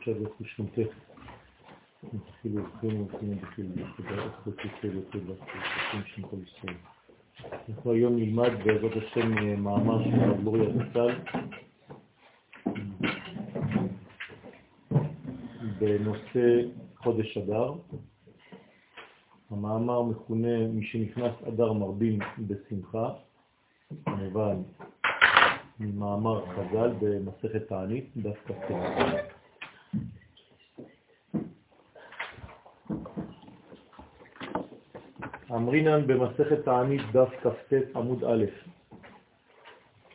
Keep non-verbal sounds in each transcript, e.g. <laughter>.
נתחיל. שם תקוצ'ה וחושנתך. נתחיל לבחינו וכינו בכינו בכינו בכינו בכינו בכינו בכינו של ישראל. אנחנו היום נלמד בעזרת השם מאמר של הרב לוריה זצ"ל בנושא חודש אדר. המאמר מכונה מי שנכנס אדר מרבים בשמחה, כמובן ממאמר חז"ל במסכת תענית, דף כ"ט. אמרינן במסכת תענית דף כ"ט עמוד א'.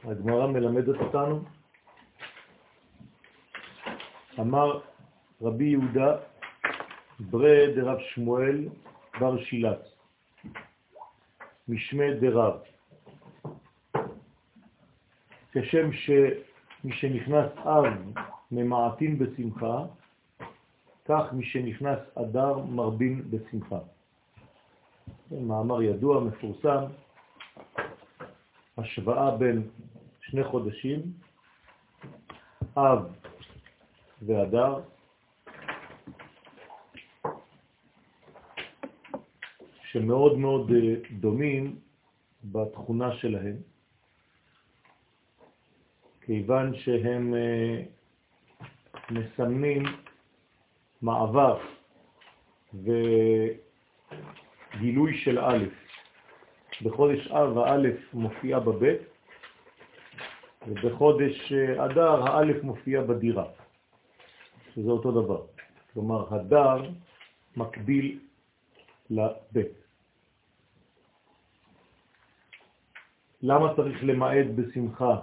הגמרא מלמדת אותנו, אמר רבי יהודה ברי דרב שמואל בר שילת, משמי דרב. כשם שמי שנכנס אב ממעטים בשמחה, כך מי שנכנס אדר מרבים בשמחה. זה מאמר ידוע, מפורסם, השוואה בין שני חודשים, אב ואדר, שמאוד מאוד אה, דומים בתכונה שלהם, כיוון שהם אה, מסמנים מעבר וגילוי של א'. בחודש אב האלף מופיע בבית, ובחודש אה, אדר האלף מופיע בדירה, שזה אותו דבר. כלומר, הדר מקביל לבית. למה צריך למעט בשמחה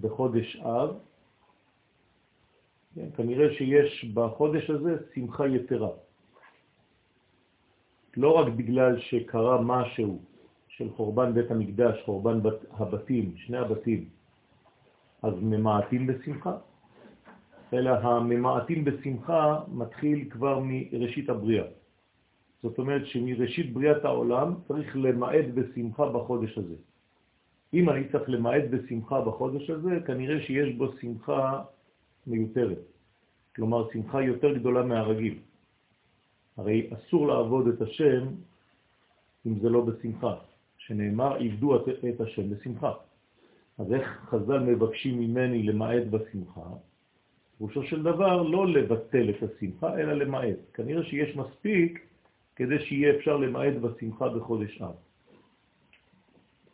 בחודש אב? כן, כנראה שיש בחודש הזה שמחה יתרה. לא רק בגלל שקרה משהו של חורבן בית המקדש, חורבן בת, הבתים, שני הבתים, אז ממעטים בשמחה, אלא הממעטים בשמחה מתחיל כבר מראשית הבריאה. זאת אומרת שמראשית בריאת העולם צריך למעט בשמחה בחודש הזה. אם אני צריך למעט בשמחה בחודש הזה, כנראה שיש בו שמחה מיותרת. כלומר, שמחה יותר גדולה מהרגיל. הרי אסור לעבוד את השם אם זה לא בשמחה, שנאמר, עבדו את השם בשמחה. אז איך חז"ל מבקשים ממני למעט בשמחה? פירושו של דבר לא לבטל את השמחה, אלא למעט. כנראה שיש מספיק כדי שיהיה אפשר למעט בשמחה בחודש אב.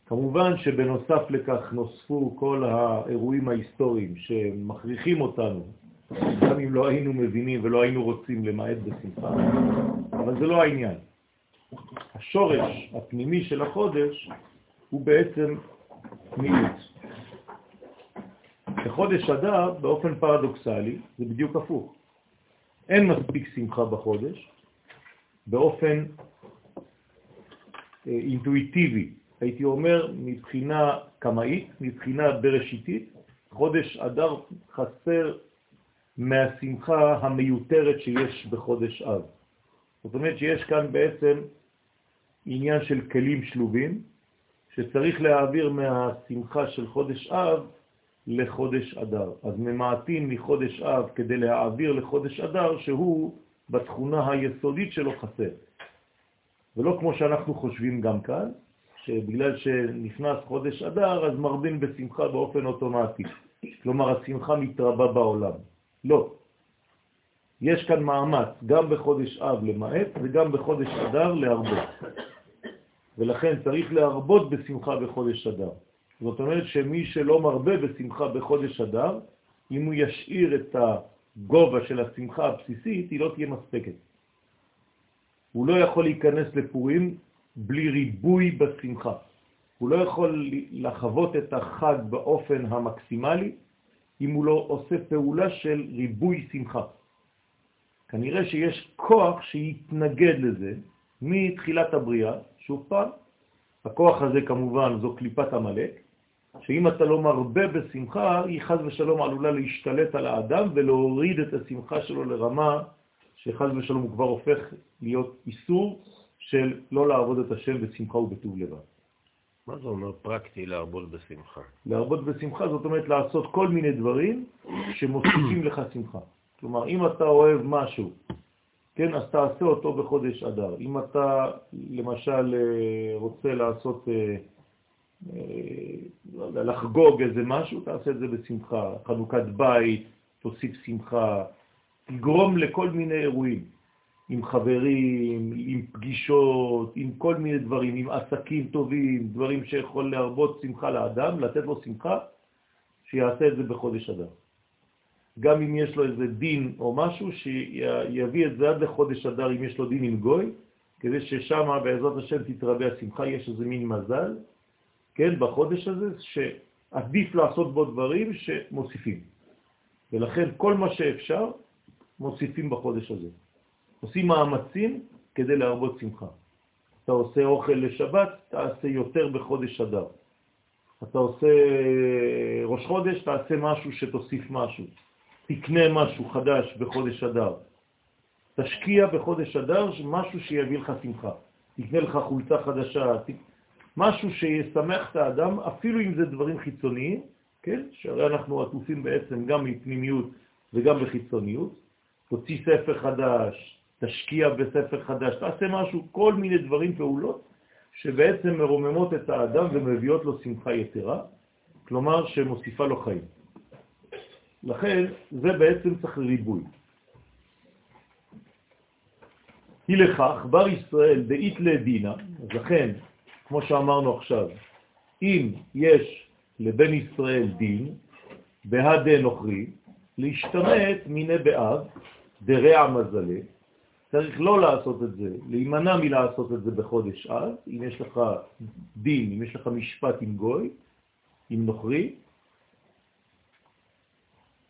כמובן שבנוסף לכך נוספו כל האירועים ההיסטוריים שמכריחים אותנו, גם אם לא היינו מבינים ולא היינו רוצים למעט בשמחה, אבל זה לא העניין. השורש הפנימי של החודש הוא בעצם מיעוט. בחודש אדר, באופן פרדוקסלי, זה בדיוק הפוך. אין מספיק שמחה בחודש, באופן אה, אינטואיטיבי, הייתי אומר מבחינה קמאית, מבחינה בראשיתית, חודש אדר חסר מהשמחה המיותרת שיש בחודש אב. זאת אומרת שיש כאן בעצם עניין של כלים שלובים, שצריך להעביר מהשמחה של חודש אב לחודש אדר. אז ממעטים מחודש אב כדי להעביר לחודש אדר שהוא בתכונה היסודית שלו חסר. ולא כמו שאנחנו חושבים גם כאן, שבגלל שנכנס חודש אדר אז מרבים בשמחה באופן אוטומטי. כלומר, השמחה מתרבה בעולם. לא. יש כאן מאמץ, גם בחודש אב למעט וגם בחודש אדר להרבות. ולכן צריך להרבות בשמחה בחודש אדר. זאת אומרת שמי שלא מרבה בשמחה בחודש אדר, אם הוא ישאיר את הגובה של השמחה הבסיסית, היא לא תהיה מספקת. הוא לא יכול להיכנס לפורים בלי ריבוי בשמחה. הוא לא יכול לחוות את החג באופן המקסימלי אם הוא לא עושה פעולה של ריבוי שמחה. כנראה שיש כוח שיתנגד לזה מתחילת הבריאה, שוב פעם, הכוח הזה כמובן זו קליפת המלאק, שאם אתה לא מרבה בשמחה, היא חז ושלום עלולה להשתלט על האדם ולהוריד את השמחה שלו לרמה שחז ושלום הוא כבר הופך להיות איסור של לא לעבוד את השם בשמחה ובטוב לבד. מה זה אומר פרקטי להרבות בשמחה? להרבות בשמחה זאת אומרת לעשות כל מיני דברים שמוסיפים לך שמחה. כלומר, אם אתה אוהב משהו, כן, אז תעשה אותו בחודש אדר. אם אתה למשל אה, רוצה לעשות, אה, אה, לחגוג איזה משהו, תעשה את זה בשמחה. חנוכת בית, תוסיף שמחה, תגרום לכל מיני אירועים. עם חברים, עם פגישות, עם כל מיני דברים, עם עסקים טובים, דברים שיכול להרבות שמחה לאדם, לתת לו שמחה, שיעשה את זה בחודש אדם. גם אם יש לו איזה דין או משהו, שיביא את זה עד לחודש אדר אם יש לו דין עם גוי, כדי ששם בעזרת השם תתרבה השמחה, יש איזה מין מזל, כן, בחודש הזה, שעדיף לעשות בו דברים שמוסיפים. ולכן כל מה שאפשר, מוסיפים בחודש הזה. עושים מאמצים כדי להרבות שמחה. אתה עושה אוכל לשבת, תעשה יותר בחודש אדר. אתה עושה ראש חודש, תעשה משהו שתוסיף משהו. תקנה משהו חדש בחודש אדר. תשקיע בחודש אדר משהו שיביא לך שמחה. תקנה לך חולצה חדשה, ת... משהו שישמח את האדם, אפילו אם זה דברים חיצוניים, כן? שהרי אנחנו עטופים בעצם גם מפנימיות וגם בחיצוניות. תוציא ספר חדש, תשקיע בספר חדש, תעשה משהו, כל מיני דברים, פעולות, שבעצם מרוממות את האדם ומביאות לו שמחה יתרה, כלומר שמוסיפה לו חיים. לכן זה בעצם צריך ריבוי. היא לכך, בר ישראל דאית לדינה, אז לכן, כמו שאמרנו עכשיו, אם יש לבן ישראל דין, בהדה נוכרי, להשתמט מיני באב, דרע מזלה, צריך לא לעשות את זה, להימנע מלעשות את זה בחודש אב, אם יש לך דין, אם יש לך משפט עם גוי, עם נוכרי,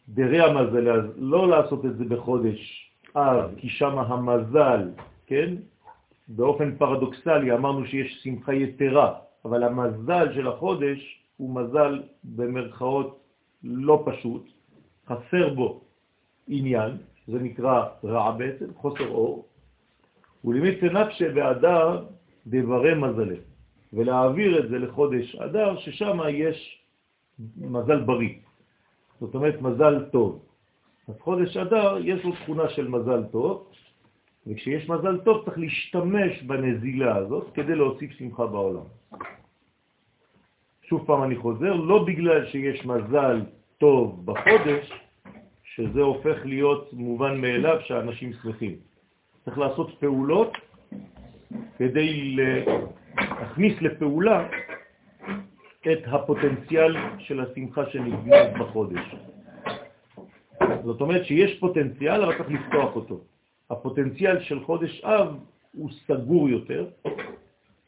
דרי המזל, אז לא לעשות את זה בחודש אב, כי שם המזל, כן? באופן פרדוקסלי אמרנו שיש שמחה יתרה, אבל המזל של החודש הוא מזל במרכאות לא פשוט, חסר בו עניין, זה נקרא רע בעצם, חוסר אור, ולמיצה נפשה באדר דברי מזלה, ולהעביר את זה לחודש אדר, ששם יש מזל בריא. זאת אומרת מזל טוב. אז חודש אדר יש לו תכונה של מזל טוב, וכשיש מזל טוב צריך להשתמש בנזילה הזאת כדי להוסיף שמחה בעולם. שוב פעם אני חוזר, לא בגלל שיש מזל טוב בחודש, שזה הופך להיות מובן מאליו שאנשים שמחים. צריך לעשות פעולות כדי להכניס לפעולה את הפוטנציאל של השמחה שנגנז בחודש. זאת אומרת שיש פוטנציאל, אבל צריך לפתוח אותו. הפוטנציאל של חודש אב הוא סגור יותר,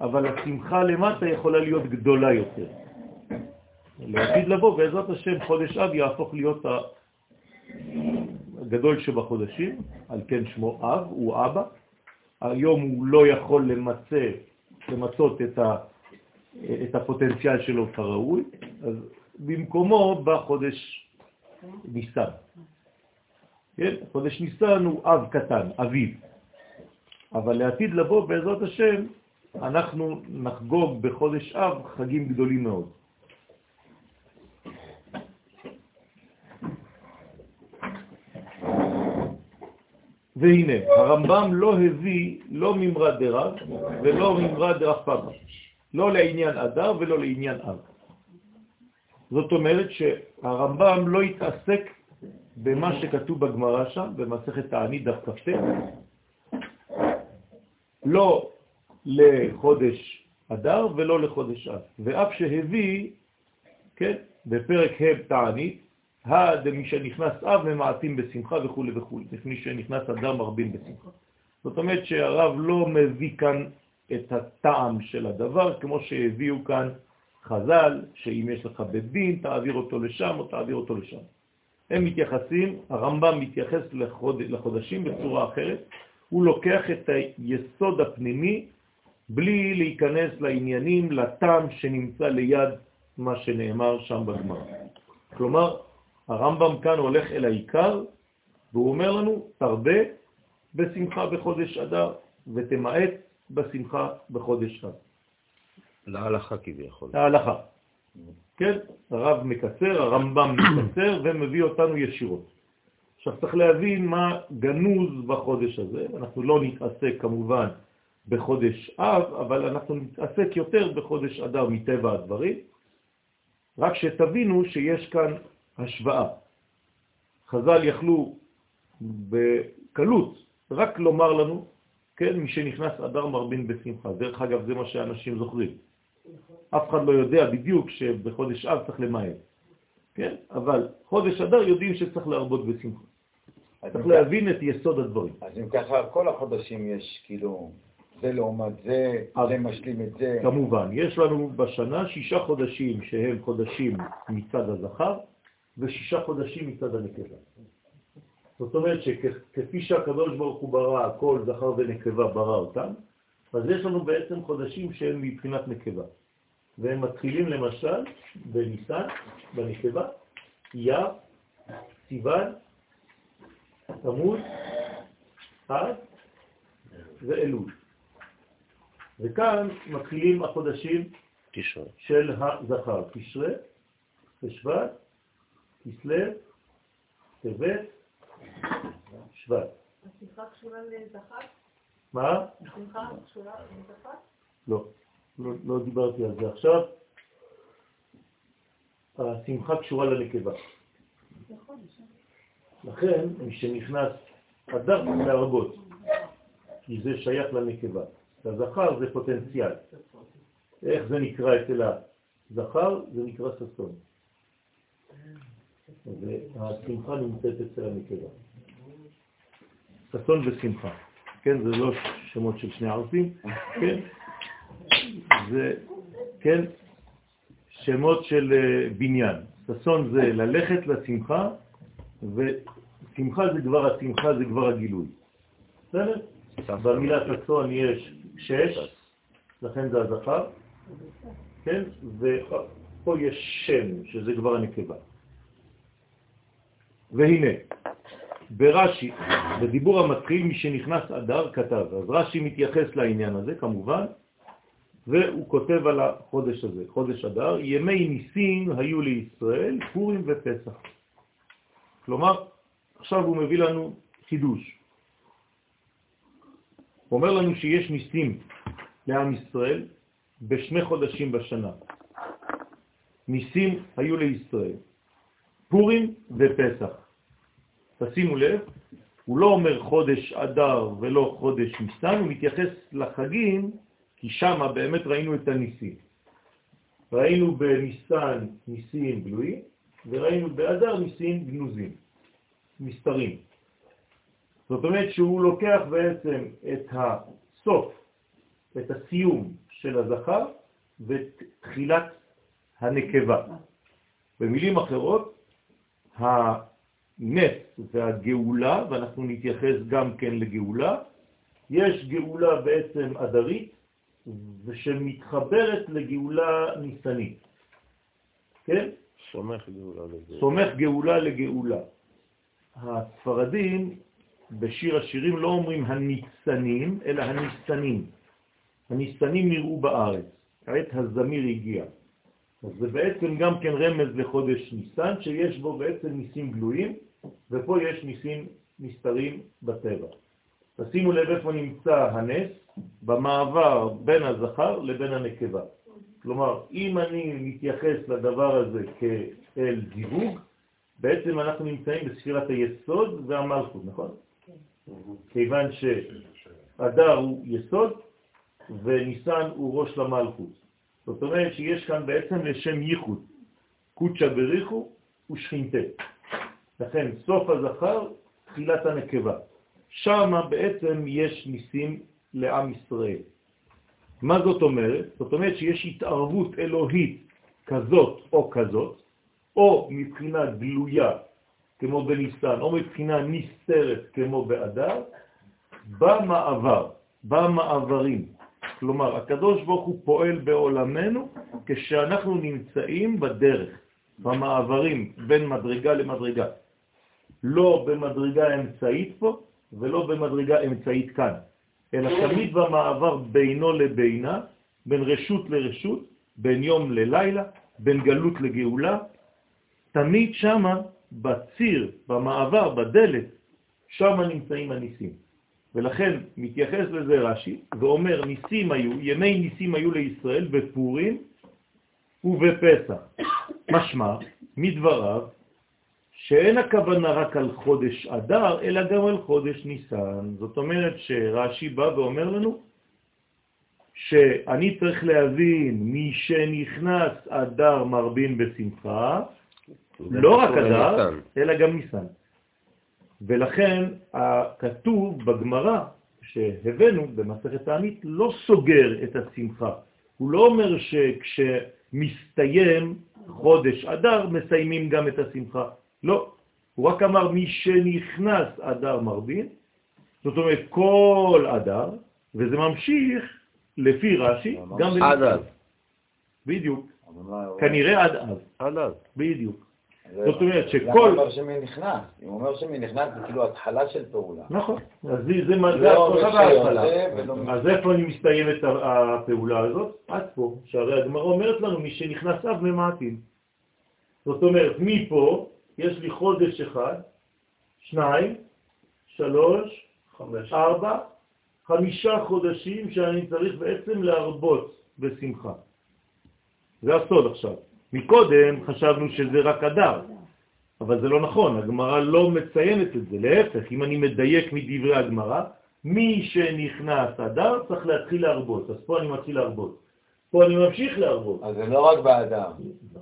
אבל השמחה למטה יכולה להיות גדולה יותר. לעתיד לבוא, בעזרת השם, חודש אב יהפוך להיות הגדול שבחודשים, על כן שמו אב, הוא אבא. היום הוא לא יכול למצא, למצות את ה... את הפוטנציאל שלו כראוי, אז במקומו בא חודש ניסן. כן? חודש ניסן הוא אב קטן, אביב. אבל לעתיד לבוא, בעזרת השם, אנחנו נחגוג בחודש אב חגים גדולים מאוד. והנה, הרמב"ם לא הביא לא ממרד דרב ולא ממרד דרב פאפה. לא לעניין אדר ולא לעניין אב. זאת אומרת שהרמב"ם לא התעסק במה שכתוב בגמרא שם, במסכת תענית דף כ"ט, לא לחודש אדר ולא לחודש אב. ואף שהביא, כן, בפרק ה' תענית, הדמי שנכנס אב ממעטים בשמחה וכו' וכו', לפני שנכנס אדר מרבים בשמחה. זאת אומרת שהרב לא מביא כאן את הטעם של הדבר, כמו שהביאו כאן חז"ל, שאם יש לך בית דין, תעביר אותו לשם או תעביר אותו לשם. הם מתייחסים, הרמב"ם מתייחס לחוד, לחודשים בצורה אחרת, הוא לוקח את היסוד הפנימי בלי להיכנס לעניינים, לטעם שנמצא ליד מה שנאמר שם בגמר. כלומר, הרמב"ם כאן הולך אל העיקר, והוא אומר לנו, תרבה בשמחה בחודש אדר, ותמעט בשמחה בחודש אב. להלכה כביכול. להלכה. כן, הרב מקצר, הרמב"ם מקצר ומביא אותנו ישירות. עכשיו צריך להבין מה גנוז בחודש הזה, אנחנו לא נתעסק כמובן בחודש אב, אבל אנחנו נתעסק יותר בחודש אדר מטבע הדברים, רק שתבינו שיש כאן השוואה. חז"ל יכלו בקלות רק לומר לנו, כן, מי שנכנס אדר מרבין בשמחה. דרך אגב, זה מה שאנשים זוכרים. אף אחד לא יודע בדיוק שבחודש אב צריך למעט, כן? אבל חודש אדר יודעים שצריך להרבות בשמחה. צריך להבין את יסוד הדברים. אז אם ככה, כל החודשים יש כאילו, זה לעומת זה, זה משלים את זה. כמובן, יש לנו בשנה שישה חודשים שהם חודשים מצד הזכר, ושישה חודשים מצד הנקבה. זאת אומרת שכפי שהקדוש ברוך הוא ברא כל זכר ונקבה ברא אותם, אז יש לנו בעצם חודשים שהם מבחינת נקבה. והם מתחילים למשל בניסן, בנקבה, יר, סיוון, תמוז, עד ואלול. וכאן מתחילים החודשים. של הזכר, תשרה, בשבט, כסלו, טבת, שבט. השמחה קשורה לזכר? מה? השמחה קשורה לזכר? לא, לא, לא דיברתי על זה עכשיו. השמחה קשורה לנקבה. לכן, מי שנכנס אדר להרבות, כי זה שייך לנקבה. הזכר זה פוטנציאל. איך זה נקרא אצל הזכר? זה נקרא ססון. והשמחה נמצאת אצל הנקבה. ששון ושמחה, כן? זה לא שמות של שני ערפים, כן? זה, כן? שמות של אה, בניין. ששון זה ללכת לשמחה, ושמחה זה כבר השמחה, זה כבר הגילוי. בסדר? במילה ששון יש שש, לכן זה הזכר, כן? ופה יש שם, שזה כבר הנקבה. והנה, ברש"י, בדיבור המתחיל, מי שנכנס אדר כתב. אז רש"י מתייחס לעניין הזה, כמובן, והוא כותב על החודש הזה, חודש אדר, ימי ניסים היו לישראל, פורים ופסח. כלומר, עכשיו הוא מביא לנו חידוש. הוא אומר לנו שיש ניסים לעם ישראל בשני חודשים בשנה. ניסים היו לישראל, פורים ופסח. תשימו לב, הוא לא אומר חודש אדר ולא חודש ניסן, הוא מתייחס לחגים, כי שם באמת ראינו את הניסים. ראינו בניסן ניסים גלויים, וראינו באדר ניסים גנוזים, מסתרים. זאת אומרת שהוא לוקח בעצם את הסוף, את הסיום של הזכר ותחילת הנקבה. במילים אחרות, הנס והגאולה, ואנחנו נתייחס גם כן לגאולה, יש גאולה בעצם אדרית ושמתחברת לגאולה ניסנית. כן? סומך גאולה לגאולה. סומך גאולה לגאולה. הספרדים בשיר השירים לא אומרים הניצנים, אלא הניסנים. הניסנים נראו בארץ, כעת הזמיר הגיע. אז זה בעצם גם כן רמז לחודש ניסן, שיש בו בעצם ניסים גלויים, ופה יש ניסים נסתרים בטבע. תשימו לב איפה נמצא הנס, במעבר בין הזכר לבין הנקבה. כלומר, אם אני מתייחס לדבר הזה כאל זיווג, בעצם אנחנו נמצאים בספירת היסוד והמלכות, נכון? כיוון שאדר הוא יסוד וניסן הוא ראש למלכות. זאת אומרת שיש כאן בעצם לשם ייחוד, קודשא בריחו ושכינתה. לכן סוף הזכר, תחילת הנקבה. שם בעצם יש ניסים לעם ישראל. מה זאת אומרת? זאת אומרת שיש התערבות אלוהית כזאת או כזאת, או מבחינה גלויה כמו בניסן, או מבחינה נסתרת כמו באדר, במעבר, במעברים. כלומר, הקדוש ברוך הוא פועל בעולמנו כשאנחנו נמצאים בדרך, במעברים בין מדרגה למדרגה. לא במדרגה אמצעית פה ולא במדרגה אמצעית כאן, אלא תמיד במעבר בינו לבינה, בין רשות לרשות, בין יום ללילה, בין גלות לגאולה, תמיד שמה בציר, במעבר, בדלת, שם נמצאים הניסים. ולכן מתייחס לזה רש"י ואומר ניסים היו, ימי ניסים היו לישראל בפורים ובפסח. משמע, מדבריו, שאין הכוונה רק על חודש אדר, אלא גם על חודש ניסן. זאת אומרת שרש"י בא ואומר לנו שאני צריך להבין מי שנכנס אדר מרבין בשמחה, לא רק אדר, אלא גם ניסן. ולכן הכתוב בגמרא שהבאנו במסכת תענית לא סוגר את השמחה. הוא לא אומר שכשמסתיים חודש אדר מסיימים גם את השמחה. לא, הוא רק אמר מי שנכנס אדר מרבין, זאת אומרת כל אדר, וזה ממשיך לפי רש"י גם עד אז. בדיוק. כנראה עד אז. עד אז. בדיוק. זאת אומרת למה הוא שכל... אומר שמי נכנס? אם הוא אומר שמי נכנס זה כאילו התחלה של פעולה. נכון, אז זה זה מה זה לא ההתחלה אומר וההתחלה. אז איפה אני מסתיימת הפעולה הזאת? עד פה, שהרי הגמרא אומרת לנו, מי שנכנס אב ממעטים. זאת אומרת, מפה יש לי חודש אחד, שניים, שלוש, ארבע, חמישה חודשים שאני צריך בעצם להרבות בשמחה. זה הסוד עכשיו. מקודם חשבנו שזה רק אדר, אבל זה לא נכון, הגמרא לא מציינת את זה, להפך, אם אני מדייק מדברי הגמרא, מי שנכנס אדר צריך להתחיל להרבות, אז פה אני מתחיל להרבות. פה אני ממשיך להרבות, אז זה לא רק באדם.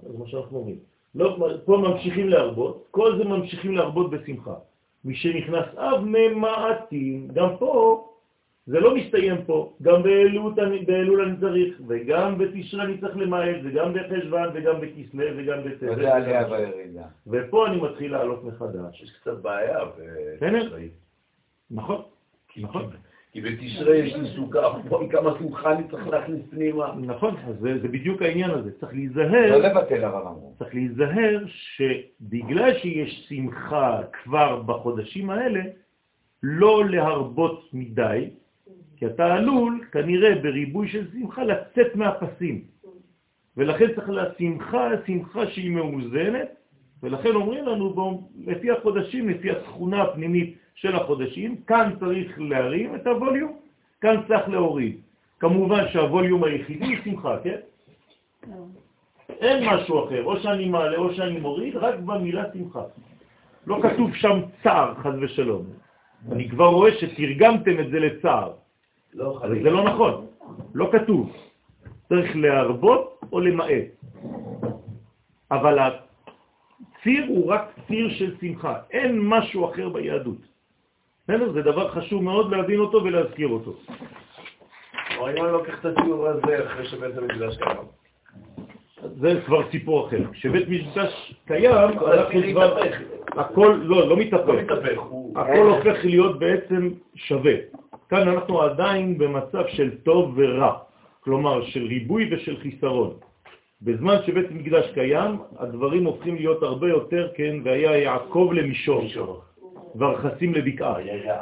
זה מה שאנחנו אומרים. לא, פה ממשיכים להרבות, כל זה ממשיכים להרבות בשמחה. מי שנכנס אב ממעטים, גם פה זה לא מסתיים פה, גם באלול, אני- באלול אני צריך, וגם בתשרה אני צריך למעט, וגם בחשבן, וגם בכסלו, וגם בטבת. וזה עלייה וירידה. ופה אני מתחיל לעלות מחדש. יש קצת בעיה. בתשרי. נכון, נכון, כי בתשרי יש לי סוכה, פה כמה שמחה אני צריך להכניס פנימה. נכון, אז זה, בדיוק העניין הזה. צריך לא להיזהר, לבטל הרב אמרו. צריך להיזהר שבגלל שיש שמחה כבר בחודשים האלה, לא להרבות מדי, כי אתה עלול כנראה בריבוי של שמחה לצאת מהפסים. ולכן צריך לשמחה, שמחה שהיא מאוזנת, ולכן אומרים לנו, בוא, לפי החודשים, לפי התכונה הפנימית של החודשים, כאן צריך להרים את הווליום, כאן צריך להוריד. כמובן שהווליום היחידי הוא שמחה, כן? אין משהו אחר, או שאני מעלה או שאני מוריד, רק במילה שמחה. לא כתוב שם צער, חז ושלום. אני כבר רואה שתרגמתם את זה לצער, לא זה לא נכון, לא כתוב. צריך להרבות או למעט. אבל הציר הוא רק ציר של שמחה, אין משהו אחר ביהדות. בסדר? זה דבר חשוב מאוד להבין אותו ולהזכיר אותו. או אם אני לוקח את הציור הזה אחרי שבית המקדש קיים. זה כבר סיפור אחר. כשבית מקדש קיים, אנחנו כבר... הכל, לא, לא לא מתהפך. הוא... הכל הופך להיות בעצם שווה. כאן אנחנו עדיין במצב של טוב ורע, כלומר של ריבוי ושל חיסרון. בזמן שבית מקדש קיים, הדברים הופכים להיות הרבה יותר, כן, והיה יעקב למישור, מישור. והרכסים לבקעה.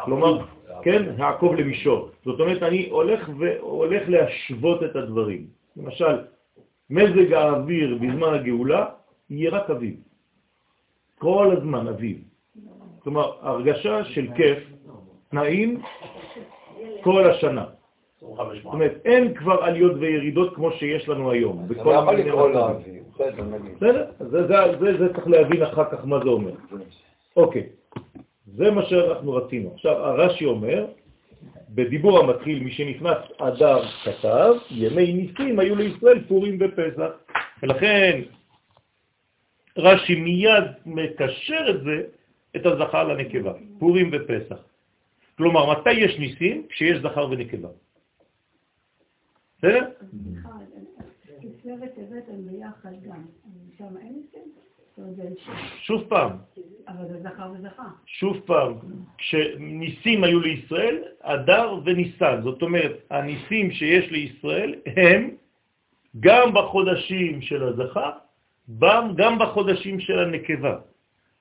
כלומר, כן, יעקב למישור. זאת אומרת, אני הולך והולך להשוות את הדברים. למשל, מזג האוויר בזמן הגאולה יהיה רק אביב. כל הזמן אביב. כלומר, הרגשה של כיף, נעים, כל השנה. 25 זאת אומרת, אין כבר עליות וירידות כמו שיש לנו היום. אתה בכל לא יכול לקרוא. אביב. בסדר, נגיד. בסדר? זה, זה, זה, זה צריך להבין אחר כך מה זה אומר. אוקיי, זה מה שאנחנו רצינו. עכשיו, הרש"י אומר, בדיבור המתחיל, מי שנכנס אדר כתב, ימי ניסים היו לישראל פורים ופסח. ולכן רש"י מיד מקשר את זה, את הזכר לנקבה, פורים ופסח. כלומר, מתי יש ניסים? כשיש זכר ונקבה. בסדר? שוב פעם, אבל זה זכר וזכר. שוב פעם, כשניסים היו לישראל, אדר וניסן. זאת אומרת, הניסים שיש לישראל הם גם בחודשים של הזכר, גם בחודשים של הנקבה.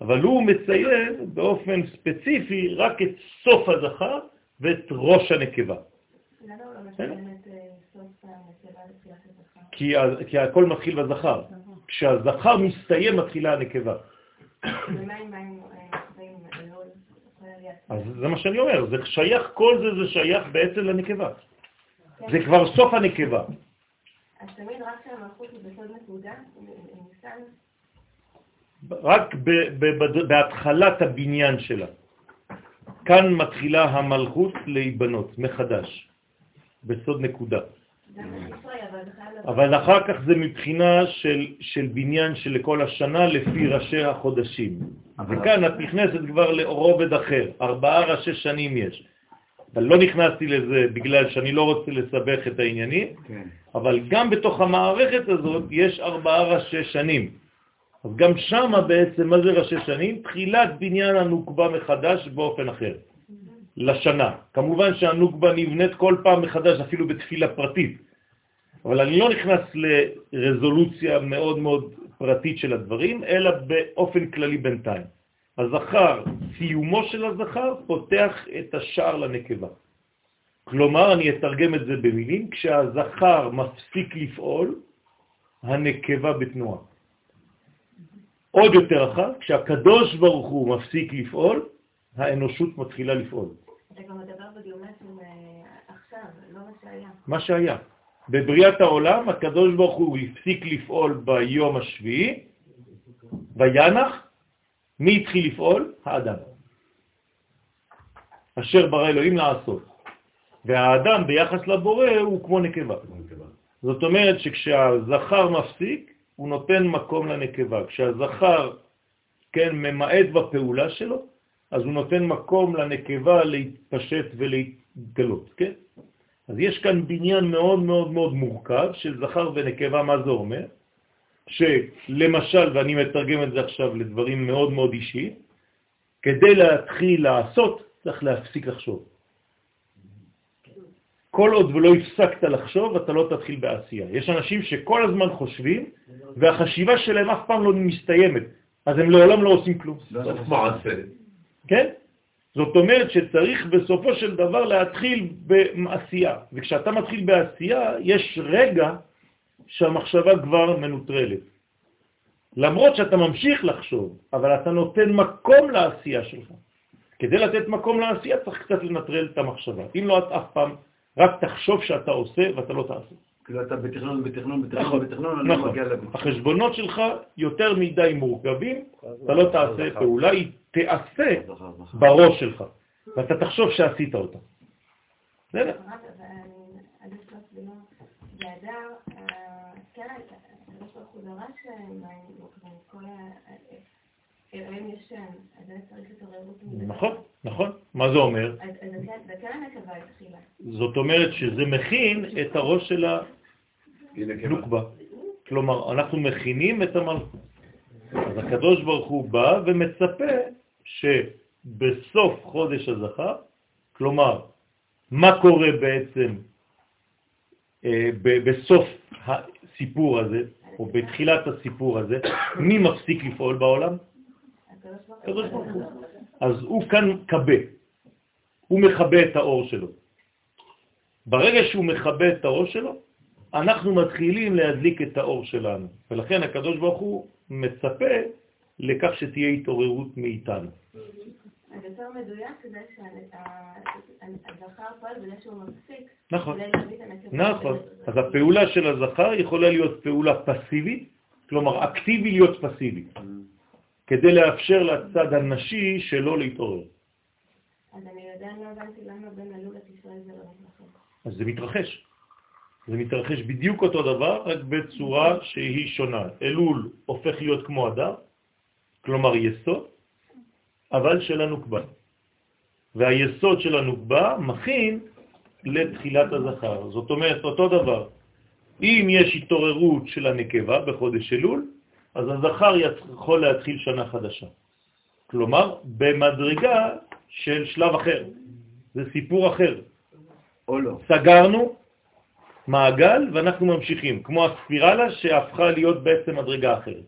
אבל הוא מציין באופן ספציפי רק את סוף הזכר ואת ראש הנקבה. לא את אה? כי, כי הכל מתחיל בזכר. כשהזכר מסתיים, מתחילה הנקבה. אה. אז זה מה שאני אומר, זה שייך, כל זה זה שייך בעצם לנקבה. זה כבר סוף הנקבה. אז תמיד רק כשהמלכות היא בסוד נקודה, רק ב- ב- בד- בהתחלת הבניין שלה. כאן מתחילה המלכות להיבנות מחדש, בסוד נקודה. אבל אחר כך זה מבחינה של, של בניין של כל השנה לפי ראשי החודשים. וכאן את נכנסת כבר לרובד אחר, ארבעה ראשי שנים יש. אבל לא נכנסתי לזה בגלל שאני לא רוצה לסבך את העניינים, כן. אבל גם בתוך המערכת הזאת יש ארבעה ראשי שנים. אז גם שמה בעצם, מה זה ראשי שנים? תחילת בניין הנוקבה מחדש באופן אחר, לשנה. כמובן שהנוקבה נבנית כל פעם מחדש, אפילו בתפילה פרטית. אבל אני לא נכנס לרזולוציה מאוד מאוד פרטית של הדברים, אלא באופן כללי בינתיים. הזכר, סיומו של הזכר, פותח את השער לנקבה. כלומר, אני אתרגם את זה במילים, כשהזכר מפסיק לפעול, הנקבה בתנועה. עוד יותר רחב, כשהקדוש ברוך הוא מפסיק לפעול, האנושות מתחילה לפעול. אתה כבר מדבר בגיאומטרים אה, עכשיו, לא מה שהיה. מה שהיה. בבריאת העולם, הקדוש ברוך הוא הפסיק לפעול ביום השביעי, וינח, מי התחיל לפעול? האדם. אשר ברא אלוהים לעשות. והאדם ביחס לבורא הוא כמו נקבה. זאת אומרת שכשהזכר מפסיק, הוא נותן מקום לנקבה. כשהזכר, כן, ממעט בפעולה שלו, אז הוא נותן מקום לנקבה להתפשט ולהתגלות, כן? אז יש כאן בניין מאוד מאוד מאוד מורכב של זכר ונקבה, מה זה אומר? שלמשל, ואני מתרגם את זה עכשיו לדברים מאוד מאוד אישיים, כדי להתחיל לעשות, צריך להפסיק לחשוב. כל עוד ולא הפסקת לחשוב, אתה לא תתחיל בעשייה. יש אנשים שכל הזמן חושבים, והחשיבה שלהם אף פעם לא מסתיימת, אז הם לעולם לא עושים כלום. סוף מעשה. כן? זאת אומרת שצריך בסופו של דבר להתחיל בעשייה, וכשאתה מתחיל בעשייה, יש רגע שהמחשבה כבר מנוטרלת. למרות שאתה ממשיך לחשוב, אבל אתה נותן מקום לעשייה שלך. כדי לתת מקום לעשייה צריך קצת לנטרל את המחשבה. אם לא, את אף פעם רק תחשוב שאתה עושה ואתה לא תעשה. כאילו אתה בתכנון, בתכנון, נכון, בתכנון, בתכנון, אני לא. מגיע לביצוע. החשבונות שלך יותר מדי מורכבים, אתה לא תעשה פעולה, היא תעשה. בראש שלך, ואתה תחשוב שעשית אותה. בסדר? זה לא... אה, כן, הקדוש ברוך הוא דרש מים נכון, נכון. מה זה אומר? זאת אומרת שזה מכין את הראש של. הנוקבה. כלומר, אנחנו מכינים את המלכות. אז הקדוש ברוך הוא בא ומצפה שבסוף חודש הזכר, כלומר, מה קורה בעצם אה, בסוף הסיפור הזה, או בתחילת הסיפור הזה, מי מפסיק לפעול בעולם? הקדוש ברוך הוא. אז הוא כאן קבה, הוא מכבה את האור שלו. ברגע שהוא מכבה את האור שלו, אנחנו מתחילים להדליק את האור שלנו, ולכן הקדוש ברוך הוא מצפה לכך שתהיה התעוררות מאיתנו. אז יותר מדויק זה שהזכר פועל בזה שהוא מפסיק. נכון. נכון. אז הפעולה של הזכר יכולה להיות פעולה פסיבית, כלומר אקטיבי להיות פסיבי, כדי לאפשר לצד הנשי שלא להתעורר. אז אני עדיין לא הבנתי למה בין אלול לתשרי זה לא מתרחש. אז זה מתרחש. זה מתרחש בדיוק אותו דבר, רק בצורה שהיא שונה. אלול הופך להיות כמו אדר, כלומר יסוד, אבל של הנוקבה. והיסוד של הנוקבה מכין לתחילת הזכר. זאת אומרת, אותו דבר. אם יש התעוררות של הנקבה בחודש אלול, אז הזכר יכול להתחיל שנה חדשה. כלומר, במדרגה של שלב אחר. זה סיפור אחר. או לא. סגרנו מעגל ואנחנו ממשיכים, כמו הספירלה שהפכה להיות בעצם מדרגה אחרת.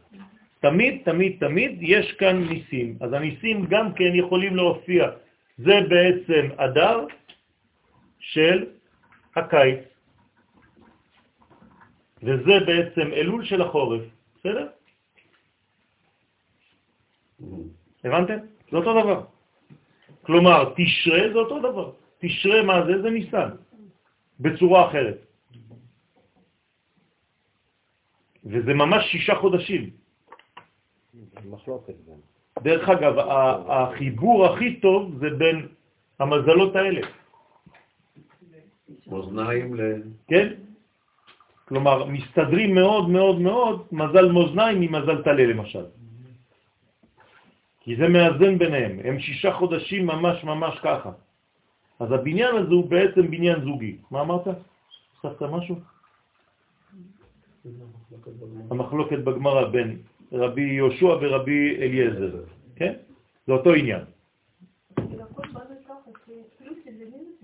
תמיד, תמיד, תמיד יש כאן ניסים. אז הניסים גם כן יכולים להופיע. זה בעצם אדר של הקיץ, וזה בעצם אלול של החורף, בסדר? הבנתם? זה אותו דבר. כלומר, תשרה זה אותו דבר. תשרה מה זה? זה ניסן, בצורה אחרת. וזה ממש שישה חודשים. גם. דרך אגב, החיבור הכי טוב זה בין המזלות האלה. מאזניים ל... כן? כלומר, מסתדרים מאוד מאוד מאוד מזל מאזניים ממזל תלה למשל. כי זה מאזן ביניהם, הם שישה חודשים ממש ממש ככה. אז הבניין הזה הוא בעצם בניין זוגי. מה אמרת? הוספת משהו? המחלוקת בגמרא בין רבי יהושע ורבי אליעזר, כן? זה אותו עניין.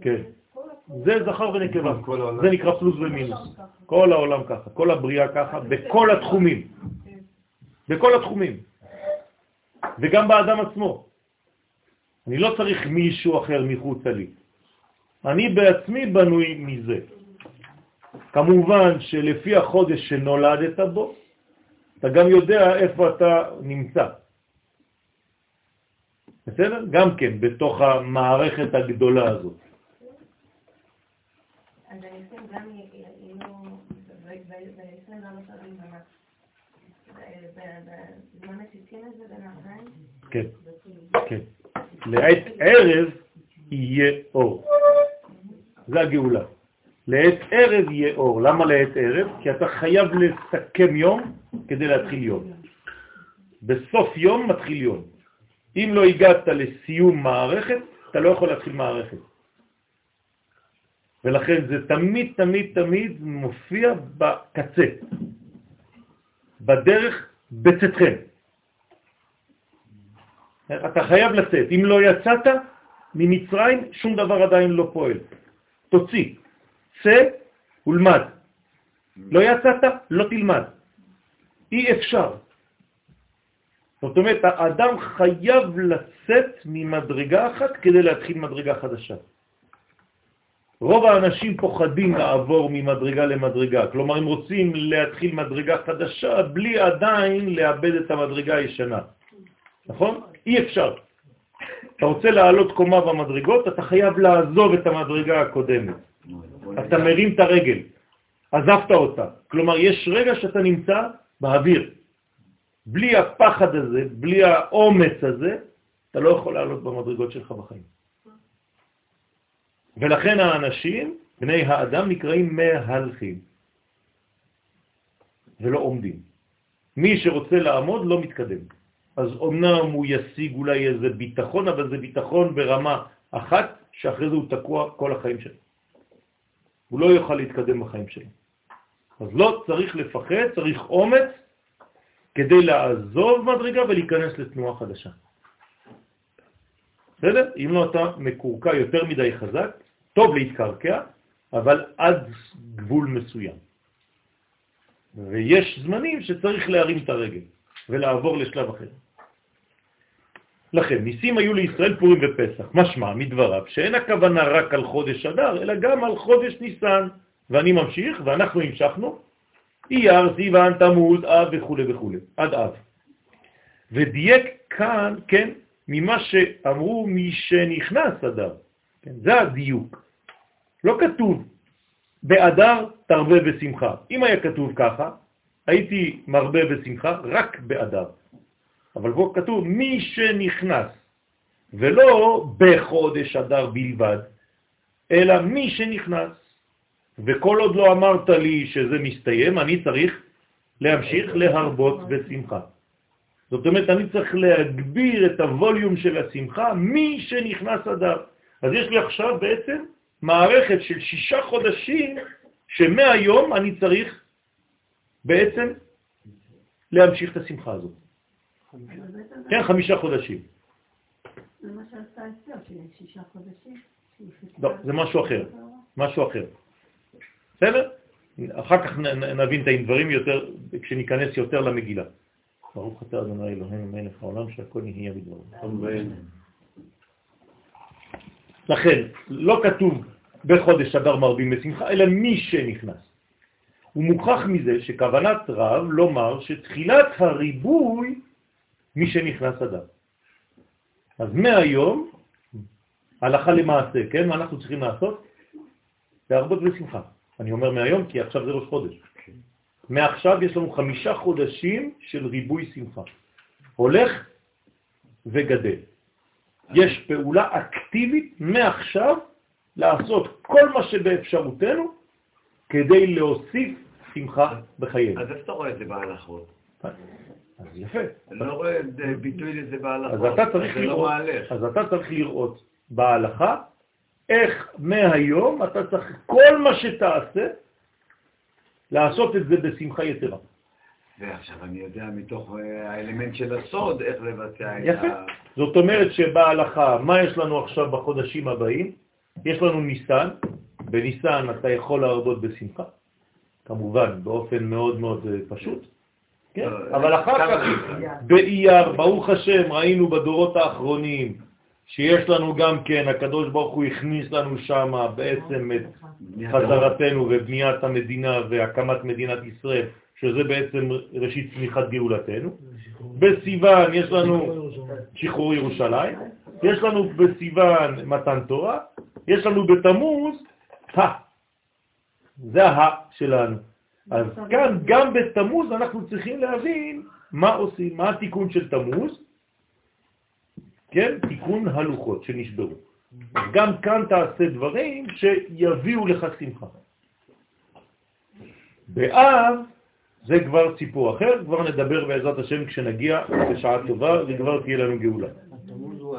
כן. זה זכר ונקבה, זה נקרא פלוס ומינוס. כל העולם ככה, כל הבריאה ככה, בכל התחומים. בכל התחומים. וגם באדם עצמו. אני לא צריך מישהו אחר מחוץ לי. אני בעצמי בנוי מזה. כמובן שלפי החודש שנולדת בו, אתה גם יודע איפה אתה נמצא. בסדר? גם כן, בתוך המערכת הגדולה הזאת. אז הניסים גם יהיו ב-24 שעות בזמן השיטים הזה בין הארבעים? כן, כן. לעת ערב יהיה אור. זה הגאולה. לעת ערב יהיה אור. למה לעת ערב? כי אתה חייב לסכם יום כדי להתחיל יום. בסוף יום מתחיל יום. אם לא הגעת לסיום מערכת, אתה לא יכול להתחיל מערכת. ולכן זה תמיד תמיד תמיד מופיע בקצה, בדרך בצאתכם. אתה חייב לצאת. אם לא יצאת ממצרים, שום דבר עדיין לא פועל. תוציא, צא ולמד. לא יצאת, לא תלמד. אי אפשר. זאת אומרת, האדם חייב לצאת ממדרגה אחת כדי להתחיל מדרגה חדשה. רוב האנשים פוחדים לעבור ממדרגה למדרגה, כלומר הם רוצים להתחיל מדרגה חדשה בלי עדיין לאבד את המדרגה הישנה, נכון? אי אפשר. אתה רוצה לעלות קומה במדרגות, אתה חייב לעזוב את המדרגה הקודמת. אתה מרים את הרגל, עזבת אותה. כלומר, יש רגע שאתה נמצא באוויר. בלי הפחד הזה, בלי האומץ הזה, אתה לא יכול לעלות במדרגות שלך בחיים. ולכן האנשים, בני האדם, נקראים מהלכים, ולא עומדים. מי שרוצה לעמוד לא מתקדם. אז אומנם הוא ישיג אולי איזה ביטחון, אבל זה ביטחון ברמה אחת, שאחרי זה הוא תקוע כל החיים שלו. הוא לא יוכל להתקדם בחיים שלו. אז לא צריך לפחד, צריך אומץ כדי לעזוב מדרגה ולהיכנס לתנועה חדשה. בסדר? אם לא אתה מקורקע יותר מדי חזק, טוב להתקרקע, אבל עד גבול מסוים. ויש זמנים שצריך להרים את הרגל ולעבור לשלב אחר. לכן, ניסים היו לישראל פורים ופסח, משמע מדבריו שאין הכוונה רק על חודש אדר, אלא גם על חודש ניסן. ואני ממשיך, ואנחנו המשכנו, אייר, סיוון, תמוז, אב וכו' וכו', עד אב. ודייק כאן, כן, ממה שאמרו מי שנכנס אדר. כן, זה הדיוק. לא כתוב באדר תרבה בשמחה. אם היה כתוב ככה, הייתי מרבה בשמחה רק באדר. אבל פה כתוב מי שנכנס, ולא בחודש אדר בלבד, אלא מי שנכנס. וכל עוד לא אמרת לי שזה מסתיים, אני צריך להמשיך להרבות בשמחה. זאת אומרת, אני צריך להגביר את הווליום של השמחה מי שנכנס אדר. אז יש לי עכשיו בעצם מערכת של שישה חודשים שמהיום אני צריך בעצם להמשיך את השמחה הזאת. כן, חמישה חודשים. זה מה שעשתה אסתר, שישה חודשים. לא, זה משהו אחר, משהו אחר. בסדר? אחר כך נבין את הדברים יותר, כשניכנס יותר למגילה. ברוך אתה אדוני אלוהינו מלך העולם שהכל נהיה בדברו. לכן, לא כתוב בחודש אדר מרבים בשמחה, אלא מי שנכנס. הוא מוכח מזה שכוונת רב לומר שתחילת הריבוי מי שנכנס אדם. אז מהיום, הלכה למעשה, כן, מה אנחנו צריכים לעשות? להרבות בשמחה. אני אומר מהיום כי עכשיו זה ראש חודש. מעכשיו יש לנו חמישה חודשים של ריבוי שמחה. הולך וגדל. יש פעולה אקטיבית מעכשיו לעשות כל מה שבאפשרותנו כדי להוסיף שמחה בחיינו. אז איך אתה רואה את זה בהלכות? אז יפה. אני לא רואה ביטוי לזה אז בהלכות. אתה צריך לא לראות. אז אתה צריך לראות בהלכה איך מהיום אתה צריך כל מה שתעשה לעשות את זה בשמחה יתרה. ועכשיו אני יודע מתוך אה, האלמנט של הסוד איך לבצע את יפה. ה... זאת אומרת שבהלכה, מה יש לנו עכשיו בחודשים הבאים? יש לנו ניסן, בניסן אתה יכול להרבות בשמחה, כמובן באופן מאוד מאוד אה, פשוט, כן? אבל אחר כך? באייר, ברוך השם, ראינו בדורות האחרונים שיש לנו גם כן, הקדוש ברוך הוא הכניס לנו שם בעצם את חזרתנו ובניית המדינה והקמת מדינת ישראל, שזה בעצם ראשית צמיחת גאולתנו. בסיוון יש לנו שחרור ירושלים, יש לנו בסיוון מתן תורה, יש לנו בתמוז. זה ה שלנו. אז כאן, גם בתמוז אנחנו צריכים להבין מה עושים, מה התיקון של תמוז, כן? תיקון הלוחות שנשברו. אז גם כאן תעשה דברים שיביאו לך שמחה. באב זה כבר סיפור אחר, כבר נדבר בעזרת השם כשנגיע בשעה טובה וכבר תהיה לנו גאולה. התמוז הוא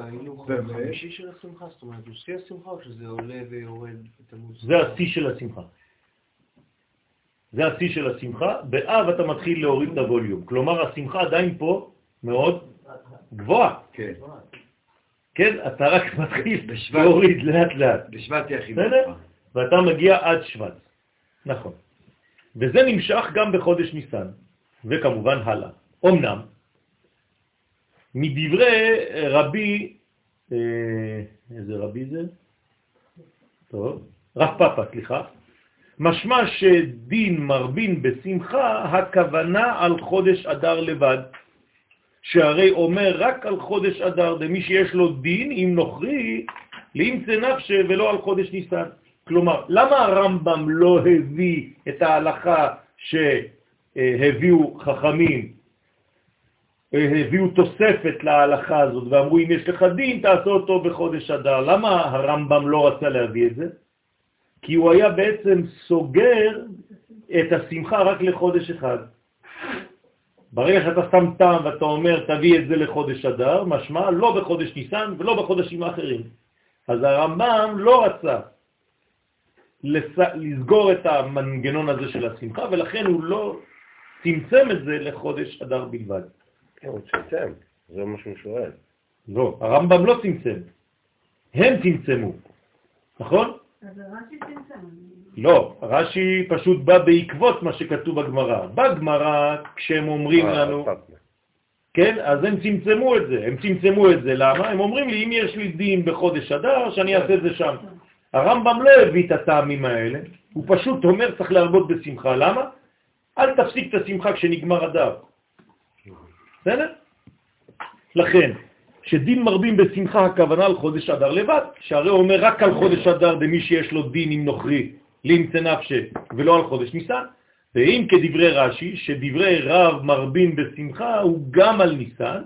החמישי של השמחה? זאת אומרת, הוא שיא השמחה או שזה עולה ויורד? זה השיא של השמחה. זה השיא של השמחה. באב אתה מתחיל להוריד את הווליום. כלומר, השמחה עדיין פה מאוד גבוהה. כן. כן? אתה רק מתחיל. להוריד לאט לאט. בשבט יחיד. בסדר? ואתה מגיע עד שבט. נכון. וזה נמשך גם בחודש ניסן, וכמובן הלאה. אמנם, מדברי רבי, איזה רבי זה? טוב, רב פאפה, סליחה. משמע שדין מרבין בשמחה, הכוונה על חודש אדר לבד. שהרי אומר רק על חודש אדר, ומי שיש לו דין, אם נוכרי, לאמצא נפשה ולא על חודש ניסן. כלומר, למה הרמב"ם לא הביא את ההלכה שהביאו חכמים, הביאו תוספת להלכה הזאת ואמרו אם יש לך דין תעשה אותו בחודש אדר? למה הרמב"ם לא רצה להביא את זה? כי הוא היה בעצם סוגר את השמחה רק לחודש אחד. ברגע שאתה שם טעם ואתה אומר תביא את זה לחודש אדר, משמע לא בחודש ניסן ולא בחודשים האחרים. אז הרמב"ם לא רצה לס... לסגור את המנגנון הזה של השמחה, ולכן הוא לא צמצם את זה לחודש אדר בלבד. כן, הוא צמצם, זה מה שהוא שואל. לא, הרמב"ם לא צמצם, הם צמצמו, נכון? אז רש"י צמצם. לא, רש"י פשוט בא בעקבות מה שכתוב בגמרא. בגמרא, כשהם אומרים אה, לנו. כן, אז הם צמצמו את זה. הם צמצמו את זה, למה? הם אומרים לי, אם יש לי דין בחודש אדר, שאני אעשה את זה שם. הרמב"ם לא הביא את הטעמים האלה, הוא פשוט אומר צריך להרבות בשמחה. למה? אל תפסיק את השמחה כשנגמר אדר. בסדר? לכן, שדין מרבים בשמחה הכוונה על חודש אדר לבד, שהרי הוא אומר רק על חודש אדר במי שיש לו דין עם נוכרי, לאמצא נפשה, ולא על חודש ניסן. ואם כדברי רש"י, שדברי רב מרבים בשמחה הוא גם על ניסן,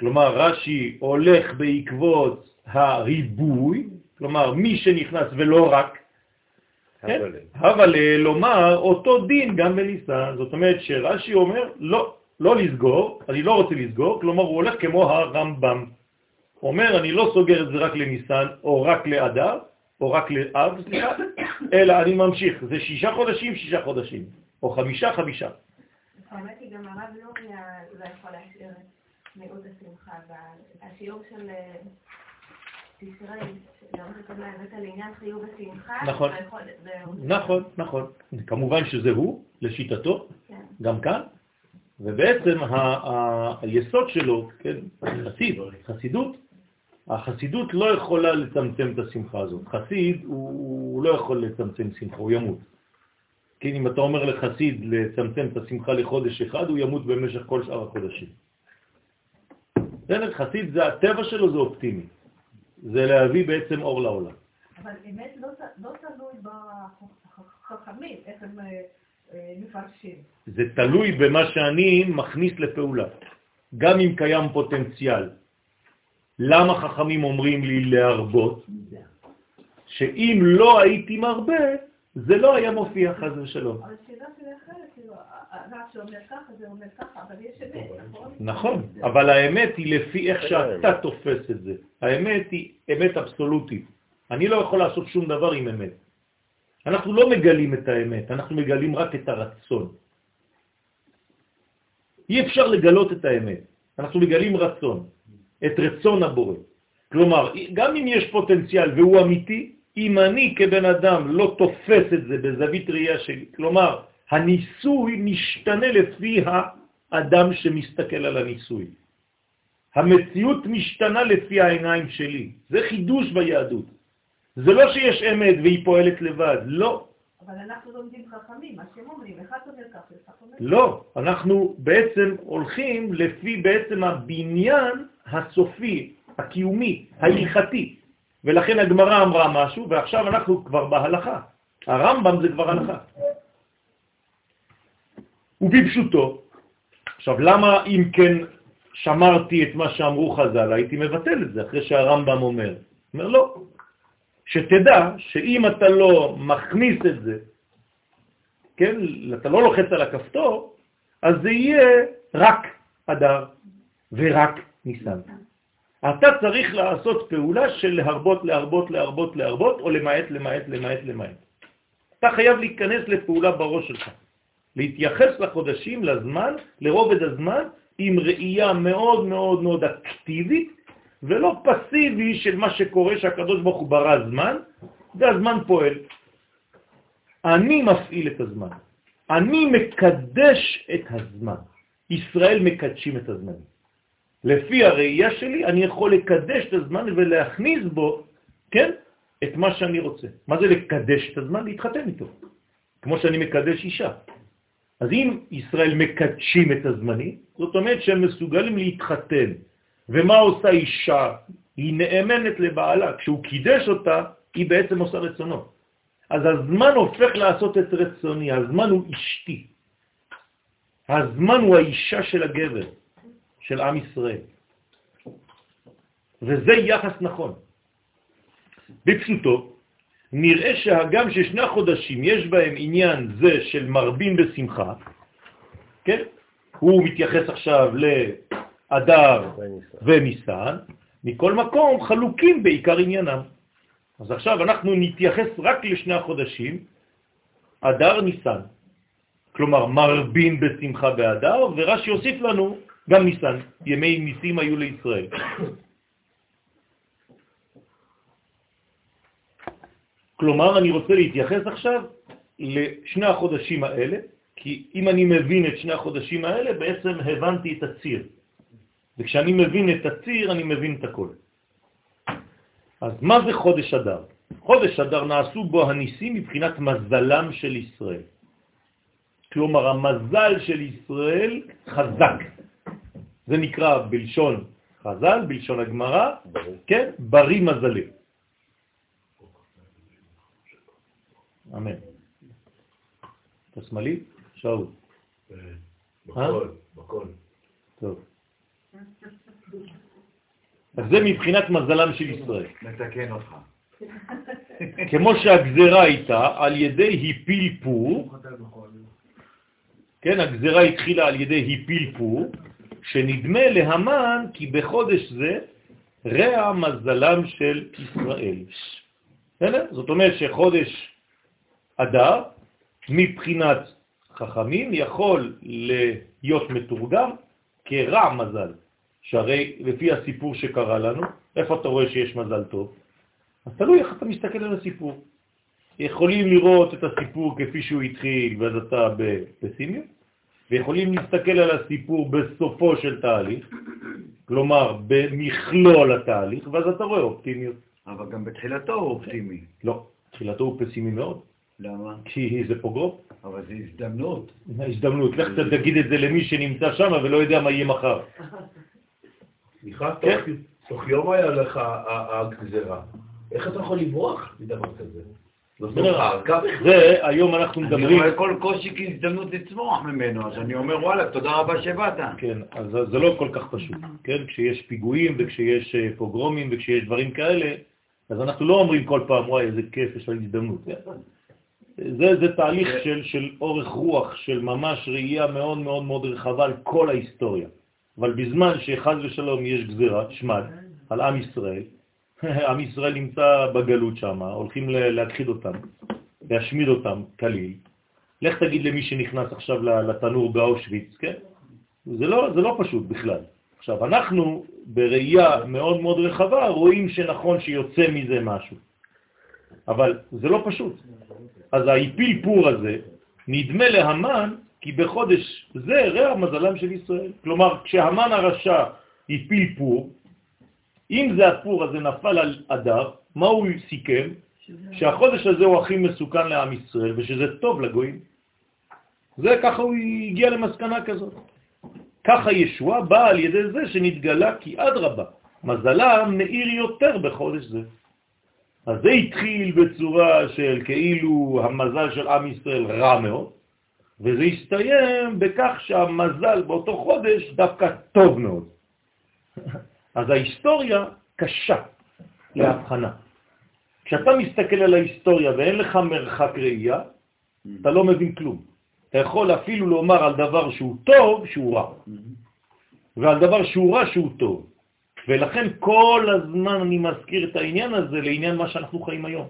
כלומר רש"י הולך בעקבות הריבוי, כלומר מי שנכנס ולא רק, כן? אבל אה, לומר אותו דין גם בניסן, זאת אומרת שרש"י אומר לא, לא לסגור, אני לא רוצה לסגור, כלומר הוא הולך כמו הרמב"ם. אומר אני לא סוגר את זה רק לניסן או רק לאדר, או רק לאב, סליחה, <coughs> אלא אני ממשיך, זה שישה חודשים, שישה חודשים, או חמישה, חמישה. האמת היא, גם הרב לא יכול להשאיר את מיעוט השמחה. והשיעור של אה, תשרי, נכון. נכון, נכון. כמובן שזה הוא, לשיטתו, כן. גם כאן, ובעצם היסוד שלו, כן, חסיד, חסידות, החסידות לא יכולה לצמצם את השמחה הזאת. חסיד הוא, הוא לא יכול לצמצם שמחה, הוא ימות. כן, אם אתה אומר לחסיד לצמצם את השמחה לחודש אחד, הוא ימות במשך כל שאר החודשים. בסדר, חסיד זה הטבע שלו, זה אופטימי. זה להביא בעצם אור לעולם. אבל אמת לא לא תלוי בחכמים, איך הם אה, מפרשים. זה תלוי במה שאני מכניס לפעולה. גם אם קיים פוטנציאל. למה חכמים אומרים לי להרבות? שאם לא הייתי מרבה, זה לא היה מופיע חז ושלום. אבל השאלה שלי אחרת, כאילו, הרב שאומר ככה, זה אומר ככה, אבל יש אמת, נכון? נכון, אבל האמת היא לפי איך שאתה תופס את זה. האמת היא אמת אבסולוטית. אני לא יכול לעשות שום דבר עם אמת. אנחנו לא מגלים את האמת, אנחנו מגלים רק את הרצון. אי אפשר לגלות את האמת, אנחנו מגלים רצון, את רצון הבורא. כלומר, גם אם יש פוטנציאל והוא אמיתי, אם אני כבן אדם לא תופס את זה בזווית ראייה שלי, כלומר, הניסוי משתנה לפי האדם שמסתכל על הניסוי. המציאות משתנה לפי העיניים שלי. זה חידוש ביהדות. זה לא שיש אמת והיא פועלת לבד, לא. אבל אנחנו לומדים חכמים, מה שהם אומרים, אחד אומר ככה, אחד אומר ככה. לא, אנחנו בעצם הולכים לפי בעצם הבניין הסופי, הקיומי, ההלכתי. ולכן הגמרא אמרה משהו, ועכשיו אנחנו כבר בהלכה. הרמב"ם זה כבר הלכה. ובפשוטו, עכשיו למה אם כן שמרתי את מה שאמרו חז"ל, הייתי מבטל את זה אחרי שהרמב"ם אומר. אומר לא, שתדע שאם אתה לא מכניס את זה, כן, אתה לא לוחץ על הכפתור, אז זה יהיה רק אדר ורק ניסן. אתה צריך לעשות פעולה של להרבות, להרבות, להרבות, להרבות, או למעט, למעט, למעט, למעט. אתה חייב להיכנס לפעולה בראש שלך, להתייחס לחודשים, לזמן, לרובד הזמן, עם ראייה מאוד מאוד מאוד אקטיבית, ולא פסיבי של מה שקורה שהקדוש ברוך הוא ברא זמן, והזמן פועל. אני מפעיל את הזמן. אני מקדש את הזמן. ישראל מקדשים את הזמן. לפי הראייה שלי אני יכול לקדש את הזמן ולהכניס בו, כן, את מה שאני רוצה. מה זה לקדש את הזמן? להתחתן איתו. כמו שאני מקדש אישה. אז אם ישראל מקדשים את הזמני, זאת אומרת שהם מסוגלים להתחתן. ומה עושה אישה? היא נאמנת לבעלה. כשהוא קידש אותה, היא בעצם עושה רצונו. אז הזמן הופך לעשות את רצוני, הזמן הוא אשתי. הזמן הוא האישה של הגבר, של עם ישראל. וזה יחס נכון. בפשוטו, נראה שהגם ששני החודשים יש בהם עניין זה של מרבים בשמחה, כן? הוא מתייחס עכשיו לאדר וניסן, מכל מקום חלוקים בעיקר עניינם. אז עכשיו אנחנו נתייחס רק לשני החודשים, אדר ניסן. כלומר, מרבים בשמחה באדר, ורש"י יוסיף לנו גם ניסן, ימי ניסים היו לישראל. כלומר, אני רוצה להתייחס עכשיו לשני החודשים האלה, כי אם אני מבין את שני החודשים האלה, בעצם הבנתי את הציר. וכשאני מבין את הציר, אני מבין את הכל. אז מה זה חודש אדר? חודש אדר נעשו בו הניסים מבחינת מזלם של ישראל. כלומר, המזל של ישראל חזק. זה נקרא בלשון חז"ל, בלשון הגמרא, כן, בריא מזלי. אמן. אתה שמאלי? שאול. בכל, בכל. טוב. אז זה מבחינת מזלם של ישראל. נתקן אותך. כמו שהגזרה הייתה על ידי היפיל פור, כן, הגזרה התחילה על ידי היפיל פור, שנדמה להמן כי בחודש זה רע מזלם של ישראל. בסדר? זאת אומרת שחודש אדר, מבחינת חכמים, יכול להיות מתורגם כרע מזל. שהרי לפי הסיפור שקרה לנו, איפה אתה רואה שיש מזל טוב? אז תלוי איך אתה מסתכל על הסיפור. יכולים לראות את הסיפור כפי שהוא התחיל ואז אתה בפסימיות, ויכולים להסתכל על הסיפור בסופו של תהליך, כלומר במכלול התהליך, ואז אתה רואה אופטימיות. אבל גם בתחילתו הוא אופטימי. לא, תחילתו הוא פסימי מאוד, למה? כי זה פוגרום. אבל זו הזדמנות. הזדמנות, לך תגיד את זה למי שנמצא שם ולא יודע מה יהיה מחר. סליחה, כן. תוך- יום היה לך ה- הגזרה. איך אתה יכול לברוח מדבר כזה? לא על כך זה, היום אנחנו אני מדברים, רואה כל קושי כהזדמנות לצמוח ממנו, אז אני אומר, וואלה, תודה רבה שבאת. כן, אז זה- לא כל כך פשוט, כן? כשיש פיגועים וכשיש אה, פוגרומים וכשיש דברים כאלה, אז אנחנו לא אומרים כל פעם, וואי, איזה כיף, יש לנו הזדמנות. זה, זה תהליך של, של אורך רוח, של ממש ראייה מאוד מאוד מאוד רחבה על כל ההיסטוריה. אבל בזמן שחז ושלום יש גזירה, שמד, על עם ישראל, <laughs> עם ישראל נמצא בגלות שם, הולכים להכחיד אותם, להשמיד אותם כליל. לך תגיד למי שנכנס עכשיו לתנור באושוויץ, כן? זה לא, זה לא פשוט בכלל. עכשיו, אנחנו בראייה מאוד מאוד רחבה רואים שנכון שיוצא מזה משהו, אבל זה לא פשוט. אז האיפיל פור הזה נדמה להמן כי בחודש זה רע מזלם של ישראל. כלומר, כשהמן הרשע הפיל פור, אם זה הפור הזה נפל על אדר, מה הוא סיכם? שהחודש הזה הוא הכי מסוכן לעם ישראל ושזה טוב לגויים. זה ככה הוא הגיע למסקנה כזאת. ככה ישוע בא על ידי זה שנתגלה כי אדרבה, מזלם מאיר יותר בחודש זה. אז זה התחיל בצורה של כאילו המזל של עם ישראל רע מאוד, וזה הסתיים בכך שהמזל באותו חודש דווקא טוב מאוד. <laughs> אז ההיסטוריה קשה להבחנה. כשאתה מסתכל על ההיסטוריה ואין לך מרחק ראייה, אתה לא מבין כלום. אתה יכול אפילו לומר על דבר שהוא טוב, שהוא רע, ועל דבר שהוא רע, שהוא טוב. ולכן כל הזמן אני מזכיר את העניין הזה לעניין מה שאנחנו חיים היום.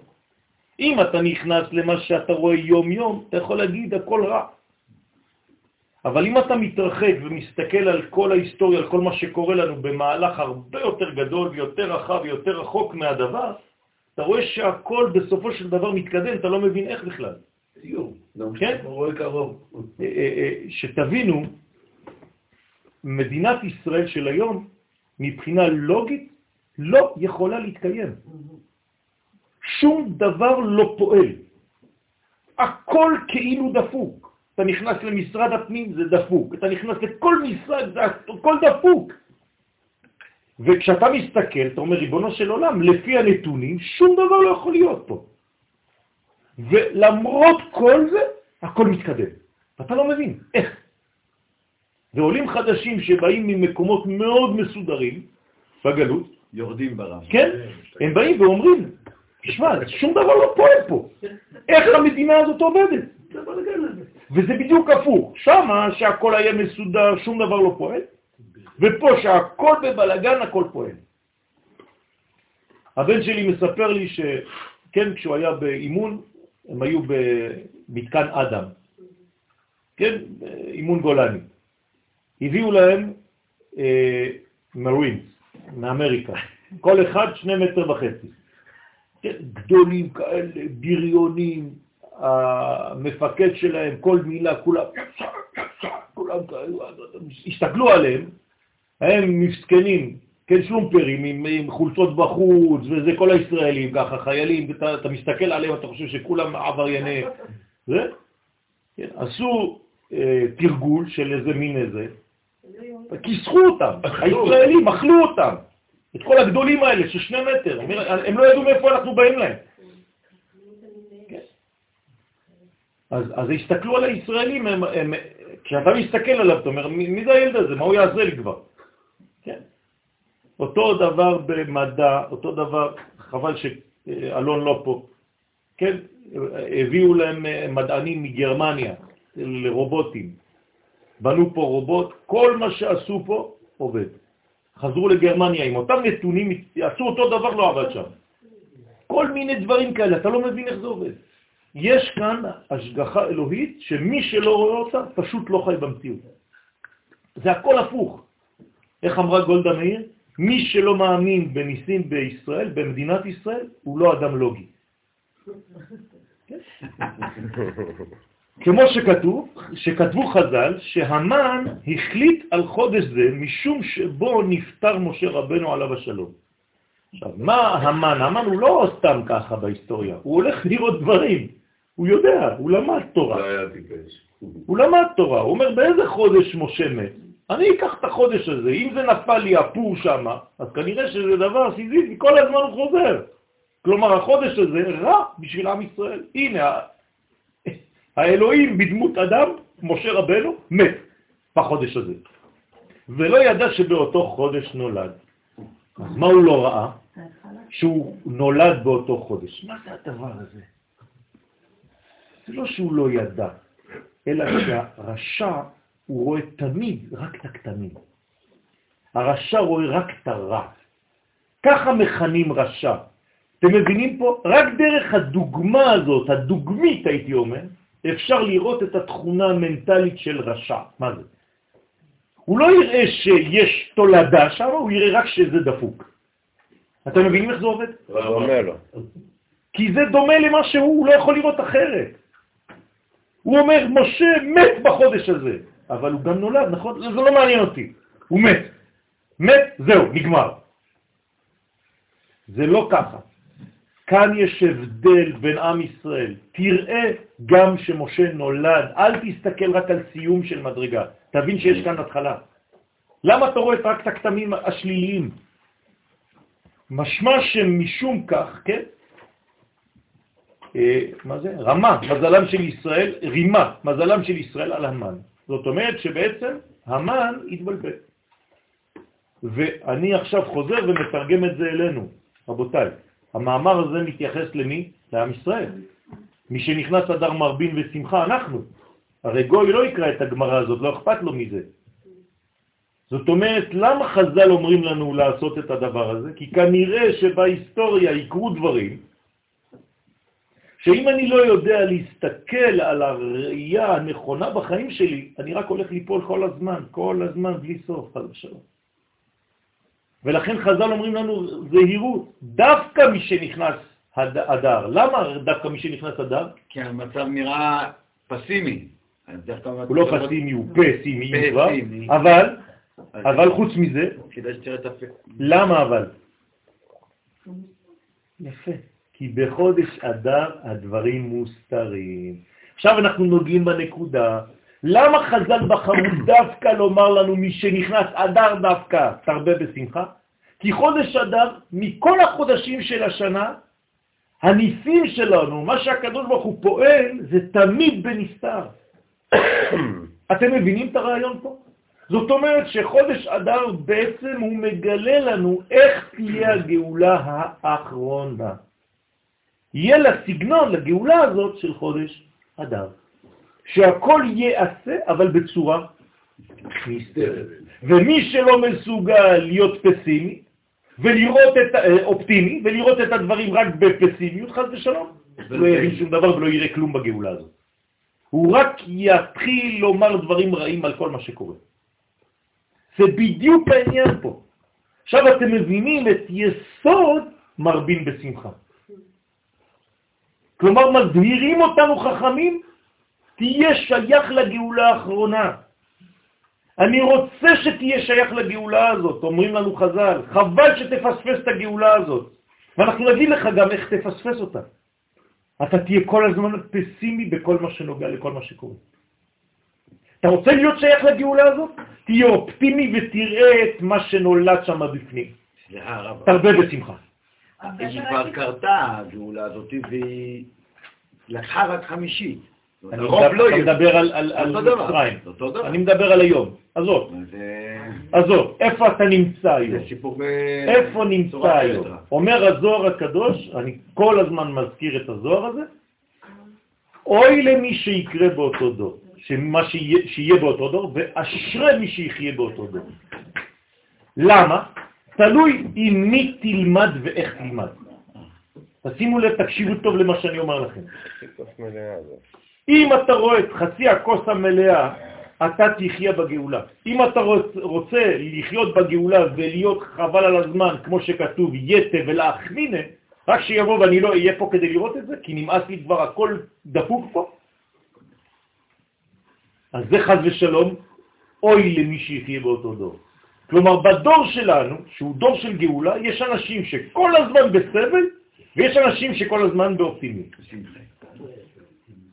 אם אתה נכנס למה שאתה רואה יום-יום, אתה יכול להגיד הכל רע. אבל אם אתה מתרחק ומסתכל על כל ההיסטוריה, על כל מה שקורה לנו במהלך הרבה יותר גדול ויותר רחב ויותר רחוק מהדבר, אתה רואה שהכל בסופו של דבר מתקדם, אתה לא מבין איך בכלל. כן? רואה קרוב. אה, אה, אה, שתבינו, מדינת ישראל של היום, מבחינה לוגית, לא יכולה להתקיים. שום דבר לא פועל. הכל כאילו דפוק. אתה נכנס למשרד הפנים, זה דפוק. אתה נכנס לכל משרד, זה הכל דפוק. וכשאתה מסתכל, אתה אומר, ריבונו של עולם, לפי הנתונים, שום דבר לא יכול להיות פה. ולמרות כל זה, הכל מתקדם. ואתה לא מבין, איך? ועולים חדשים שבאים ממקומות מאוד מסודרים בגלות, יורדים ברם. כן? הם באים ואומרים, תשמע, שום דבר לא פועל פה. איך המדינה הזאת עובדת? וזה בדיוק הפוך. שמה שהכל היה מסודר, שום דבר לא פועל, ופה שהכל בבלגן, הכל פועל. הבן שלי מספר לי שכן, כשהוא היה באימון, הם היו במתקן אדם, כן, אימון גולני. הביאו להם אה, מרינס מאמריקה, כל אחד שני מטר וחצי. כן, גדולים כאלה, בריונים, המפקד שלהם, כל מילה, כולם, כולם הסתכלו עליהם, הם מסכנים, כן, שלומפרים עם, עם חולצות בחוץ, וזה כל הישראלים ככה, חיילים, אתה, אתה מסתכל עליהם, אתה חושב שכולם עברייני... זה? כן, עשו אה, תרגול של איזה מין איזה, כיסחו אותם, הישראלים אכלו אותם, את כל הגדולים האלה של שני מטר, הם לא ידעו מאיפה אנחנו באים להם. כן. אז, אז הסתכלו על הישראלים, הם, הם, כשאתה מסתכל עליו, אתה אומר, מי, מי זה הילד הזה? מה הוא יעשה לי כבר? כן. אותו דבר במדע, אותו דבר, חבל שאלון לא פה, כן, הביאו להם מדענים מגרמניה, לרובוטים, בנו פה רובוט, כל מה שעשו פה עובד. חזרו לגרמניה עם אותם נתונים, עשו אותו דבר, לא עבד שם. כל מיני דברים כאלה, אתה לא מבין איך זה עובד. יש כאן השגחה אלוהית שמי שלא רואה אותה פשוט לא חי במציאות. זה הכל הפוך. איך אמרה גולדה מאיר? מי שלא מאמין בניסים בישראל, במדינת ישראל, הוא לא אדם לוגי. כמו שכתוב, שכתבו חז"ל, שהמן החליט על חודש זה משום שבו נפטר משה רבנו עליו השלום. עכשיו, מה המן? המן הוא לא סתם ככה בהיסטוריה, הוא הולך לראות דברים, הוא יודע, הוא למד תורה. לא. הוא למד תורה, הוא אומר, באיזה חודש משה מת? אני אקח את החודש הזה, אם זה נפל לי הפור שם, אז כנראה שזה דבר סיזיפי, כל הזמן הוא חוזר. כלומר, החודש הזה רע בשביל עם ישראל. הנה, האלוהים בדמות אדם, משה רבנו, מת בחודש הזה. ולא ידע שבאותו חודש נולד. אז מה הוא לא ראה? שהוא נולד באותו חודש. מה זה הדבר הזה? זה לא שהוא לא ידע, אלא שהרשע, הוא רואה תמיד רק את הקטנים. הרשע רואה רק את הרע. ככה מכנים רשע. אתם מבינים פה? רק דרך הדוגמה הזאת, הדוגמית הייתי אומר, אפשר לראות את התכונה המנטלית של רשע. מה זה? הוא לא יראה שיש תולדה שם, הוא יראה רק שזה דפוק. אתם מבינים איך זה עובד? זה אומר לו. כי זה דומה למה שהוא, הוא לא יכול לראות אחרת. הוא אומר, משה מת בחודש הזה, אבל הוא גם נולד, נכון? זה לא מעניין אותי, הוא מת. מת, זהו, נגמר. זה לא ככה. כאן יש הבדל בין עם ישראל. תראה גם שמשה נולד, אל תסתכל רק על סיום של מדרגה, תבין שיש כאן התחלה. למה אתה רואה רק את הכתמים השליליים? משמע שמשום כך, כן? אה, מה זה? רמה, מזלם של ישראל, רימה, מזלם של ישראל על המן. זאת אומרת שבעצם המן התבלבל. ואני עכשיו חוזר ומתרגם את זה אלינו, רבותיי. המאמר הזה מתייחס למי? לעם ישראל. מי שנכנס אדר מרבין ושמחה, אנחנו. הרי גוי לא יקרא את הגמרא הזאת, לא אכפת לו מזה. זאת אומרת, למה חז"ל אומרים לנו לעשות את הדבר הזה? כי כנראה שבהיסטוריה יקרו דברים, שאם אני לא יודע להסתכל על הראייה הנכונה בחיים שלי, אני רק הולך ליפול כל הזמן, כל הזמן בלי סוף, חד ושלום. ולכן חז"ל אומרים לנו זהירות, דווקא מי שנכנס אדר. למה דווקא מי שנכנס אדר? כי המצב נראה פסימי. הוא לא פסימי, הוא פסימי אבל, אבל חוץ מזה. למה אבל? יפה, כי בחודש אדר הדברים מוסתרים. עכשיו אנחנו נוגעים בנקודה, למה חז"ל בחרו דווקא לומר לנו מי שנכנס אדר דווקא תרבה בשמחה? כי חודש אדר, מכל החודשים של השנה, הניסים שלנו, מה שהקדוש ברוך הוא פועל, זה תמיד בנסתר. <coughs> אתם מבינים את הרעיון פה? זאת אומרת שחודש אדר בעצם הוא מגלה לנו איך תהיה הגאולה האחרונה. יהיה לה סגנון לגאולה הזאת של חודש אדר. שהכל ייעשה, אבל בצורה נסתרת. ומי שלא מסוגל להיות פסימי, ולראות את, אה, אופטימי, ולראות את הדברים רק בפסימיות, חס ושלום, לא יבין שום דבר ולא יראה כלום בגאולה הזאת. הוא רק יתחיל לומר דברים רעים על כל מה שקורה. זה בדיוק העניין פה. עכשיו אתם מבינים את יסוד מרבין בשמחה. כלומר, מזהירים אותנו חכמים, תהיה שייך לגאולה האחרונה. אני רוצה שתהיה שייך לגאולה הזאת, אומרים לנו חז"ל, חבל שתפספס את הגאולה הזאת. ואנחנו נגיד לך גם איך תפספס אותה. אתה תהיה כל הזמן פסימי בכל מה שנוגע לכל מה שקורה. אתה רוצה להיות שייך לגאולה הזאת? תהיה אופטימי ותראה את מה שנולד שם בפנים. תרבה בשמחה. היא כבר קרתה, הגאולה הזאת, והיא לקחה רק חמישית. אני מדבר- לא. מדבר על-. מצרים. אני מדבר על היום. עזוב, זה עזוב, איפה אתה נמצא היום? ב... איפה נמצא היום? אומר הזוהר הקדוש, אני כל הזמן מזכיר את הזוהר הזה, אוי למי שיקרה באותו דור, שמה שיהיה, שיהיה באותו דור, ואשרי מי שיחיה באותו דור. למה? תלוי עם מי תלמד ואיך תלמד. תשימו לב, תקשיבו טוב למה שאני אומר לכם. אם אתה רואה את חצי הכוס המלאה, אתה תחיה בגאולה. אם אתה רוצ- רוצה לחיות בגאולה ולהיות חבל על הזמן, כמו שכתוב, יתה ולהכנינה, רק שיבוא ואני לא אהיה פה כדי לראות את זה, כי נמאס לי כבר הכל דפוק פה. אז זה חז ושלום, אוי למי שיחיה באותו דור. כלומר, בדור שלנו, שהוא דור של גאולה, יש אנשים שכל הזמן בסבל, ויש אנשים שכל הזמן באופטימיות.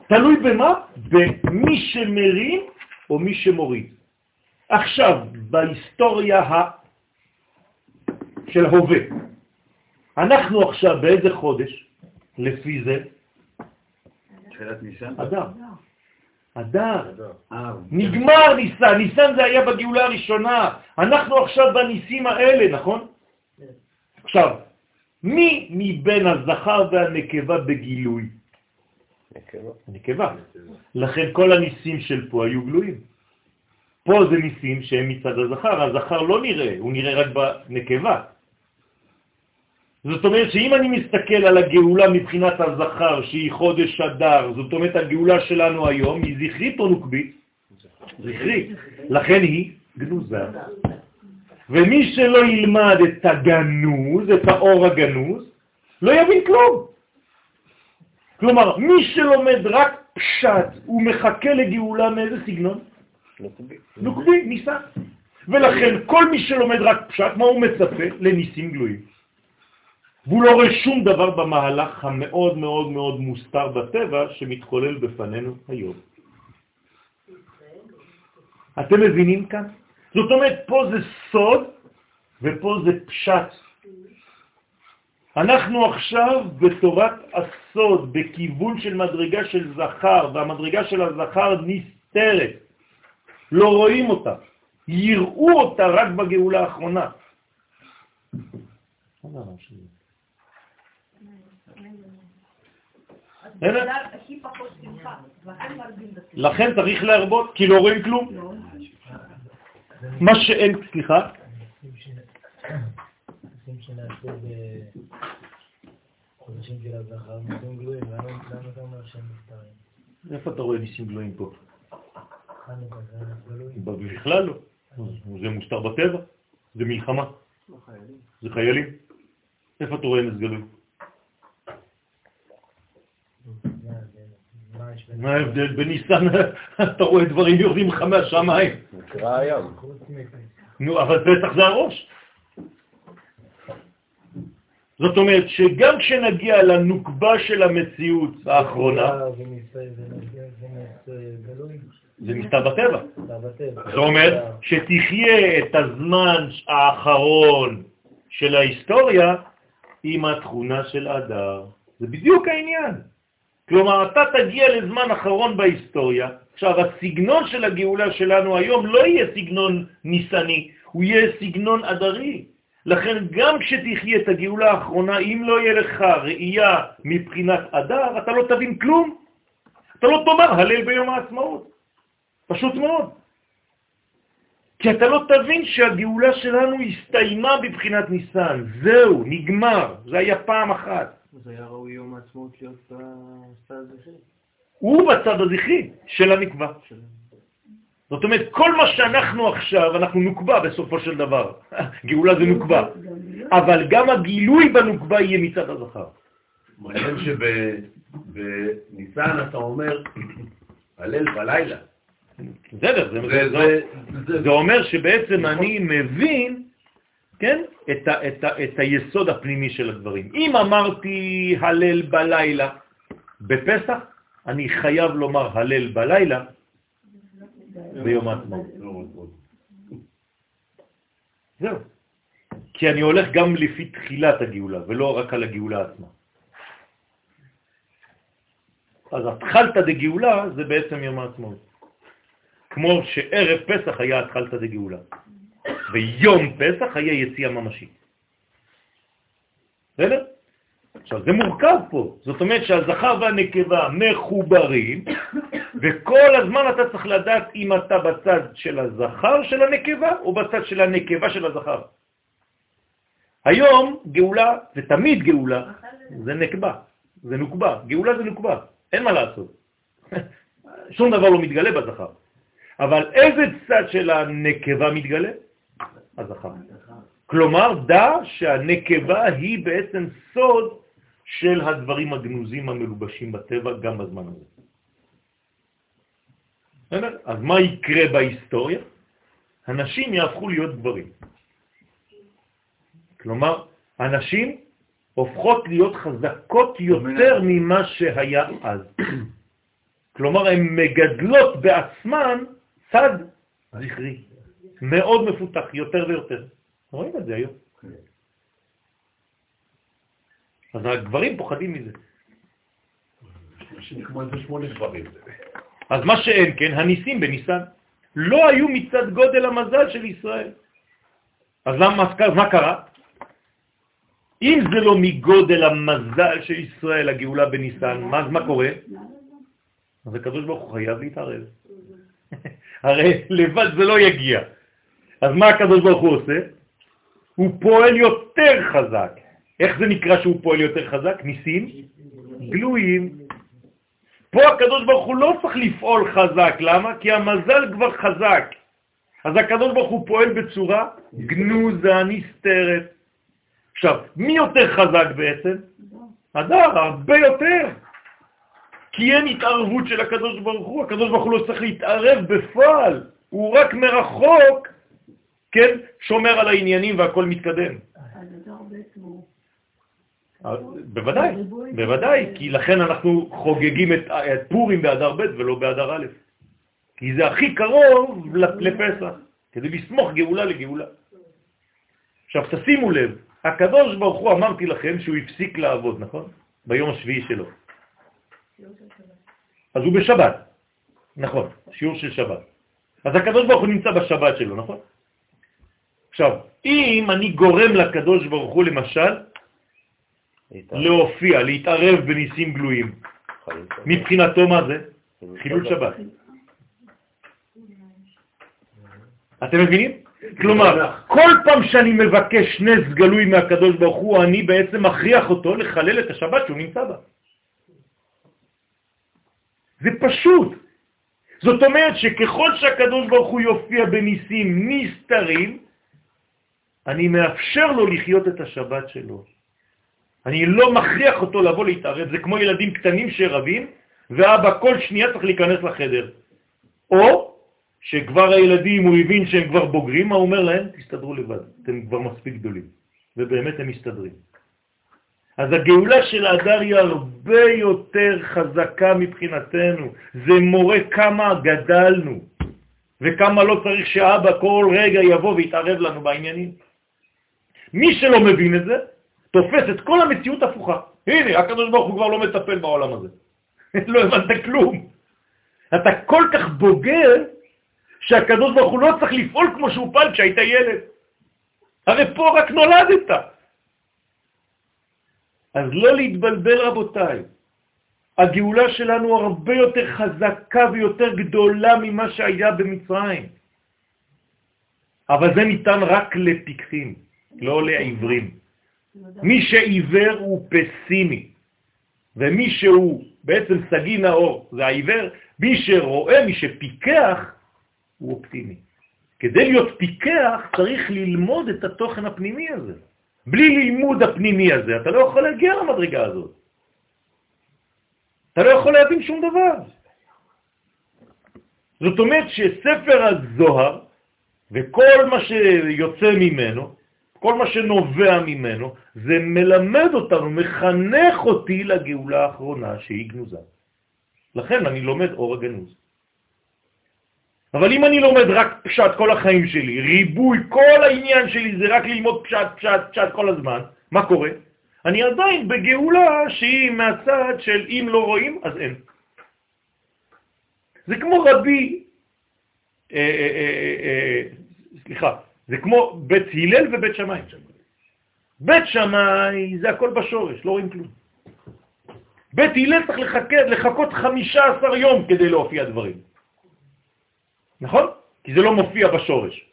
תלוי במה? במי שמרים או מי שמוריד. עכשיו, בהיסטוריה ה... של הווה, אנחנו עכשיו באיזה חודש, לפי זה? תחילת ניסן? אדר. אדר. נגמר ניסן, ניסן זה היה בגאולה הראשונה, אנחנו עכשיו בניסים האלה, נכון? עכשיו, מי מבין הזכר והנקבה בגילוי? נקבה. הנקבה. לכן כל הניסים של פה היו גלויים. פה זה ניסים שהם מצד הזכר, הזכר לא נראה, הוא נראה רק בנקבה. זאת אומרת שאם אני מסתכל על הגאולה מבחינת הזכר, שהיא חודש אדר, זאת אומרת הגאולה שלנו היום היא זכרית או נוקבית? זכרית. לכן היא גנוזה. ומי שלא ילמד את הגנוז, את האור הגנוז, לא יבין כלום. כלומר, מי שלומד רק פשט, הוא מחכה לגאולה מאיזה סגנון? נוקבי. ניסה. ולכן כל מי שלומד רק פשט, מה הוא מצפה? לניסים גלויים. והוא לא רואה שום דבר במהלך המאוד מאוד מאוד מוסתר בטבע שמתחולל בפנינו היום. אתם מבינים כאן? זאת אומרת, פה זה סוד ופה זה פשט. אנחנו עכשיו בתורת הסוד, בכיוון של מדרגה של זכר, והמדרגה של הזכר נסתרת. לא רואים אותה. יראו אותה רק בגאולה האחרונה. בסדר? הכי פחות שמחה, לכן צריך להרבות, כי לא רואים כלום. מה שאין, סליחה, גלויים? איפה אתה רואה ניסים גלויים פה? בכלל לא. זה מוסתר בטבע, זה מלחמה, זה חיילים. איפה אתה רואה נס גלוי? מה ההבדל? מה ההבדל? בניסן <laughs> אתה רואה דברים יורדים לך מהשמיים. נקרא הים. נו, אבל פסח זה הראש. זאת אומרת שגם כשנגיע לנוקבה של המציאות האחרונה, זה מסתר בטבע. זה אומר שתחיה את הזמן האחרון של ההיסטוריה עם התכונה של אדר. זה בדיוק העניין. כלומר, אתה תגיע לזמן אחרון בהיסטוריה. עכשיו, הסגנון של הגאולה שלנו היום לא יהיה סגנון ניסני, הוא יהיה סגנון אדרי. לכן גם כשתחיה את הגאולה האחרונה, אם לא יהיה לך ראייה מבחינת אדר, אתה לא תבין כלום. אתה לא תאמר הלל ביום העצמאות. פשוט מאוד. כי אתה לא תבין שהגאולה שלנו הסתיימה בבחינת ניסן. זהו, נגמר. זה היה פעם אחת. אז היה ראוי יום העצמאות להיות בצד הזכרי. הוא בצד הזכרי של הנקבה. זאת אומרת, כל מה שאנחנו עכשיו, אנחנו נוקבה בסופו של דבר. <laughs> גאולה זה נוקבה. אבל גם הגילוי בנוקבה יהיה מצד הזכר. מעניין שבניסן אתה אומר, הלל בלילה. בסדר, זה, אומר שבעצם אני מבין, כן, את, ה, את, ה, את היסוד הפנימי של הדברים. אם אמרתי הלל בלילה בפסח, אני חייב לומר הלל בלילה ביום העצמאות. זהו. כי אני הולך גם לפי תחילת הגאולה, ולא רק על הגאולה עצמה. אז התחלת דגאולה זה בעצם יום העצמאות. כמו שערב פסח היה התחלת דגאולה, ויום פסח היה יציאה ממשית. בסדר? עכשיו, זה מורכב פה. זאת אומרת שהזכר והנקבה מחוברים, וכל הזמן אתה צריך לדעת אם אתה בצד של הזכר של הנקבה או בצד של הנקבה של הזכר. היום גאולה, ותמיד גאולה, זה נקבה, זה נוקבה. גאולה זה נוקבה, אין מה לעשות. <laughs> שום דבר לא מתגלה בזכר. אבל איזה צד של הנקבה מתגלה? הזכר. כלומר, דע שהנקבה היא בעצם סוד של הדברים הגנוזים המלובשים בטבע גם בזמן הזה. אז מה יקרה בהיסטוריה? הנשים יהפכו להיות גברים. כלומר, הנשים הופכות להיות חזקות יותר ממה שהיה אז. כלומר, הן מגדלות בעצמן צד זכרי, מאוד מפותח, יותר ויותר. רואים את זה היום. אז הגברים פוחדים מזה. אז מה שאין כן, הניסים בניסן לא היו מצד גודל המזל של ישראל. אז למה, מה קרה? אם זה לא מגודל המזל של ישראל, הגאולה בניסן, מה, מה קורה? אז הקדוש ברוך הוא חייב להתערב. <laughs> הרי לבד זה לא יגיע. אז מה הקדוש ברוך הוא עושה? הוא פועל יותר חזק. איך זה נקרא שהוא פועל יותר חזק? ניסים גלויים. פה הקדוש ברוך הוא לא צריך לפעול חזק, למה? כי המזל כבר חזק. אז הקדוש ברוך הוא פועל בצורה גנוזה, נסתרת. עכשיו, מי יותר חזק בעצם? הדר, הרבה יותר. כי אין התערבות של הקדוש ברוך הוא, הקדוש ברוך הוא לא צריך להתערב בפועל, הוא רק מרחוק, כן, שומר על העניינים והכל מתקדם. אה, בוודאי, בוודאי, כי לכן אנחנו חוגגים את, את פורים באדר ב' ולא באדר א', כי זה הכי קרוב לפסח, כדי לסמוך גאולה לגאולה. עכשיו תשימו לב, הקדוש ברוך הוא אמרתי לכם שהוא הפסיק לעבוד, נכון? ביום השביעי שלו. אז הוא בשבת, נכון, שיעור של שבת. אז הקדוש ברוך הוא נמצא בשבת שלו, נכון? עכשיו, אם אני גורם לקדוש ברוך הוא למשל להופיע, להתערב בניסים גלויים, מבחינתו מה זה? חילול שבת. אתם מבינים? כלומר, כל פעם שאני מבקש נס גלוי מהקדוש ברוך הוא, אני בעצם מכריח אותו לחלל את השבת שהוא נמצא בה. זה פשוט. זאת אומרת שככל שהקדוש ברוך הוא יופיע בניסים נסתרים, אני מאפשר לו לחיות את השבת שלו. אני לא מכריח אותו לבוא להתערב, זה כמו ילדים קטנים שרבים, ואבא כל שנייה צריך להיכנס לחדר. או שכבר הילדים, הוא הבין שהם כבר בוגרים, מה הוא אומר להם? תסתדרו לבד, אתם כבר מספיק גדולים. ובאמת הם מסתדרים. אז הגאולה של האדר היא הרבה יותר חזקה מבחינתנו. זה מורה כמה גדלנו, וכמה לא צריך שאבא כל רגע יבוא ויתערב לנו בעניינים. מי שלא מבין את זה, תופס את כל המציאות הפוכה. הנה, הקדוש ברוך הוא כבר לא מטפל בעולם הזה. <laughs> לא הבנת כלום. אתה כל כך בוגר, שהקדוש ברוך הוא לא צריך לפעול כמו שהוא פעל כשהיית ילד. הרי פה רק נולדת. אז לא להתבלבל רבותיי. הגאולה שלנו הרבה יותר חזקה ויותר גדולה ממה שהיה במצרים. אבל זה ניתן רק לפיקחים, לא לעיוורים. מי שעיוור הוא פסימי, ומי שהוא בעצם סגי נאור, זה העיוור, מי שרואה, מי שפיקח, הוא אופטימי. כדי להיות פיקח צריך ללמוד את התוכן הפנימי הזה. בלי לימוד הפנימי הזה, אתה לא יכול להגיע למדרגה הזאת. אתה לא יכול להבין שום דבר. זאת אומרת שספר הזוהר וכל מה שיוצא ממנו, כל מה שנובע ממנו, זה מלמד אותנו, מחנך אותי לגאולה האחרונה שהיא גנוזה. לכן אני לומד אור הגנוז. אבל אם אני לומד רק פשט כל החיים שלי, ריבוי, כל העניין שלי זה רק ללמוד פשט, פשט, פשט כל הזמן, מה קורה? אני עדיין בגאולה שהיא מהצד של אם לא רואים, אז אין. זה כמו רבי, אה, אה, אה, אה, סליחה, זה כמו בית הלל ובית שמאי. בית שמאי זה הכל בשורש, לא רואים כלום. בית הלל צריך לחכות, לחכות 15 יום כדי להופיע דברים. נכון? כי זה לא מופיע בשורש.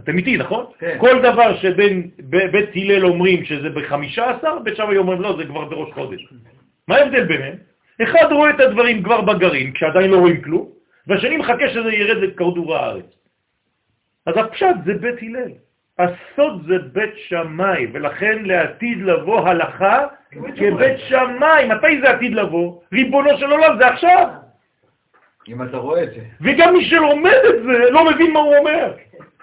אתם איתי, נכון? כן. כל דבר שבין בית הלל אומרים שזה ב-15, בית שמאי אומרים לא, זה כבר בראש חודש. מה ההבדל ביניהם? אחד רואה את הדברים כבר בגרעין, כשעדיין לא רואים כלום, והשני מחכה שזה ירד לכדור הארץ. אז הפשט זה בית הלל. הסוד זה בית שמאי, ולכן לעתיד לבוא הלכה כבית שמאי. מתי זה עתיד לבוא? ריבונו של עולם, זה עכשיו. אם אתה רואה את זה. וגם מי שלומד את זה לא מבין מה הוא אומר.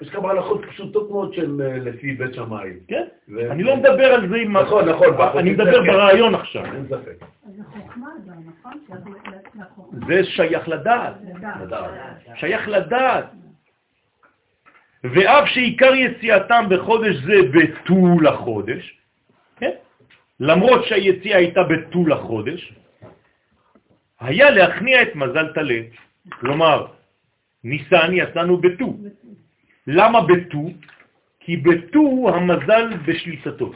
יש כמה הלכות פשוטות מאוד שהן אה, לפי בית שמאי. כן? אני לא מדבר על זה עם... נכון, נכון, אני מדבר כן. ברעיון עכשיו. אין ספק. אז החוכמה גם, נכון? זה שייך. לדעת. לדעת. שייך לדעת. ואף שעיקר יציאתם בחודש זה בטול החודש, כן? למרות שהיציאה הייתה בטול החודש, היה להכניע את מזל תלה. כלומר, ניסן יצאנו בטו. למה בטו? כי בטו המזל בשליטתו.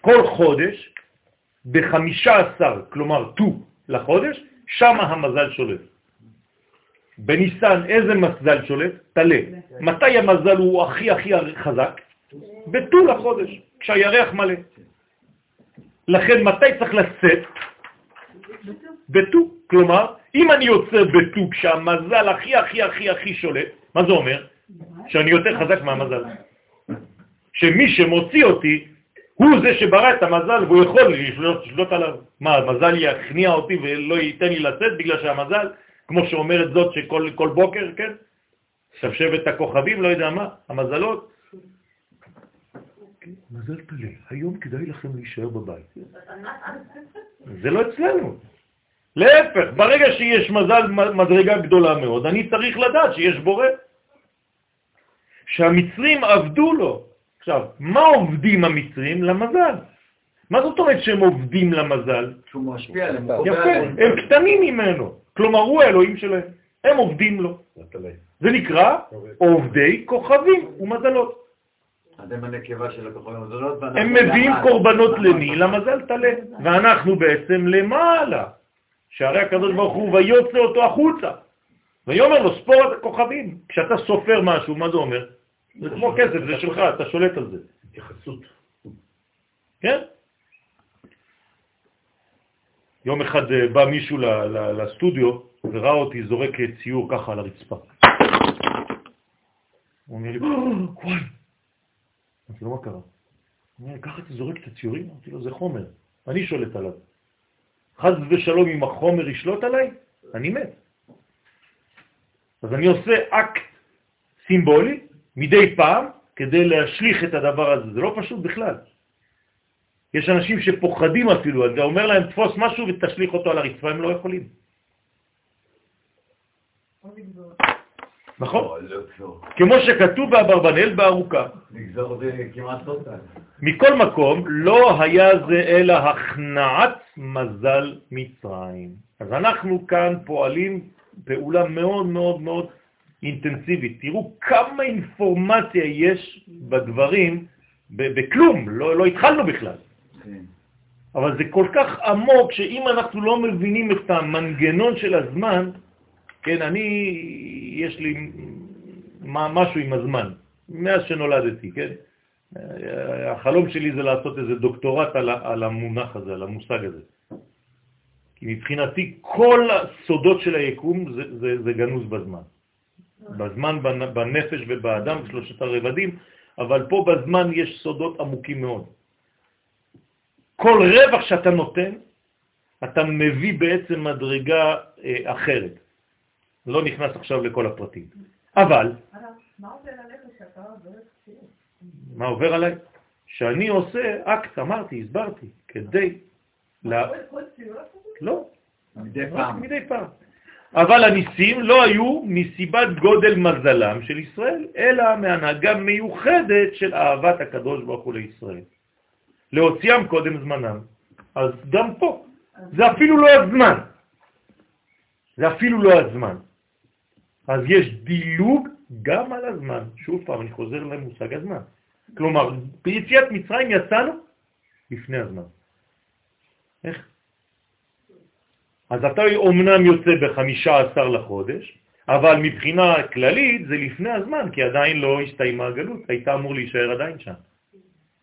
כל חודש, בחמישה עשר, כלומר טו לחודש, שם המזל שולט. בניסן איזה מזל שולט? תלה. מתי המזל הוא הכי הכי חזק? בטול החודש, כשהירח מלא. לכן מתי צריך לשאת? בטו. כלומר, אם אני יוצא בטו כשהמזל הכי הכי הכי הכי שולט, מה זה אומר? שאני יותר חזק מהמזל. שמי שמוציא אותי הוא זה שברא את המזל והוא יכול לשלוט עליו. מה, המזל יכניע אותי ולא ייתן לי לצאת בגלל שהמזל, כמו שאומרת זאת שכל כל בוקר, כן? שבשבת הכוכבים, לא יודע מה, המזלות. מזל פלא, היום כדאי לכם להישאר בבית. זה לא אצלנו. להפך, ברגע שיש מזל מדרגה גדולה מאוד, אני צריך לדעת שיש בורא. שהמצרים עבדו לו. עכשיו, מה עובדים המצרים? למזל. מה זאת אומרת שהם עובדים למזל? שהוא משפיע עליהם. יפה. הם קטנים ממנו. כלומר, הוא האלוהים שלהם. הם עובדים לו. זה נקרא עובדי כוכבים ומזלות. הם הנקבה של הכוכבים הזולות. ואנחנו הם מביאים. קורבנות למי? למזל תלה. ואנחנו בעצם למעלה. שהרי הקדוש ברוך הוא ויוצא אותו החוצה. ויאמר לו, ספור את הכוכבים. כשאתה סופר משהו, מה זה אומר? זה כמו כסף, זה שלך, אתה שולט על זה. התייחסות. כן? יום אחד אה, בא מישהו לסטודיו וראה אותי זורק ציור ככה על הרצפה. הוא אומר לי, "אה, וואי. אמרתי לו, מה קרה? הוא אומר ככה אתה זורק את הציורים? אמרתי לו, זה חומר, אני שולט עליו. חז ושלום אם החומר ישלוט עליי, אני מת. אז אני עושה אקט סימבולי מדי פעם כדי להשליך את הדבר הזה. זה לא פשוט בכלל. יש אנשים שפוחדים אפילו, אתה אומר להם תפוס משהו ותשליך אותו על הרצפה, הם לא יכולים. נכון? כמו שכתוב באברבנאל בארוכה. לגזור זה כמעט לא. מכל מקום, לא היה זה אלא הכנעת מזל מצרים. אז אנחנו כאן פועלים פעולה מאוד מאוד מאוד אינטנסיבית. תראו כמה אינפורמציה יש בדברים, בכלום, לא, לא התחלנו בכלל. כן. אבל זה כל כך עמוק, שאם אנחנו לא מבינים את המנגנון של הזמן, כן, אני, יש לי משהו עם הזמן, מאז שנולדתי, כן? החלום שלי זה לעשות איזה דוקטורט על, על המונח הזה, על המושג הזה. כי מבחינתי כל הסודות של היקום זה, זה, זה גנוז בזמן. בזמן, בנ- בנפש ובאדם, שלושת הרבדים, אבל פה בזמן יש סודות עמוקים מאוד. כל רווח שאתה נותן, אתה מביא בעצם מדרגה אה, אחרת. לא נכנס עכשיו לכל הפרטים. אבל, מה עובר עליך שאתה עובר ציור? מה עובר עליי? שאני עושה אקט, אמרתי, הסברתי, כדי... לה... לא, מדי פעם. מדי פעם. אבל הניסים לא היו מסיבת גודל מזלם של ישראל, אלא מהנהגה מיוחדת של אהבת הקדוש ברוך הוא לישראל. להוציאם קודם זמנם. אז גם פה, זה אפילו לא הזמן. זה אפילו לא הזמן. אז יש דילוג גם על הזמן. שוב פעם, אני חוזר למושג הזמן. כלומר, ביציאת מצרים יצאנו לפני הזמן. איך? אז אתה אומנם יוצא בחמישה עשר לחודש, אבל מבחינה כללית זה לפני הזמן, כי עדיין לא הסתיימה הגלות, הייתה אמור להישאר עדיין שם.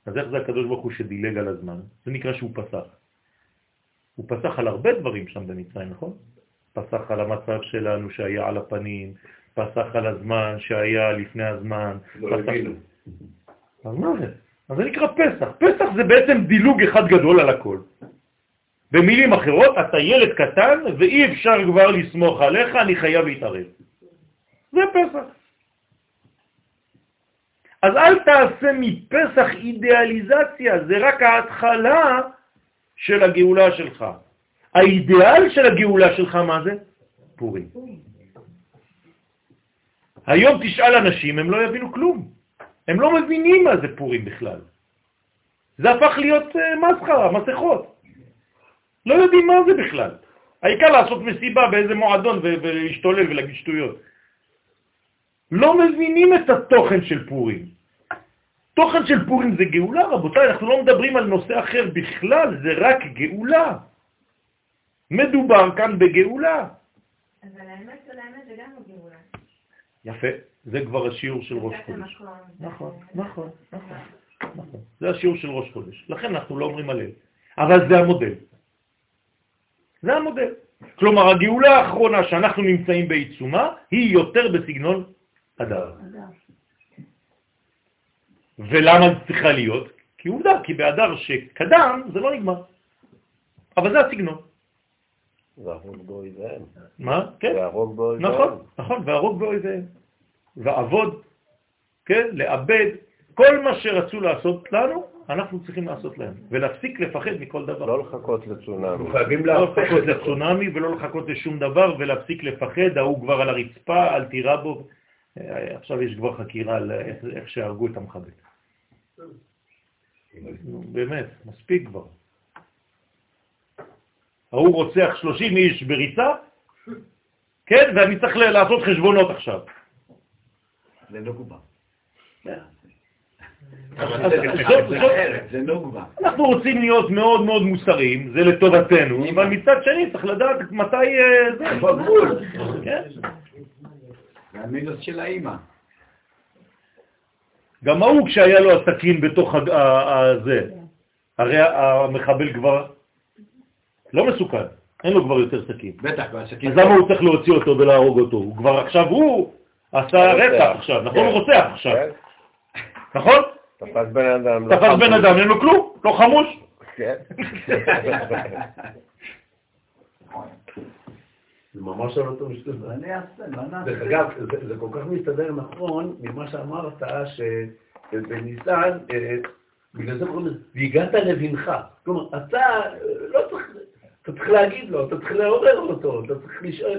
אז איך זה הקדוש ברוך הוא שדילג על הזמן? זה נקרא שהוא פסח. הוא פסח על הרבה דברים שם במצרים, נכון? פסח על המצב שלנו שהיה על הפנים, פסח על הזמן שהיה לפני הזמן. לא פסח... אז מה זה? אז זה נקרא פסח. פסח זה בעצם דילוג אחד גדול על הכל. במילים אחרות, אתה ילד קטן ואי אפשר כבר לסמוך עליך, אני חייב להתערב. זה פסח. אז אל תעשה מפסח אידיאליזציה, זה רק ההתחלה של הגאולה שלך. האידיאל של הגאולה שלך מה זה? פורים. היום תשאל אנשים, הם לא יבינו כלום. הם לא מבינים מה זה פורים בכלל. זה הפך להיות אה, מסחרה, מסכות. לא יודעים מה זה בכלל. העיקר לעשות מסיבה באיזה מועדון ולהשתולל ולהגיד שטויות. לא מבינים את התוכן של פורים. תוכן של פורים זה גאולה, רבותיי, אנחנו לא מדברים על נושא אחר בכלל, זה רק גאולה. מדובר כאן בגאולה. אבל האמת של האמת זה גם גאולה. יפה, זה כבר השיעור של ראש חודש. נכון, נכון, נכון, נכון. זה השיעור של ראש חודש. לכן אנחנו לא אומרים הלל. אבל זה המודל. זה המודל. כלומר, הגאולה האחרונה שאנחנו נמצאים בעיצומה היא יותר בסגנון אדר. ולמה זה צריכה להיות? כי עובדה, כי באדר שקדם זה לא נגמר. אבל זה הסגנון. והרוג באויביהם. מה? כן. והרוג באויביהם. נכון, נכון, והרוג באויביהם. ועבוד, כן, לאבד, כל מה שרצו לעשות לנו, אנחנו צריכים לעשות להם, ולהפסיק לפחד מכל דבר. לא לחכות לצונאמי. חייבים לא לחכות. לצונאמי ולא לחכות לשום דבר ולהפסיק לפחד, ההוא כבר על הרצפה, אל תירה בו. עכשיו יש כבר חקירה על איך, שהרגו את המחבל. באמת, מספיק כבר. ההוא רוצח 30 איש בריצה, כן, ואני צריך לעשות חשבונות עכשיו. זה נוגבה. זה נוגבה. אנחנו רוצים להיות מאוד מאוד מוסריים, זה לטובתנו, אבל מצד שני צריך לדעת מתי אה, זה. הגבול? כן. המינוס של האימא. גם ההוא כשהיה לו הסכין בתוך הזה, הרי המחבל כבר לא מסוכן, אין לו כבר יותר סכין. בטח, בעסקים. אז למה הוא צריך להוציא אותו ולהרוג אותו? הוא כבר עכשיו, הוא עשה. רצח עכשיו, נכון? הוא רוצח עכשיו, כן? נכון? תפס בן אדם. לא תפס בן. אדם, אין לו כלום, לא חמוש. כן. <laughs> <laughs> זה ממש על אותו משתתף. אני אעשה, לא נעשה. דרך אגב, זה, זה כל כך מסתדר נכון ממה שאמרת, שבניסן, אה, בגלל זה קוראים לזה, והגעת לבנך. כלומר, אתה אה, לא צריך, אתה צריך להגיד לו, אתה צריך לעורר אותו, אתה צריך לשאול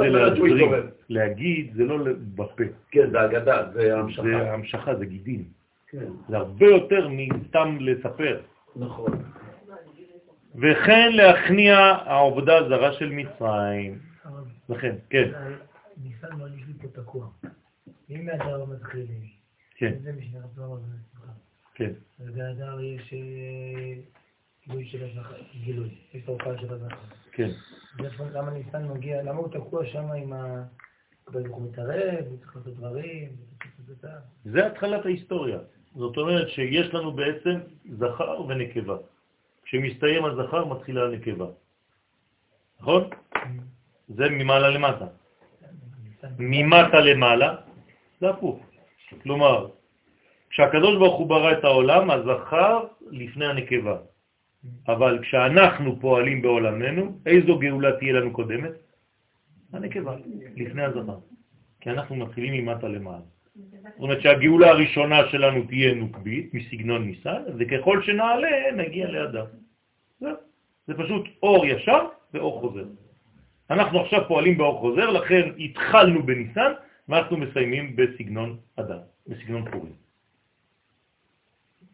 על מנת שהוא. להגיד זה לא בפה, כן, זה אגדה, זה המשכה. זה המשכה, זה גידים. כן, זה הרבה יותר מסתם לספר. נכון. וכן להכניע העובדה הזרה של מצרים. לכן, כן, ניסן מרגיש לי פה תקוע. אם באדר מתחילים, כן, זה משנה רצון רבה ושמחה. כן. ובאדר יש אה, גילוי של הזכר, גילוי, יש את ההופעה של הזכר. כן. למה ניסן מגיע, למה הוא תקוע שם עם ה... הוא מתערב, הוא צריך לעשות דברים, זה התחלת ההיסטוריה. זאת אומרת שיש לנו בעצם זכר ונקבה. כשמסתיים הזכר מתחילה הנקבה. נכון? זה ממעלה למטה. ממטה למעלה זה הפוך. כלומר, כשהקדוש ברוך הוא ברא את העולם, הזכר לפני הנקבה. אבל כשאנחנו פועלים בעולמנו, איזו גאולה תהיה לנו קודמת? הנקבה, לפני הזכר. כי אנחנו מתחילים ממטה למעלה. זאת אומרת שהגאולה הראשונה שלנו תהיה נוקבית, מסגנון ניסן, וככל שנעלה נגיע לאדם. זהו. זה פשוט אור ישר ואור חוזר. אנחנו עכשיו פועלים באור חוזר, לכן התחלנו בניסן, ואנחנו מסיימים בסגנון אדם, בסגנון פורים.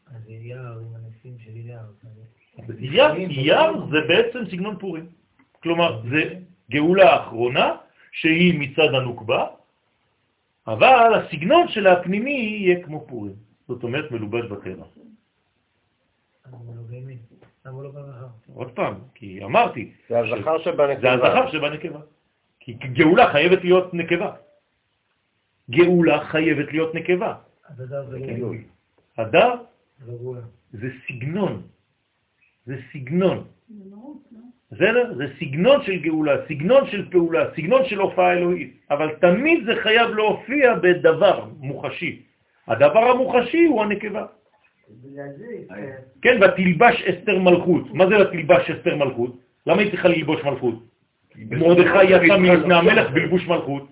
אז יער עם הנשיאים של. אייר, אייר זה בעצם סגנון פורים. כלומר, זה גאולה אחרונה שהיא מצד הנוקבה, אבל הסגנון שלה הפנימי יהיה כמו פורים. זאת אומרת, מלובש בטבע. לא לא? עוד פעם, כי אמרתי, זה הזכר שבנקבה. זה הזכר שבנקבה. כי גאולה חייבת להיות נקבה. גאולה חייבת להיות נקבה. לא. הדר זה לא סגנון. זה סגנון. בסדר? זה סגנון של גאולה, סגנון של פעולה, סגנון של הופעה אלוהית, אבל תמיד זה חייב להופיע בדבר מוחשי. הדבר המוחשי הוא הנקבה. כן, ותלבש אסתר מלכות. מה זה ותלבש אסתר מלכות? למה היא צריכה ללבוש מלכות? מרדכי יצא מלפני המלך בלבוש מלכות.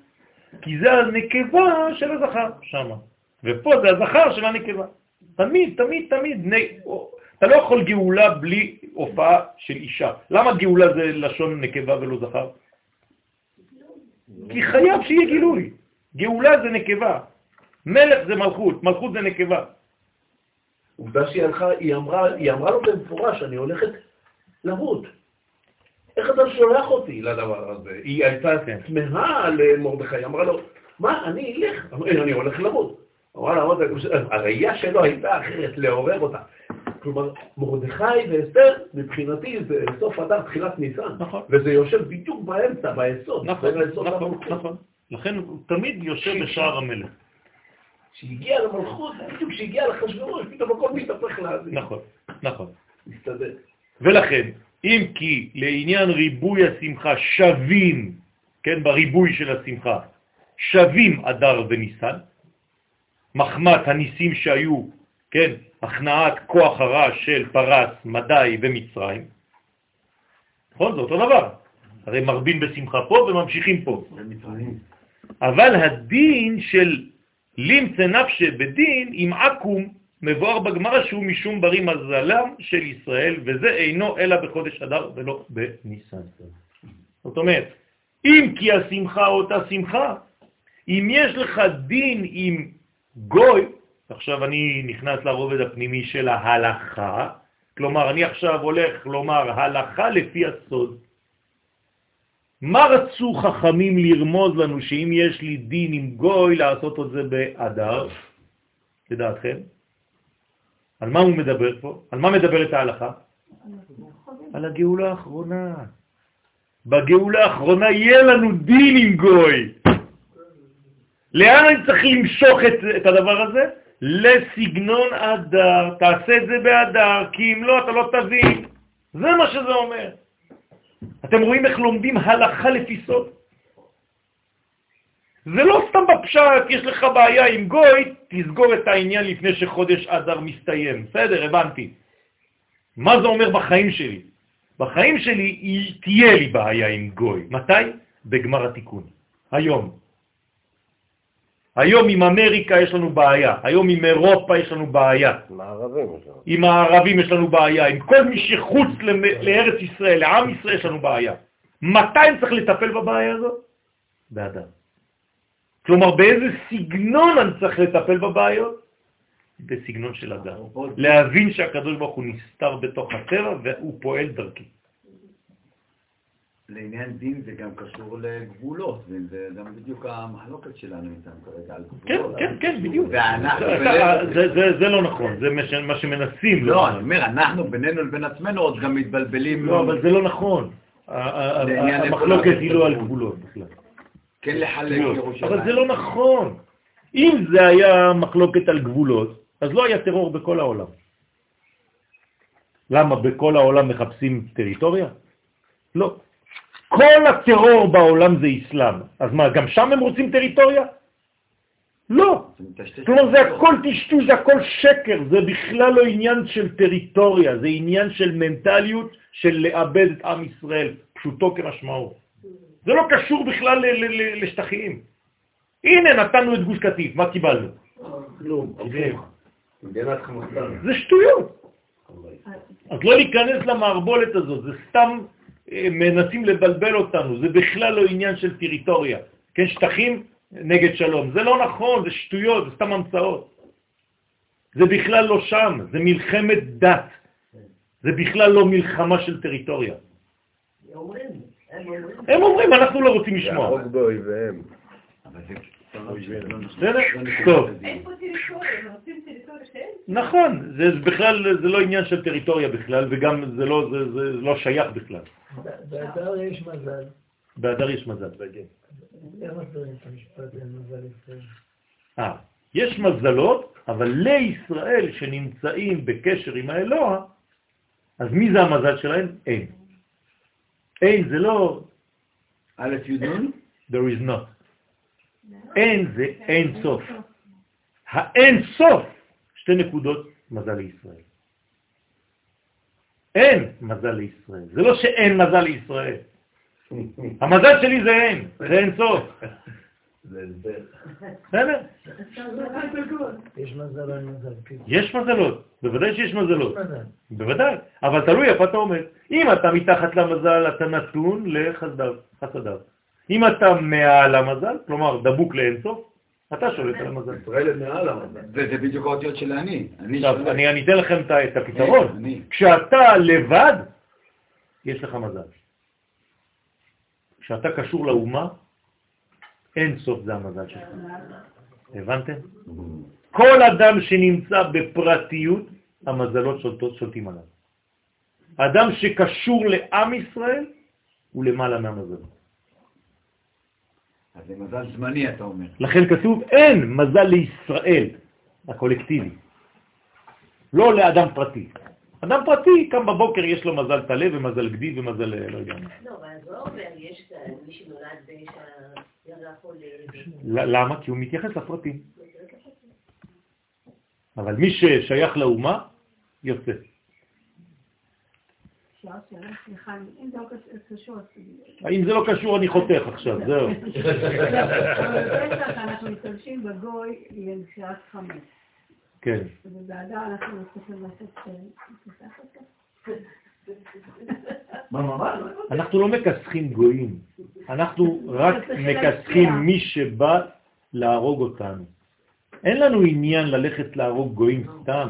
כי זה הנקבה של הזכר שם. ופה זה הזכר של הנקבה. תמיד, תמיד, תמיד. אתה לא יכול גאולה בלי הופעה של אישה. למה גאולה זה לשון נקבה ולא זכר? כי חייב שיהיה גילוי. גאולה זה נקבה. מלך זה מלכות, מלכות זה נקבה. עובדה שהיא הלכה, היא אמרה, היא אמרה לו במפורש, אני הולכת למות. איך אתה שולח אותי לדבר הזה? היא הייתה כן. תמהה למרדכי, היא אמרה לו, מה, אני אלך? אני הולך למות. אמרה לה, "מרדכי, הראייה שלו הייתה אחרת, לעורר אותה. כלומר, מרדכי ואסתר, מבחינתי, זה סוף אדר, תחילת ניסן. נכון. וזה יושב בדיוק באמצע, ביסוד. נכון, נכון. נכון. לכן הוא תמיד יושב בשער המלך. כשהגיע למלכות, בדיוק כשהגיע לחשברוש, פתאום הכל מתהפך לה. נכון, נכון. מסתדר. ולכן, אם כי לעניין ריבוי השמחה שווים, כן, בריבוי של השמחה, שווים אדר וניסן, מחמת הניסים שהיו, כן, הכנעת כוח הרע של פרס, מדי ומצרים, נכון? זה אותו דבר. הרי מרבים בשמחה פה וממשיכים פה. אבל הדין של לימצא נפשה בדין עם עקום מבואר בגמרא שהוא משום ברי מזלם של ישראל, וזה אינו אלא בחודש אדר ולא בניסן. זאת אומרת, אם כי השמחה אותה שמחה, אם יש לך דין עם גוי, עכשיו אני נכנס לרובד הפנימי של ההלכה, כלומר אני עכשיו הולך לומר הלכה לפי הסוד. מה רצו חכמים לרמוז לנו שאם יש לי דין עם גוי לעשות את זה באדר? לדעתכם? על מה הוא מדבר פה? על מה מדברת ההלכה? על הגאולה האחרונה. בגאולה האחרונה יהיה לנו דין עם גוי. לאן אני צריך למשוך את, את הדבר הזה? לסגנון אדר. תעשה את זה באדר, כי אם לא, אתה לא תבין. זה מה שזה אומר. אתם רואים איך לומדים הלכה לפי סוד? זה לא סתם בפשט, יש לך בעיה עם גוי, תסגור את העניין לפני שחודש אדר מסתיים. בסדר, הבנתי. מה זה אומר בחיים שלי? בחיים שלי תהיה לי בעיה עם גוי. מתי? בגמר התיקון. היום. היום עם אמריקה יש לנו בעיה, היום עם אירופה יש לנו בעיה. עם הערבים יש לנו בעיה, עם כל מי שחוץ לארץ ישראל, לעם ישראל יש לנו בעיה. מתי צריך לטפל בבעיה הזאת? באדם. כלומר, באיזה סגנון אני צריך לטפל בבעיות? בסגנון של אדם. להבין שהקדוש ברוך הוא נסתר בתוך הטבע והוא פועל דרכי. לעניין דין זה גם קשור לגבולות, וזה גם בדיוק המחלוקת שלנו איתם כרגע על כן, גבולות. כן, כן, בדיוק. ואנחנו זה- לא נכון, זה מה שמנסים. לא. אני אומר, אנחנו בינינו לבין עצמנו עוד גם מתבלבלים. לא, אבל זה לא נכון. המחלוקת היא לא על. גבולות בכלל. כן לחלק ירושלים. אבל זה לא נכון. אם זה היה מחלוקת על גבולות, אז לא היה טרור בכל העולם. למה בכל העולם מחפשים טריטוריה? לא. כל הטרור בעולם זה אסלאם. אז מה, גם שם הם רוצים טריטוריה? לא. כלומר זה הכל טשטוש, זה הכל שקר, זה בכלל לא עניין של טריטוריה, זה עניין של מנטליות של לאבד את עם ישראל, פשוטו כמשמעו. זה לא קשור בכלל לשטחים. הנה, נתנו את גוש קטיף, מה קיבלנו? כלום, חמאסטן. זה שטויות. אז לא להיכנס למערבולת הזאת, זה סתם מנסים לבלבל אותנו, זה בכלל לא עניין של טריטוריה. כן, שטחים נגד שלום. זה לא נכון, זה שטויות, זה סתם המצאות. זה בכלל לא שם, זה מלחמת דת. זה בכלל לא מלחמה של טריטוריה. הם אומרים, אנחנו לא רוצים לשמוע. להרוג באויביהם. אבל זה. בסדר? טוב. אין פה טריטוריה, הם רוצים טריטוריה שאין. נכון, זה בכלל, זה לא עניין של טריטוריה בכלל, וגם זה לא, זה, זה לא שייך בכלל. באדר יש מזל. באדר יש מזל. ישראל? אה, יש מזלות, אבל לישראל שנמצאים בקשר עם האלוה, אז מי זה המזל שלהם? אין. אין זה לא א' י' נ'? there is not. אין זה אין סוף. האין סוף, שתי נקודות, מזל לישראל. אין מזל לישראל. זה לא שאין מזל לישראל. המזל שלי זה אין, זה אין סוף. בסדר? יש? כן. יש מזלות, בוודאי שיש מזלות. בוודאי, אבל תלוי איפה אתה עומד. אם אתה מתחת למזל, אתה נתון לחסדיו, חסדיו. אם אתה מעל המזל, כלומר דבוק לאינסוף, אתה שולט על המזל. ישראל הם מעל המזל. וזה בדיוק האותיות של אני. אני עכשיו, שולט. אני אתן לכם את הפתרון. כשאתה לבד, יש לך מזל. כשאתה קשור לאומה, אין סוף זה המזל שלך. הבנתם? כל אדם שנמצא בפרטיות, המזלות שולטות, שולטים עליו. אדם שקשור לעם ישראל, הוא למעלה מהמזלות. אז זה מזל זמני, אתה אומר. לכן כתוב, אין מזל לישראל, הקולקטיבי. לא לאדם פרטי. אדם פרטי, קם בבוקר, יש לו מזל טלה ומזל גדי ומזל אה, לא יודע מה. לא, אבל זה לא אומר, יש מי שנולד למה? כי הוא מתייחס לפרטים. אבל מי ששייך לאומה, יוצא. אם זה לא קש- קשור, לא אני חותך עכשיו, זהו. <laughs> אבל בפסח אנחנו משתמשים בגוי לשעת חמש. כן. ובאדר אנחנו צריכים לעשות... מה? אנחנו לא מכסחים גויים, אנחנו רק <laughs> מכסחים מי שבא להרוג אותנו. אין לנו עניין ללכת להרוג גויים סתם.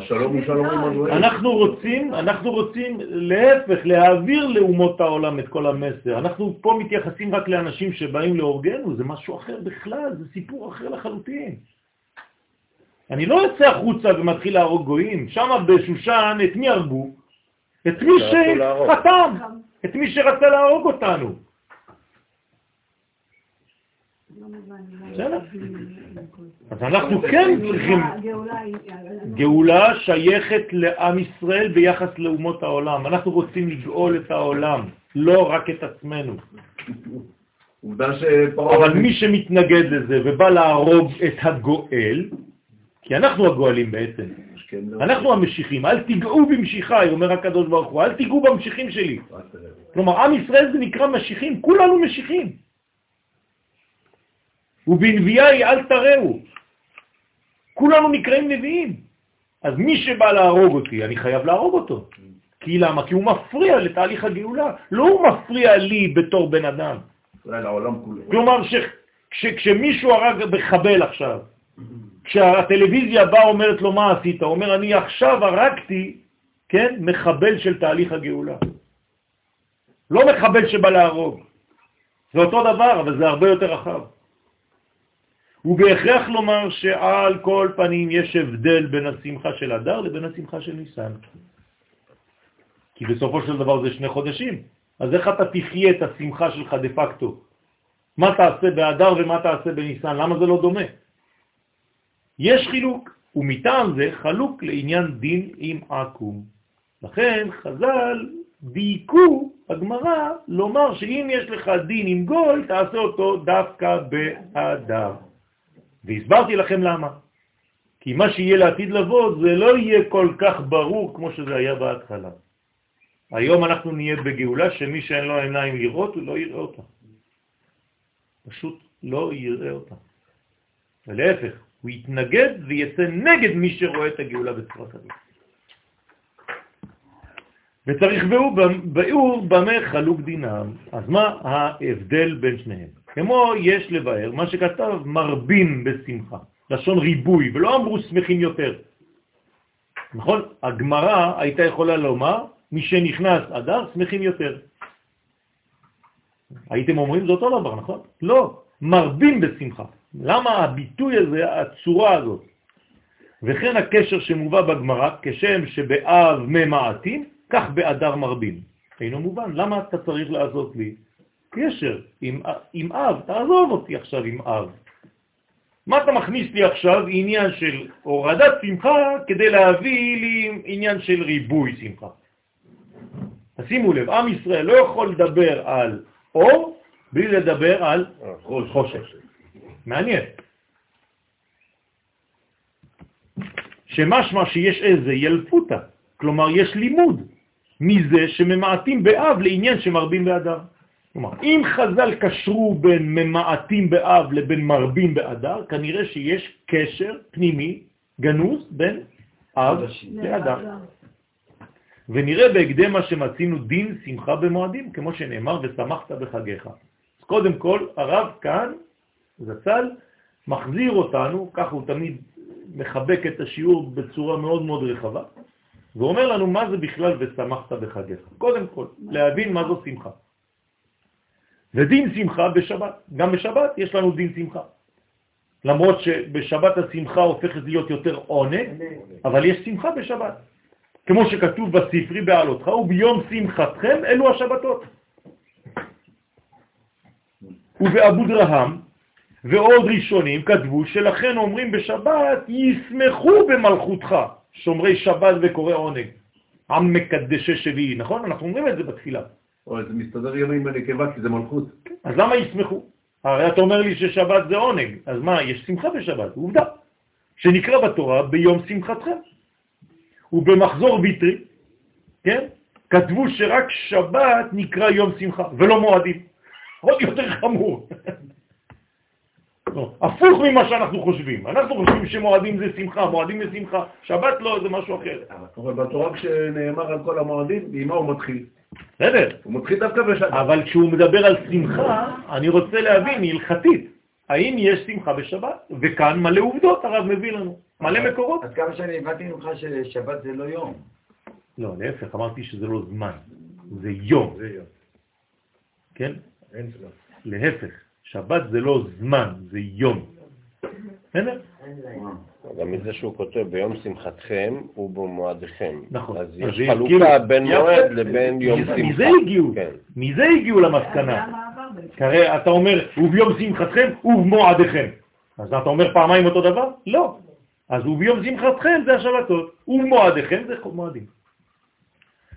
שלום הוא שלום עם הגויים. אנחנו רוצים, אנחנו רוצים להפך, להעביר לאומות העולם את כל המסר. אנחנו פה מתייחסים רק לאנשים שבאים להורגנו, זה משהו אחר בכלל, זה סיפור אחר לחלוטין. אני לא יוצא החוצה ומתחיל להרוג גויים, שם בשושן את מי הרגו? את מי. שחתם, את מי שרצה להרוג אותנו. לא מובן, בסדר. אולי- אז אנחנו כן צריכים... גאולה שייכת לעם ישראל ביחס לאומות העולם. אנחנו רוצים לגאול את העולם, לא רק את עצמנו. עובדה שפרעה... אבל מי שמתנגד לזה ובא להרוג את הגואל, כי אנחנו הגואלים בעצם. אנחנו המשיחים, אל תיגעו במשיחיי, אומר הקדוש ברוך הוא, אל תיגעו במשיחים שלי. כלומר, עם ישראל זה נקרא משיחים, כולנו משיחים. ובנביאי אל תראו. כולנו נקראים נביאים. אז מי שבא להרוג אותי, אני חייב להרוג אותו. כי למה? כי הוא מפריע לתהליך הגאולה. לא הוא מפריע לי בתור בן אדם. כלומר, כשמישהו הרג מחבל עכשיו, כשהטלוויזיה באה אומרת לו מה עשית, הוא אומר אני עכשיו הרגתי, כן, מחבל של תהליך הגאולה. לא מחבל שבא להרוג. זה אותו דבר, אבל זה הרבה יותר רחב. ובהכרח לומר שעל כל פנים יש הבדל בין השמחה של אדר לבין השמחה של ניסן. כי בסופו של דבר זה שני חודשים. אז איך אתה תחיה את השמחה שלך דה פקטו? מה תעשה באדר ומה תעשה בניסן? למה זה לא דומה? יש חילוק, ומטעם זה חלוק לעניין דין עם עקום. לכן חז"ל דייקו הגמרא לומר שאם יש לך דין עם גוי, תעשה אותו דווקא באדר. והסברתי לכם למה. כי מה שיהיה לעתיד לבוא זה לא יהיה כל כך ברור כמו שזה היה בהתחלה. היום אנחנו נהיה בגאולה שמי שאין לו עיניים לראות, הוא לא יראה אותה. פשוט לא יראה אותה. ולהפך, הוא יתנגד ויצא נגד מי שרואה את הגאולה בצורה כזאת. וצריך ביאור במה חלוק דינם. אז מה ההבדל בין שניהם? כמו יש לבאר, מה שכתב מרבים בשמחה, לשון ריבוי, ולא אמרו שמחים יותר. נכון? הגמרא הייתה יכולה לומר, מי שנכנס אדר, שמחים יותר. הייתם אומרים זה אותו דבר, נכון? לא, מרבים בשמחה. למה הביטוי הזה, הצורה הזאת? וכן הקשר שמובא בגמרא, כשם שבאב ממעטים, כך באדר מרבים. אינו מובן. למה אתה צריך לעשות לי קשר עם, עם אב, תעזוב אותי עכשיו עם אב. מה אתה מכניס לי עכשיו עניין של הורדת שמחה כדי להביא לי עניין של ריבוי שמחה? שימו לב, עם ישראל לא יכול לדבר על אור בלי לדבר על חושך. מעניין. שמשמע שיש איזה ילפותה, כלומר יש לימוד מזה שממעטים באב לעניין שמרבים באדר. כלומר, אם חז"ל קשרו בין ממעטים באב לבין מרבים באדר, כנראה שיש קשר פנימי גנוז בין אב לאדר. ונראה בהקדם מה שמצינו דין שמחה במועדים, כמו שנאמר, ושמחת בחגיך. אז קודם כל, הרב כאן, זצ"ל, מחזיר אותנו, ככה הוא תמיד מחבק את השיעור בצורה מאוד מאוד רחבה, ואומר לנו מה זה בכלל ושמחת בחגיך. קודם כל, להבין מה זו שמחה. ודין שמחה בשבת. גם בשבת יש לנו דין שמחה. למרות שבשבת השמחה הופכת להיות יותר עונג, אבל יש שמחה בשבת. כמו שכתוב בספרי בעלותך, וביום שמחתכם אלו השבתות. ובאבו דרהם ועוד ראשונים כתבו שלכן אומרים בשבת ישמחו במלכותך, שומרי שבת וקורא עונג, עם מקדשי שביעי, נכון? אנחנו אומרים את זה בתפילה. אבל זה מסתדר גם עם הנקבה כי זה מלכות. אז למה ישמחו? הרי אתה אומר לי ששבת זה עונג, אז מה, יש שמחה בשבת, עובדה, שנקרא בתורה ביום שמחתכם. ובמחזור ויטרי, כן, כתבו שרק שבת נקרא יום שמחה, ולא מועדים. עוד יותר חמור. לא, הפוך ממה שאנחנו חושבים. אנחנו חושבים שמועדים זה שמחה, מועדים זה שמחה, שבת לא, זה משהו אחר. אבל בתורה כשנאמר על כל המועדים, עם מה הוא מתחיל? בסדר. הוא מתחיל דווקא בשבת. אבל כשהוא מדבר על שמחה, אני רוצה להבין הלכתית, האם יש שמחה בשבת? וכאן מלא עובדות הרב מביא לנו, מלא מקורות. עד כמה שאני הבנתי ממך ששבת זה לא יום. לא, להפך, אמרתי שזה לא זמן, זה יום. זה יום. כן? אין זמן. להפך, שבת זה לא זמן, זה יום. בסדר? גם מזה שהוא כותב ביום שמחתכם ובמועדיכם. נכון. אז יש חלוקה בין. מועד לבין יום שמחה. מזה הגיעו, כן. מזה הגיעו למסקנה. הרי אתה אומר, וביום שמחתכם ובמועדיכם. אז אתה אומר פעמיים אותו דבר? לא. אז וביום שמחתכם זה השבתות, ובמועדיכם זה מועדים.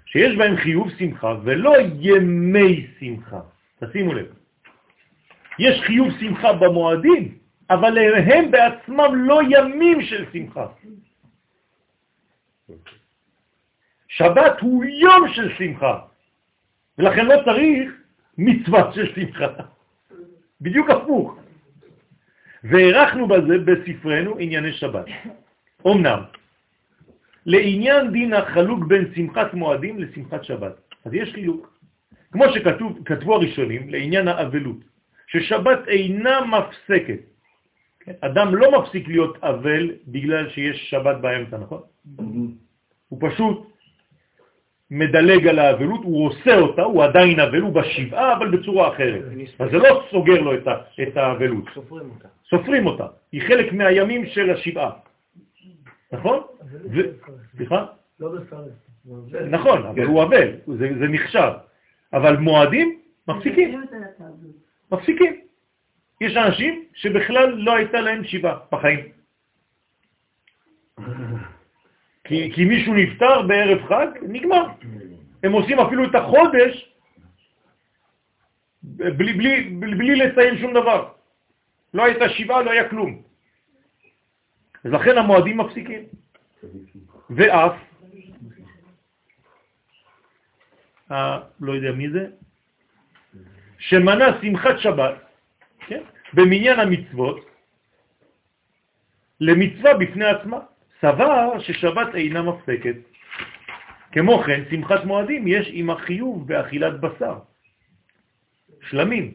שיש בהם חיוב שמחה ולא ימי שמחה. תשימו לב. יש חיוב שמחה במועדים, אבל הם בעצמם לא ימים של שמחה. שבת הוא יום של שמחה, ולכן לא צריך מצווה של שמחה. בדיוק הפוך. והערכנו בזה בספרנו ענייני שבת. אמנם, לעניין דין החלוק בין שמחת מועדים לשמחת שבת. אז יש חילוק. כמו שכתבו הראשונים, לעניין האבלות, ששבת אינה מפסקת. כן? אדם לא מפסיק להיות אבל בגלל שיש שבת באמצע, נכון? הוא פשוט מדלג על האבלות, הוא עושה אותה, הוא עדיין אבל, הוא בשבעה, אבל בצורה אחרת. אז זה לא סוגר לו את האבלות, סופרים אותה. סופרים אותה. היא חלק מהימים של השבעה, נכון? ו- סליחה? לא בפרס. נכון, אבל הוא אבל, זה זה נחשב. אבל מועדים, מפסיקים. מפסיקים. יש אנשים שבכלל לא הייתה להם שבעה בחיים. כי, כי מישהו נפטר בערב חג, נגמר. הם עושים אפילו את החודש בלי, בלי, בלי, בלי לציין שום דבר. לא הייתה שבעה, לא היה כלום. אז לכן המועדים מפסיקים. ואף, אה, לא יודע מי זה, שמנה שמחת שבת? במניין המצוות, למצווה בפני עצמה, סבר ששבת אינה מפסקת. כמו כן, שמחת מועדים יש עם החיוב באכילת בשר, שלמים,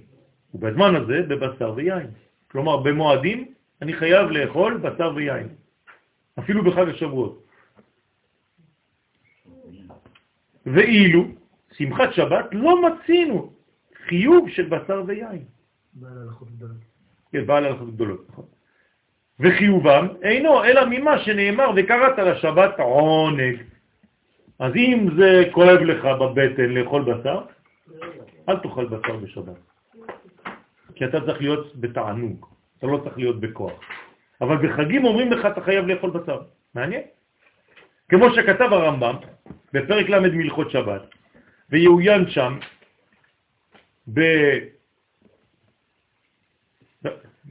ובזמן הזה בבשר ויין. כלומר, במועדים אני חייב לאכול בשר ויין, אפילו בחג השבועות. ואילו שמחת שבת לא מצינו חיוב של בשר ויין. כן, בעל הלכות גדולות, נכון. וחיובם אינו אלא ממה שנאמר וקראת לשבת עונג. אז אם זה כואב לך בבטן לאכול בשר, אל תאכל בשר בשבת. כי אתה צריך להיות בתענוג, אתה לא צריך להיות בכוח. אבל בחגים אומרים לך, אתה חייב לאכול בשר. מעניין. כמו שכתב הרמב"ם בפרק ל' מלכות שבת, ויעוין שם ב...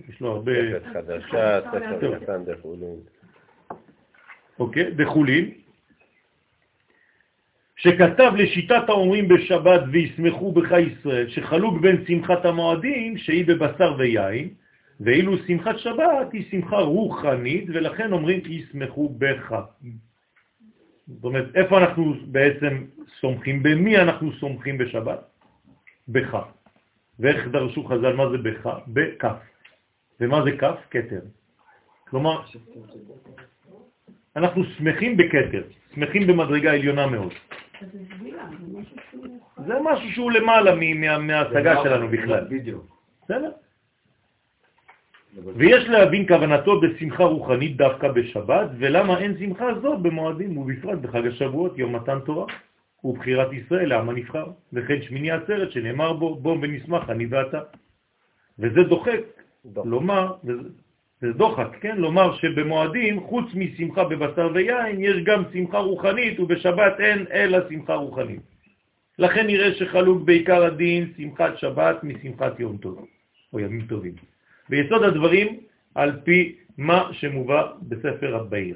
יש לו הרבה... ספר חדשה, ספר קטן דחולין. אוקיי, בחולין, שכתב לשיטת האומרים בשבת וישמחו בך ישראל, שחלוק בין שמחת המועדים שהיא בבשר ויין, ואילו שמחת שבת היא שמחה רוחנית, ולכן אומרים ישמחו בך. זאת אומרת, איפה אנחנו בעצם סומכים? במי אנחנו סומכים בשבת? בך. ואיך דרשו חז"ל, מה זה בך? בכף. ומה זה כף? כתר. כלומר, אנחנו שמחים בכתר, שמחים במדרגה עליונה מאוד. זה משהו שהוא... למעלה מההשגה שלנו בכלל. בדיוק. בסדר? ויש להבין כוונתו בשמחה רוחנית דווקא בשבת, ולמה אין שמחה זו במועדים, ובפרט בחג השבועות, יום מתן תורה, ובחירת ישראל לעם הנבחר, וכן שמיני עצרת שנאמר בו, בוא ונשמח אני ואתה. וזה דוחק, לומר, זה דוחק, כן? לומר שבמועדים, חוץ משמחה בבשר ויין, יש גם שמחה רוחנית, ובשבת אין אלא שמחה רוחנית. לכן נראה שחלוק בעיקר הדין שמחת שבת משמחת יום טוב, או ימים טובים. ביסוד הדברים על פי מה שמובא בספר הבאיר.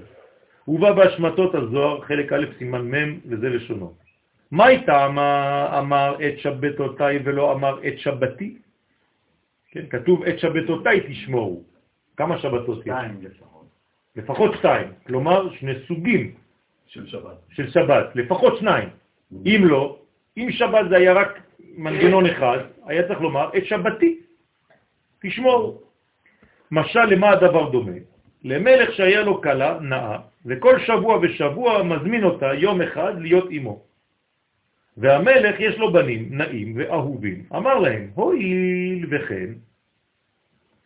הובא בהשמטות הזוהר, חלק א' סימן מ', וזה לשונו. מה איתה אמר, את שבתותיי ולא אמר את שבתי? כן, כתוב את שבתותיי תשמורו. כמה שבתות יש? שתיים לפחות. לפחות שתיים, כלומר שני סוגים של שבת. של שבת, לפחות שניים. אם לא, אם שבת זה היה רק מנגנון אחד, היה צריך לומר את שבתי, תשמור. משל למה הדבר דומה? למלך שהיה לו קלה נאה, וכל שבוע ושבוע מזמין אותה יום אחד להיות אמו. והמלך יש לו בנים נאים ואהובים. אמר להם, הואיל וכן,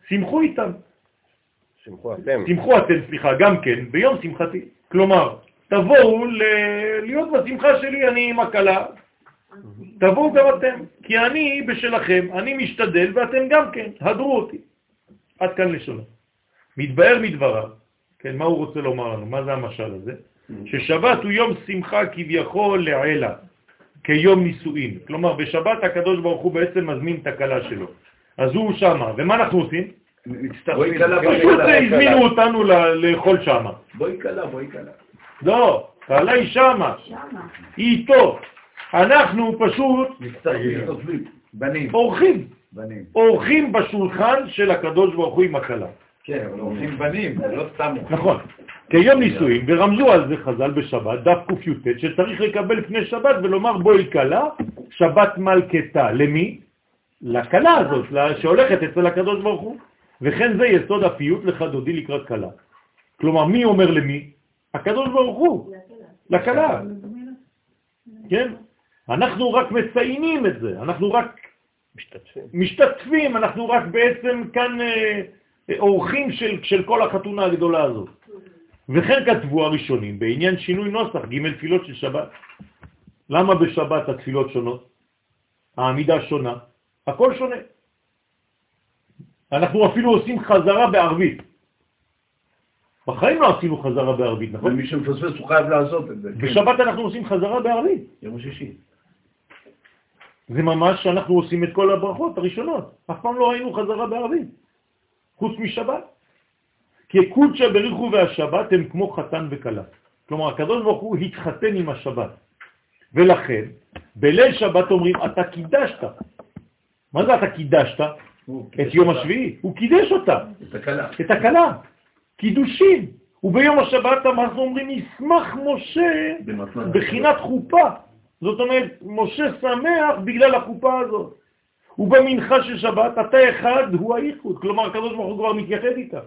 שמחו איתם. שמחו אתם. שמחו אתם, סליחה, גם כן, ביום שמחתי. כלומר, תבואו ל- להיות בשמחה שלי, אני עם הקלה, תבואו גם אתם, כי אני בשלכם, אני משתדל ואתם גם כן, הדרו אותי. עד כאן לשונו. מתבהר מדבריו, כן, מה הוא רוצה לומר לנו? מה זה המשל הזה? ששבת הוא יום שמחה כביכול לעילה, כיום נישואין. כלומר, בשבת הקדוש ברוך הוא בעצם מזמין את הקלה שלו. אז הוא שמה, ומה אנחנו עושים? בואי קלה, בואי פשוט קלה. הזמינו אותנו ל- לאכול שמה. בואי קלה, בואי קלה. לא, קלה היא שמה, שמה. היא איתו. אנחנו פשוט מצטרפים. בנים. אורחים, בנים. אורחים בשולחן של הקדוש ברוך הוא עם הקלה. כן, אבל הולכים בנים, לא סתם. נכון. כיום נישואים, ורמזו על זה חז"ל בשבת, דף קי"ט, שצריך לקבל פני שבת ולומר בואי קלה, שבת מלכתה. למי? לקלה הזאת, שהולכת אצל הקדוש ברוך הוא. וכן זה יסוד הפיוט לחדודי לקראת קלה. כלומר, מי אומר למי? הקדוש ברוך הוא, לקלה. כן? אנחנו רק מציינים את זה, אנחנו רק משתתפים. משתתפים, אנחנו רק בעצם כאן אה, אורחים של, של כל החתונה הגדולה הזאת. וכן כתבו הראשונים בעניין שינוי נוסח, ג' תפילות של שבת. למה בשבת התפילות שונות? העמידה שונה, הכל שונה. אנחנו אפילו עושים חזרה בערבית. בחיים לא עשינו חזרה בערבית, נכון? ומי שמפספס הוא חייב לעשות את זה. כן. בשבת אנחנו עושים חזרה בערבית. יום שישי. זה ממש שאנחנו עושים את כל הברכות הראשונות. אף פעם לא ראינו חזרה בערבית, חוץ משבת. כי קודשא בריחו והשבת הם כמו חתן וכלה. כלומר, הקדוש ברוך הוא התחתן עם השבת. ולכן, בליל שבת אומרים, אתה קידשת. מה זה אתה קידשת? את יום. השביעי. הוא קידש אותה, את הקלה. את הכלה. קידושים. וביום השבת אנחנו אומרים, ישמח משה בחינת חופה. זאת אומרת, משה שמח בגלל החופה הזאת. ובמנחה של שבת, אתה אחד הוא הייחוד. כלומר, הקדוש ברוך הוא כבר מתייחד איתה.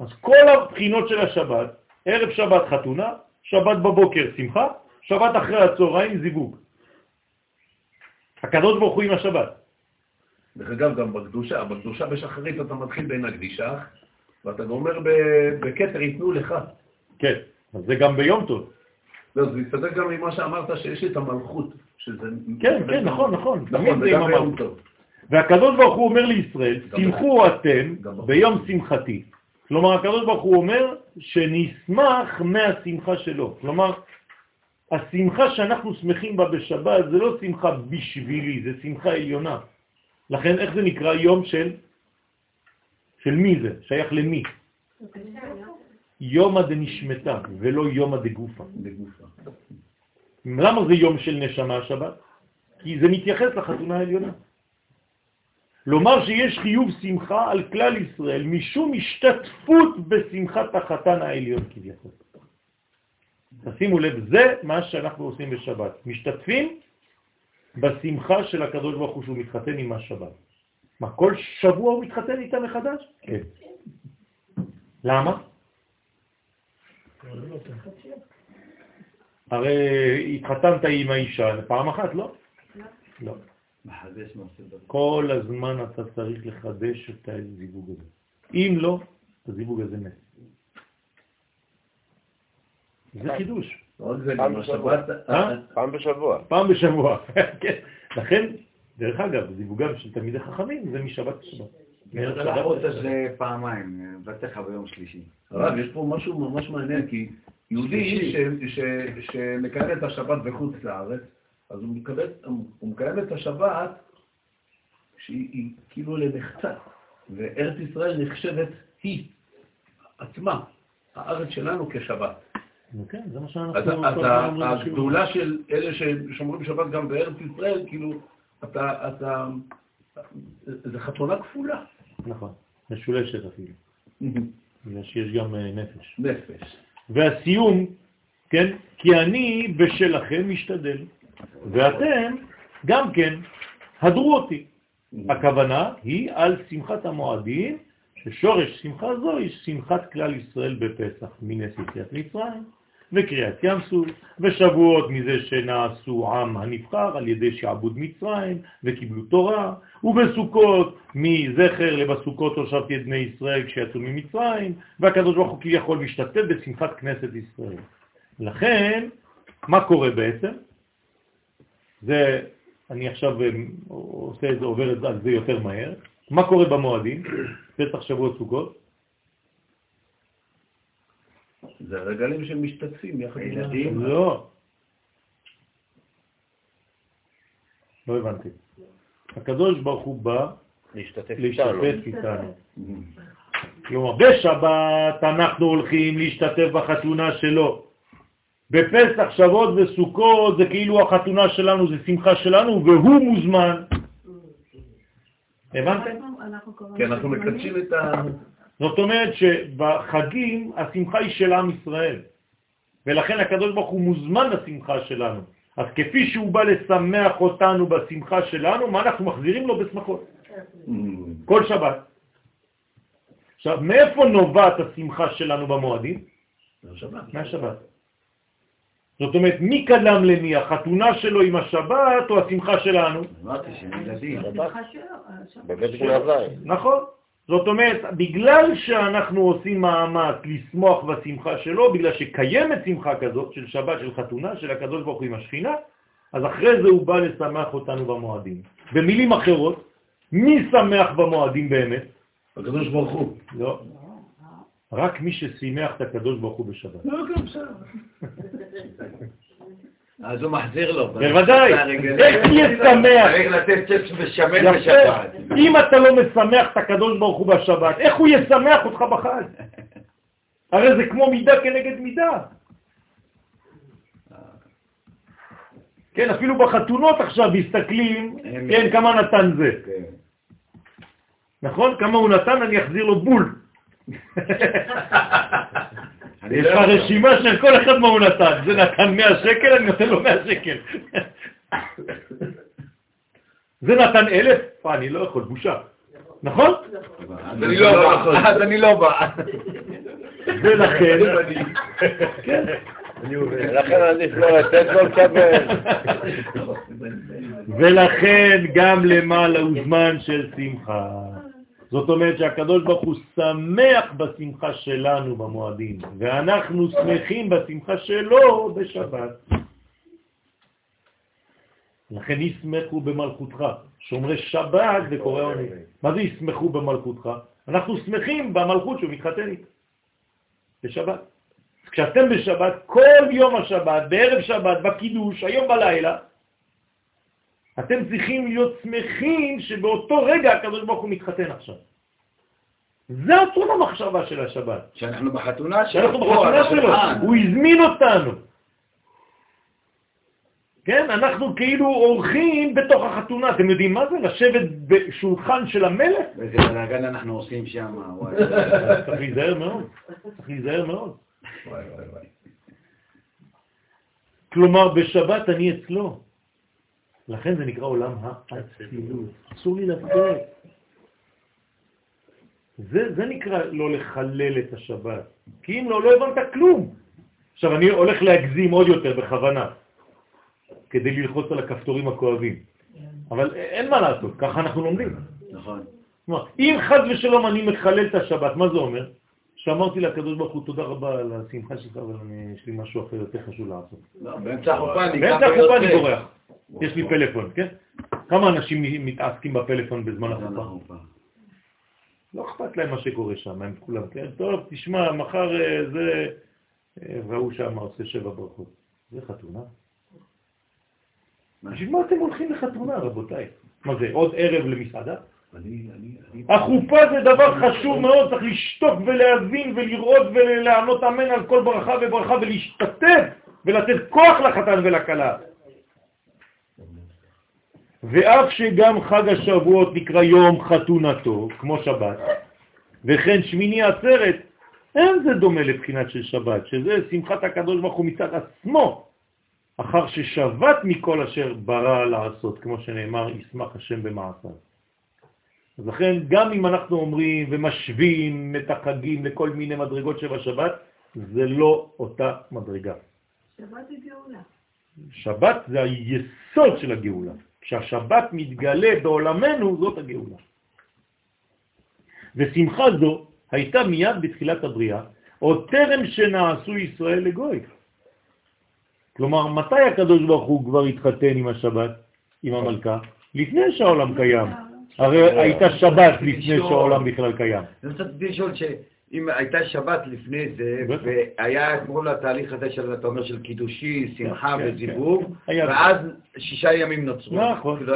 אז כל הבחינות של השבת, ערב שבת חתונה, שבת בבוקר שמחה, שבת אחרי הצהריים זיווג. הקדוש ברוך הוא עם השבת. דרך אגב, גם בקדושה, בקדושה בשחרית אתה מתחיל בין הקדישה, ואתה גומר בכתר ייתנו לך. כן, אז זה גם ביום טוב. לא, זה מסתדר גם עם מה שאמרת, שיש את המלכות, שזה... כן, כן, נכון, נכון. נכון, זה גם המלכות. טוב. והקדוש ברוך הוא אומר לישראל, שמחו אתם. ביום שמחתי. כלומר, הקדוש ברוך הוא אומר שנשמח מהשמחה שלו. כלומר, השמחה שאנחנו שמחים בה בשבת זה לא שמחה בשבילי, זה שמחה עליונה. לכן, איך זה נקרא יום של... של מי זה? שייך למי? יומא דנשמתה ולא יומא דגופה. בגופה. למה זה יום של נשמה השבת? כי זה מתייחס לחתונה העליונה. לומר שיש חיוב שמחה על כלל ישראל משום השתתפות בשמחת החתן העליון כביכול. תשימו לב, זה מה שאנחנו עושים בשבת. משתתפים בשמחה של הקדוש ברוך הוא שהוא מתחתן עם השבת. מה, כל שבוע הוא מתחתן איתה מחדש? כן. למה? הרי התחתנת עם האישה פעם אחת, לא? לא. כל הזמן אתה צריך לחדש את הזיווג הזה. אם לא, הזיווג הזה מת. זה חידוש. זה. אה? פעם בשבוע. פעם בשבוע. <laughs> כן. לכן, דרך אגב, זיווגם של תלמידי חכמים זה משבת לשבת. על לשבת. זה פעמיים, בטח ביום שלישי. הרב, יש פה משהו ממש מעניין, כי יהודי ש- ש- שמקיים את השבת בחוץ לארץ, אז הוא מקיים את השבת שהיא היא כאילו למחצה, וארץ ישראל נחשבת היא עצמה, הארץ שלנו כשבת. נו כן, זה מה שאנחנו אז. הגדולה של אלה ששומרים שבת גם בארץ ישראל, כאילו, אתה, אתה, זה חתונה כפולה. נכון, משולשת אפילו. בגלל שיש גם אה, נפש. נפש. והסיום, כן, כי אני בשלכם משתדל, ואתם גם כן הדרו אותי. הכוונה היא על שמחת המועדים, ששורש שמחה זו היא שמחת כלל ישראל בפסח, מנס יציאת מצרים, וקריאת ים סוף, ושבועות מזה שנעשו עם הנבחר על ידי שעבוד מצרים וקיבלו תורה, ובסוכות מזכר לבסוכות הושבתי את בני ישראל כשיצאו ממצרים, והקדוש ברוך הוא כביכול משתתף בשמחת כנסת ישראל. לכן, מה קורה בעצם? זה, אני עכשיו אה, עושה את זה, עובר על זה יותר מהר. מה קורה במועדים? פסח שבוע סוכות? זה הרגלים שמשתתפים יחד עם הילדים? לא. לא הבנתי. הקדוש ברוך הוא בא להשתתף איתנו. איתנו. כלומר, בשבת אנחנו הולכים להשתתף בחתונה שלו. בפסח, שבועות וסוכות זה כאילו החתונה שלנו, זה שמחה שלנו, והוא מוזמן. הבנתם? אנחנו- אנחנו מקדשים את ה... זאת אומרת שבחגים השמחה היא של עם ישראל, ולכן הקדוש ברוך הוא מוזמן לשמחה שלנו. אז כפי שהוא בא לשמח אותנו בשמחה שלנו, מה אנחנו מחזירים לו בשמחות? כל שבת. עכשיו, מאיפה נובעת השמחה שלנו במועדים? השבת. מהשבת. זאת אומרת, מי קדם למי, החתונה שלו עם השבת או השמחה שלנו? אמרתי שהם ילדים. השמחה שלו, השבת. בבית גנזיים. נכון. זאת אומרת, בגלל שאנחנו עושים מאמץ לשמוח בשמחה שלו, בגלל שקיימת שמחה כזאת של שבת, של חתונה, של הקדוש ברוך הוא עם השכינה, אז אחרי זה הוא בא לשמח אותנו במועדים. במילים אחרות, מי שמח במועדים באמת? הקדוש ברוך הוא. לא. רק מי ששימח את הקדוש ברוך הוא בשבת. לא, כן, בסדר. אז הוא מחזיר לו. בוודאי. איך יהיה שמח? צריך לתת צ'פס ושמן. בשבת. אם אתה לא משמח את הקדוש ברוך הוא בשבת, איך הוא ישמח אותך בחג? הרי זה כמו מידה כנגד מידה. כן, אפילו בחתונות עכשיו מסתכלים, כן, כמה נתן זה. כן. נכון? כמה הוא נתן, אני אחזיר לו בול. <laughs> יש לך. רשימה של כל אחד מה הוא נתן. זה נתן 100 שקל, אני נותן לו 100 שקל. זה נתן אלף? אה, אני לא יכול, בושה. נכון? אז אני לא בא. אז אני לא בא. ולכן, <laughs> כן. לכן עדיף לא לתת לו לקבל. ולכן גם למעלה הוא זמן של שמחה. זאת אומרת שהקדוש ברוך הוא שמח בשמחה שלנו במועדים, ואנחנו שמחים בשמחה שלו בשבת. לכן ישמחו במלכותך, שומרי שבת וקורא עונג. מה זה ישמחו במלכותך? אנחנו שמחים במלכות שהוא מתחתן איתה, בשבת. כשאתם בשבת, כל יום השבת, בערב שבת, בקידוש, היום בלילה, אתם צריכים להיות שמחים שבאותו רגע הקדוש ברוך הוא מתחתן עכשיו. זה אותו המחשבה של השבת. שאנחנו בחתונה שלו. שאנחנו בחתונה שלו. הוא הזמין אותנו. כן, אנחנו כאילו אורחים בתוך החתונה, אתם יודעים מה זה? לשבת בשולחן של המלך? ואיזה בלאגן אנחנו עושים שם. צריך להיזהר מאוד, צריך להיזהר מאוד. כלומר, בשבת אני אצלו. לכן זה נקרא עולם האצילות. אסור לי לצאת. זה, זה נקרא לא לחלל את השבת. כי אם לא, לא הבנת כלום. עכשיו, אני הולך להגזים עוד יותר בכוונה, כדי ללחוץ על הכפתורים הכואבים. אבל אין מה לעשות, ככה אנחנו לומדים. נכון. כלומר, אם חד ושלום אני מחלל את השבת, מה זה אומר? שאמרתי לקדוש ברוך הוא תודה רבה על השמחה שלך, אבל יש לי משהו אחר יותר חשוב לעשות. לא, באמצע החופה אני ויוצא. בורח. יש לי פלאפון, כן? כמה אנשים מתעסקים בפלאפון בזמן באמצע החופה? החופה. לא אכפת להם מה שקורה שם, הם כולם, כן? טוב, תשמע, מחר אה, זה... אה, והוא שם עושה שבע ברכות. זה חתונה? בשביל מה אתם הולכים לחתונה, רבותיי? מה זה, עוד ערב למסעדה? החופה זה דבר חשוב מאוד, צריך לשתוק ולהבין ולראות ולענות אמן על כל ברכה וברכה ולהשתתף ולתת כוח לחתן ולכלה. ואף שגם חג השבועות נקרא יום חתונתו, כמו שבת, וכן שמיני עצרת, אין זה דומה לבחינת של שבת, שזה שמחת הקדוש ברוך הוא מצד עצמו, אחר ששבת מכל אשר ברא לעשות, כמו שנאמר, ישמח השם במעשיו. אז לכן, גם אם אנחנו אומרים ומשווים את החגים לכל מיני מדרגות שבשבת, זה לא אותה מדרגה. שבת היא גאולה. שבת זה היסוד של הגאולה. כשהשבת מתגלה בעולמנו, זאת הגאולה. ושמחה זו הייתה מיד בתחילת הבריאה, עוד טרם שנעשו ישראל לגוי. כלומר, מתי הקדוש ברוך הוא כבר התחתן עם השבת, עם המלכה? לפני שהעולם קיים. הרי הייתה שבת לפני שהעולם בכלל קיים. אני רוצה לשאול שאם הייתה שבת לפני זה. והיה כמו לתהליך הזה של, אתה אומר, של קידושי, שמחה כן, וזיווג, כן. היה. ואז שישה ימים נוצרו. נכון.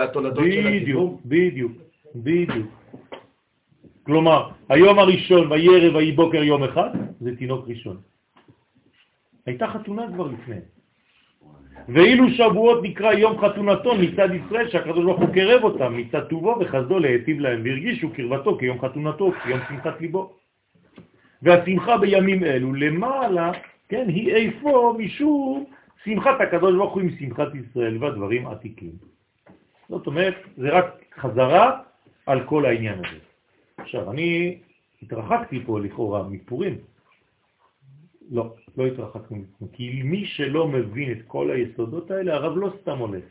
בדיוק. בדיוק, בדיוק. כלומר, היום הראשון וירא ויהי בוקר יום אחד, זה תינוק ראשון. הייתה חתונה כבר לפני. ואילו שבועות נקרא יום חתונתו מצד ישראל, שהקדוש ברוך הוא קרב אותם מצד טובו וחסדו להיטיב להם, והרגישו קרבתו כיום חתונתו, כיום שמחת ליבו. והשמחה בימים אלו למעלה, כן, היא איפה משום שמחת הקדוש ברוך הוא עם שמחת ישראל והדברים עתיקים. זאת אומרת, זה רק חזרה על כל העניין הזה. עכשיו, אני התרחקתי פה לכאורה מפורים. לא, לא התרחקנו מפורים. כי מי שלא מבין את כל היסודות האלה, הרב לא סתם הולך.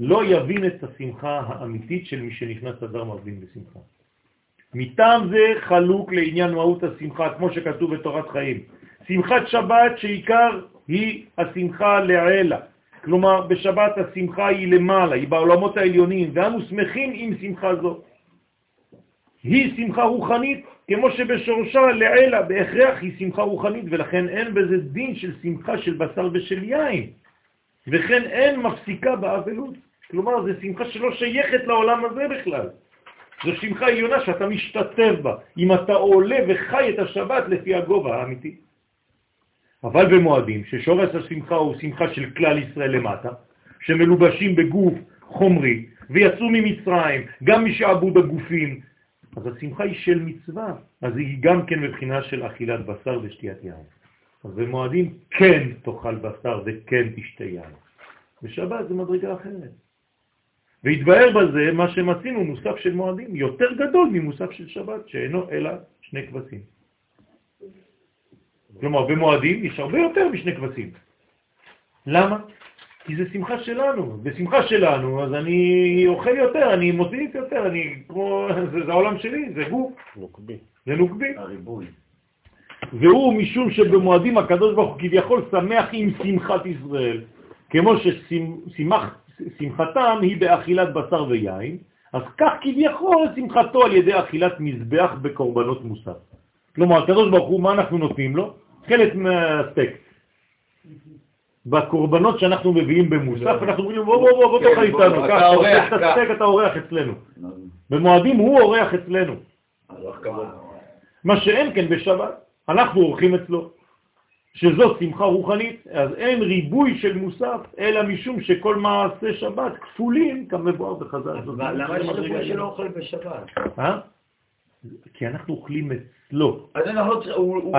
לא יבין את השמחה האמיתית של מי שנכנס אדר מרבין בשמחה. מטעם זה חלוק לעניין מהות השמחה, כמו שכתוב בתורת חיים. שמחת שבת שעיקר היא השמחה לעילה. כלומר, בשבת השמחה היא למעלה, היא בעולמות העליונים, ואנו שמחים עם שמחה זו. היא שמחה רוחנית, כמו שבשורשה לעילה, בהכרח היא שמחה רוחנית, ולכן אין בזה דין של שמחה של בשר ושל יין. וכן אין מפסיקה באבלות. כלומר, זו שמחה שלא שייכת לעולם הזה בכלל. זו שמחה עליונה שאתה משתתף בה, אם אתה עולה וחי את השבת לפי הגובה האמיתי. אבל במועדים, ששורש השמחה הוא שמחה של כלל ישראל למטה, שמלובשים בגוף חומרי, ויצאו ממצרים, גם משעבוד הגופים, אז השמחה היא של מצווה, אז היא גם כן מבחינה של אכילת בשר ושתיית יין. אז במועדים כן תאכל בשר וכן תשתה יין. בשבת זה מדרגה אחרת. והתבהר בזה מה שמצינו מוסף של מועדים, יותר גדול ממוסף של שבת, שאינו אלא שני כבשים. כלומר, במועדים יש הרבה יותר משני כבשים. למה? כי זה שמחה שלנו. בשמחה שלנו, אז אני אוכל יותר, אני מוסיף יותר, אני כמו, <laughs> זה, זה העולם שלי, זה גוף, נוקבי. זה נוקבי. הריבוי. והוא משום שבמועדים הקדוש ברוך הוא כביכול שמח עם שמחת ישראל, כמו שמחתם היא באכילת בשר ויין, אז כך כביכול שמחתו על ידי אכילת מזבח בקורבנות מוסף. כלומר, הקדוש ברוך הוא, מה אנחנו נותנים לו? חלק מהסטייק. בקורבנות שאנחנו מביאים במוסף, אנחנו אומרים, בוא בוא בוא בוא כן, תאכל בוא, איתנו, אתה אורח, אתה אורח אצלנו. במועדים הוא אורח אצלנו. מה שאין כן בשבת, אנחנו אורחים אצלו. שזו שמחה רוחנית, אז אין ריבוי של מוסף, אלא משום שכל מעשה שבת כפולים כמבואר בחז"ל. למה יש ריבוי שלא עליונה. אוכל בשבת? אה? כי אנחנו אוכלים אצלו. אז אנחנו...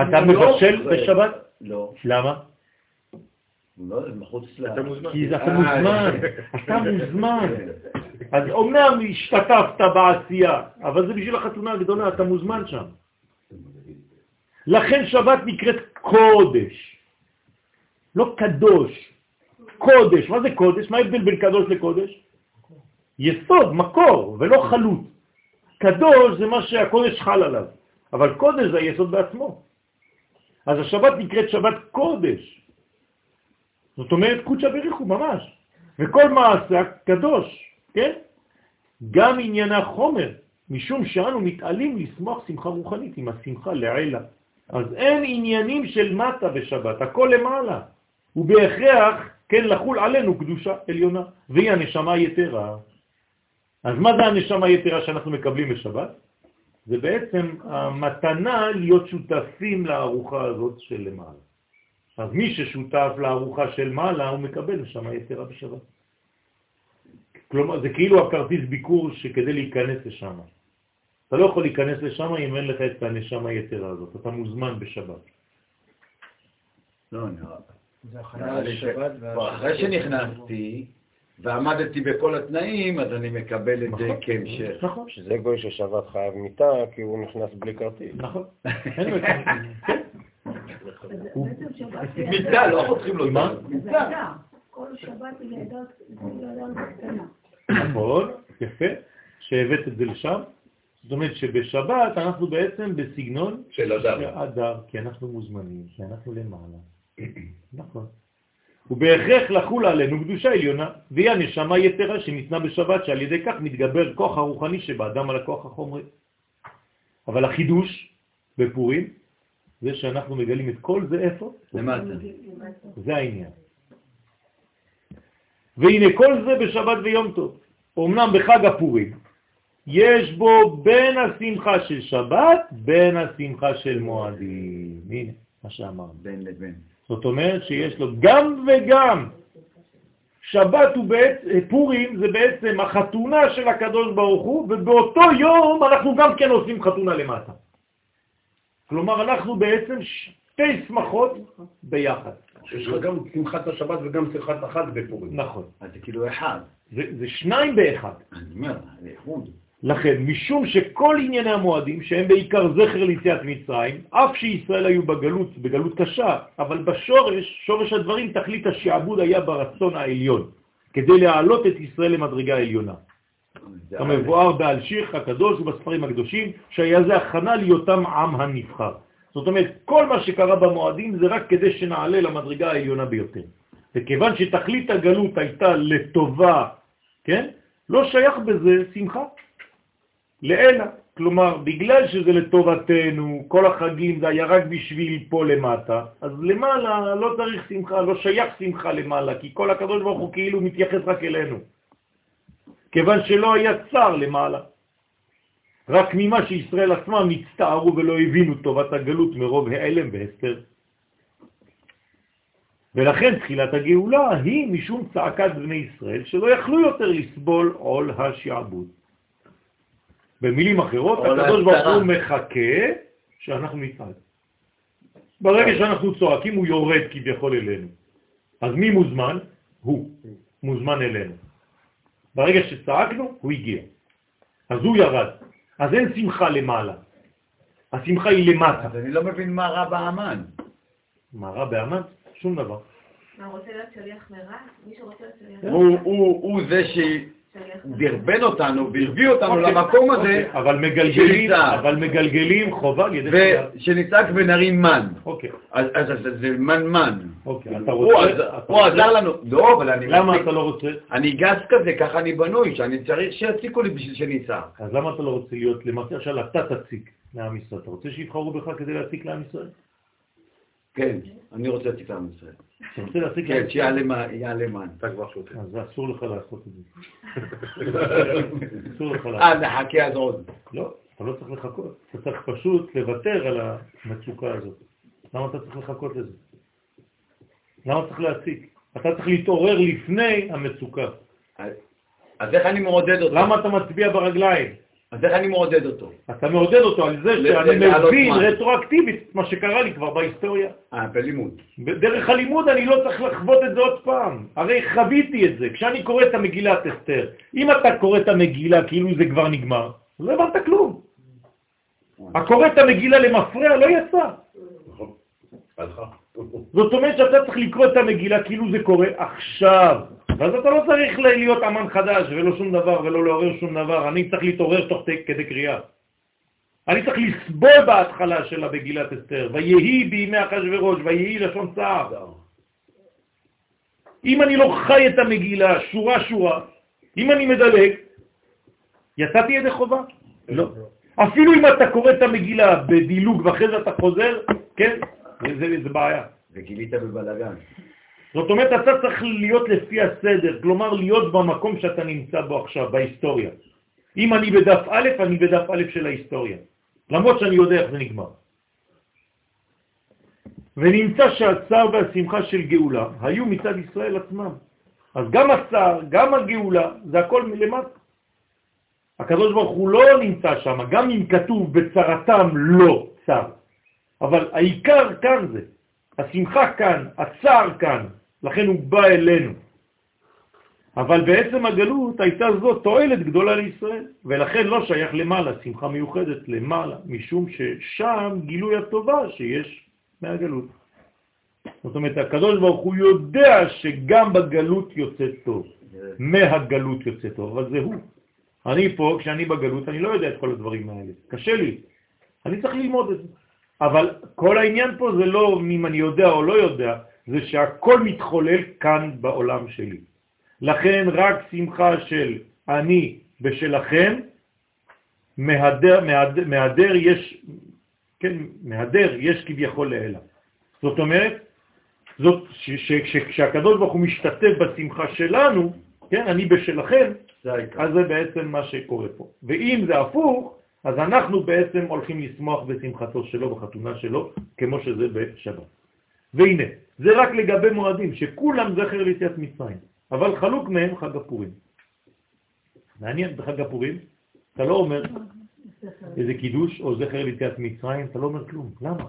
אתה לא מבשל. בשבת? לא. למה? הוא לא, זה מחוץ ל... אתה מוזמן. כי אתה אה, מוזמן, אתה מוזמן. אז אומנם השתתפת בעשייה, אבל זה בשביל החתונה הגדולה, אתה מוזמן שם. לכן שבת נקראת קודש, לא קדוש, קודש. מה זה קודש? מה ההבדל בין קדוש לקודש? יסוד, מקור, ולא חלות. קדוש זה מה שהקודש חל עליו, אבל קודש זה היסוד בעצמו. אז השבת נקראת שבת קודש. זאת אומרת קודשא בריחו ממש. וכל מעשה קדוש, כן? גם ענייני החומר, משום שאנו מתעלים לשמוח שמחה רוחנית עם השמחה לעילה. אז אין עניינים של מטה בשבת, הכל למעלה. ובהכרח, כן, לחול עלינו קדושה עליונה, והיא הנשמה היתרה. אז מה זה הנשמה היתרה שאנחנו מקבלים בשבת? זה בעצם המתנה להיות שותפים לארוחה הזאת של למעלה. אז מי ששותף לארוחה של מעלה, הוא מקבל נשמה יתרה בשבת. כלומר, זה כאילו הכרטיס ביקור שכדי להיכנס לשם. אתה לא יכול להיכנס לשם אם אין לך את הנשמה היתרה הזאת, אתה מוזמן בשבת. לא, נראה. הכנה נראה לי אחרי שנכנסתי ועמדתי בכל התנאים, אז אני מקבל את זה נכון. כהמשך. נכון, שזה גוי ששבת חייב מיטה, כי הוא נכנס בלי כרטיס. נכון. <laughs> כן. מיטה, לא חותכים לו מה? מיטה. כל שבת היא אדר בקטנה. נכון, יפה, שהבאת את זה לשם. זאת אומרת שבשבת אנחנו בעצם בסגנון של אדר. של אדר, כי אנחנו מוזמנים, כי אנחנו למעלה. <clears throat> נכון. ובהכרח לחול עלינו קדושה עליונה, והיא הנשמה יתרה שניתנה בשבת, שעל ידי כך מתגבר כוח הרוחני שבאדם על הכוח החומרי. אבל החידוש בפורים זה שאנחנו מגלים את כל זה איפה? למטה. זה העניין. והנה כל זה בשבת ויום טוב. אמנם בחג הפורים יש בו בין השמחה של שבת, בין השמחה של מועדים. הנה, מה שאמרנו. בין לבין. זאת אומרת שיש לו גם וגם. שבת הוא בעצם, פורים זה בעצם החתונה של הקדוש ברוך הוא, ובאותו יום אנחנו גם כן עושים חתונה למטה. כלומר, אנחנו בעצם שתי שמחות ביחד. יש לך גם שמחת השבת וגם שמחת החג בפורים. נכון. אז זה כאילו אחד. זה, זה שניים באחד. אני אומר, זה איחוד. לכן, משום שכל ענייני המועדים, שהם בעיקר זכר ליציאת מצרים, אף שישראל היו בגלות, בגלות קשה, אבל בשורש, שורש הדברים, תכלית השעבוד היה ברצון העליון, כדי להעלות את ישראל למדרגה העליונה. המבואר בעל שיך הקדוש ובספרים הקדושים, שהיה זה הכנה להיותם עם הנבחר. זאת אומרת, כל מה שקרה במועדים זה רק כדי שנעלה למדרגה העליונה ביותר. וכיוון שתכלית הגלות הייתה לטובה, כן? לא שייך בזה שמחה. לאלה. כלומר, בגלל שזה לטובתנו, כל החגים זה היה רק בשביל פה למטה, אז למעלה לא צריך שמחה, לא שייך שמחה למעלה, כי כל הקדוש ברוך הוא כאילו מתייחס רק אלינו. כיוון שלא היה צר למעלה. רק ממה שישראל עצמם הצטערו ולא הבינו טובת הגלות מרוב העלם והסתר. ולכן תחילת הגאולה היא משום צעקת בני ישראל שלא יכלו יותר לסבול עול השעבוד. במילים אחרות, הקדוש ברוך. הוא מחכה שאנחנו נצעד. ברגע שאנחנו צועקים הוא יורד כביכול אלינו. אז מי מוזמן? הוא מוזמן אלינו. ברגע שצעקנו, הוא הגיע. אז הוא ירד. אז אין שמחה למעלה. השמחה היא למטה. אז אני לא מבין מה רע באמן. מה רע באמן? שום דבר. מה, הוא רוצה להיות שליח מרע? מי שרוצה להיות שליח הוא- הוא זה הוא דרבן אותנו והביא אותנו אוקיי, למקום הזה, אוקיי, אבל מגלגלים, שנצעק. אבל מגלגלים חובה על ידי חייב. ושנצעק ונרים מן. אוקיי, אז אז- אז זה מן מן. אוקיי, אתה הוא רוצה... עז- אתה הוא רוצה- עזר לנו. לא, אבל אני... למה אתה לא רוצה? אני גס כזה, ככה אני בנוי, שאני צריך שיציקו לי בשביל שנצעק. אז למה אתה לא רוצה להיות, למעשה עכשיו אתה תציק לעם ישראל. אתה רוצה שיבחרו בך כדי להציק לעם ישראל? כן, אני רוצה להציק לעם ישראל. אתה רוצה להציק לעם כן, ישראל? שיעלה מה- יעלה מן. אתה כבר שותה. אז אסור לך לעשות את זה. <laughs> אסור לך אה, לעשות. נחכה אז עוד. לא, אתה לא צריך לחכות. אתה צריך פשוט לוותר על המצוקה הזאת. למה אתה צריך לחכות לזה? למה צריך להציק? אתה צריך להתעורר לפני המצוקה. אז איך אני מעודד אותו? למה אתה מצביע ברגליים? אז איך אני מעודד אותו? אתה מעודד אותו על זה שאני מבין. רטרואקטיבית מה שקרה לי כבר בהיסטוריה. אה, בלימוד. בדרך הלימוד אני לא צריך לחוות את זה עוד פעם. הרי חוויתי את זה. כשאני קורא את המגילת אסתר, אם אתה קורא את המגילה כאילו זה כבר נגמר, לא הבנת כלום. הקורא את המגילה למפרע לא יצא. הלכה. זאת אומרת שאתה צריך לקרוא את המגילה כאילו זה קורה עכשיו. ואז אתה לא צריך להיות אמן חדש ולא שום דבר ולא לעורר שום דבר. אני צריך להתעורר תוך כדי קריאה. אני צריך לסבול בהתחלה של המגילת אסתר. ויהי בימי אחשוורוש, ויהי לשון צער. אם אני לא חי את המגילה שורה שורה, אם אני מדלג, יצאתי ידי חובה? לא. אפילו אם אתה קורא את המגילה בדילוג ואחרי זה אתה חוזר, כן, זה, זה, זה בעיה. וגילית בבלגן. זאת אומרת, אתה צריך להיות לפי הסדר, כלומר להיות במקום שאתה נמצא בו עכשיו, בהיסטוריה. אם אני בדף א', אני בדף א' של ההיסטוריה, למרות שאני יודע איך זה נגמר. ונמצא שהצער והשמחה של גאולה היו מצד ישראל עצמם. אז גם הצער, גם הגאולה, זה הכל מלמטה. הקדוש ברוך הוא לא נמצא שם, גם אם כתוב בצרתם לא צר. אבל העיקר כאן זה, השמחה כאן, הצער כאן, לכן הוא בא אלינו. אבל בעצם הגלות הייתה זו תועלת גדולה לישראל, ולכן לא שייך למעלה, שמחה מיוחדת למעלה, משום ששם גילוי הטובה שיש מהגלות. זאת אומרת, הקדוש ברוך הוא יודע שגם בגלות יוצא טוב, מהגלות יוצא טוב, אבל זה הוא. אני פה, כשאני בגלות, אני לא יודע את כל הדברים האלה. קשה לי. אני צריך ללמוד את זה. אבל כל העניין פה זה לא אם אני יודע או לא יודע, זה שהכל מתחולל כאן בעולם שלי. לכן רק שמחה של אני ושלכם, מהדר, מהדר, מהדר יש, כן, מהדר יש כביכול לאלה. זאת אומרת, זאת, כשהקדוש ברוך הוא משתתף בשמחה שלנו, כן, אני בשלכם, זה. אז זה בעצם מה שקורה פה. ואם זה הפוך, אז אנחנו בעצם הולכים לשמוח בשמחתו שלו, בחתונה שלו, כמו שזה בשבת. והנה, זה רק לגבי מועדים, שכולם זכר ליציאת מצרים, אבל חלוק מהם חג הפורים. מעניין, בחג הפורים, אתה לא אומר איזה קידוש או זכר ליציאת מצרים, אתה לא אומר כלום. למה?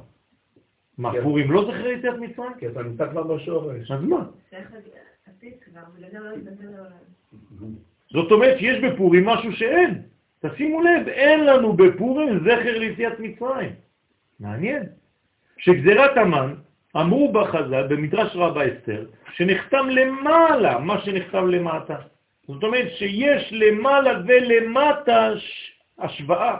מה, כן. פורים לא זכר ליציאת מצרים? כי אתה נמצא כבר בשורש. אז מה? לא. זאת אומרת שיש בפורים משהו שאין. תשימו לב, אין לנו בפורים זכר ליציאת מצרים. מעניין. שגזירת המן, אמרו בחז"ל, במדרש רבה אסתר, שנחתם למעלה מה שנחתם למטה. זאת אומרת שיש למעלה ולמטה ש- השוואה.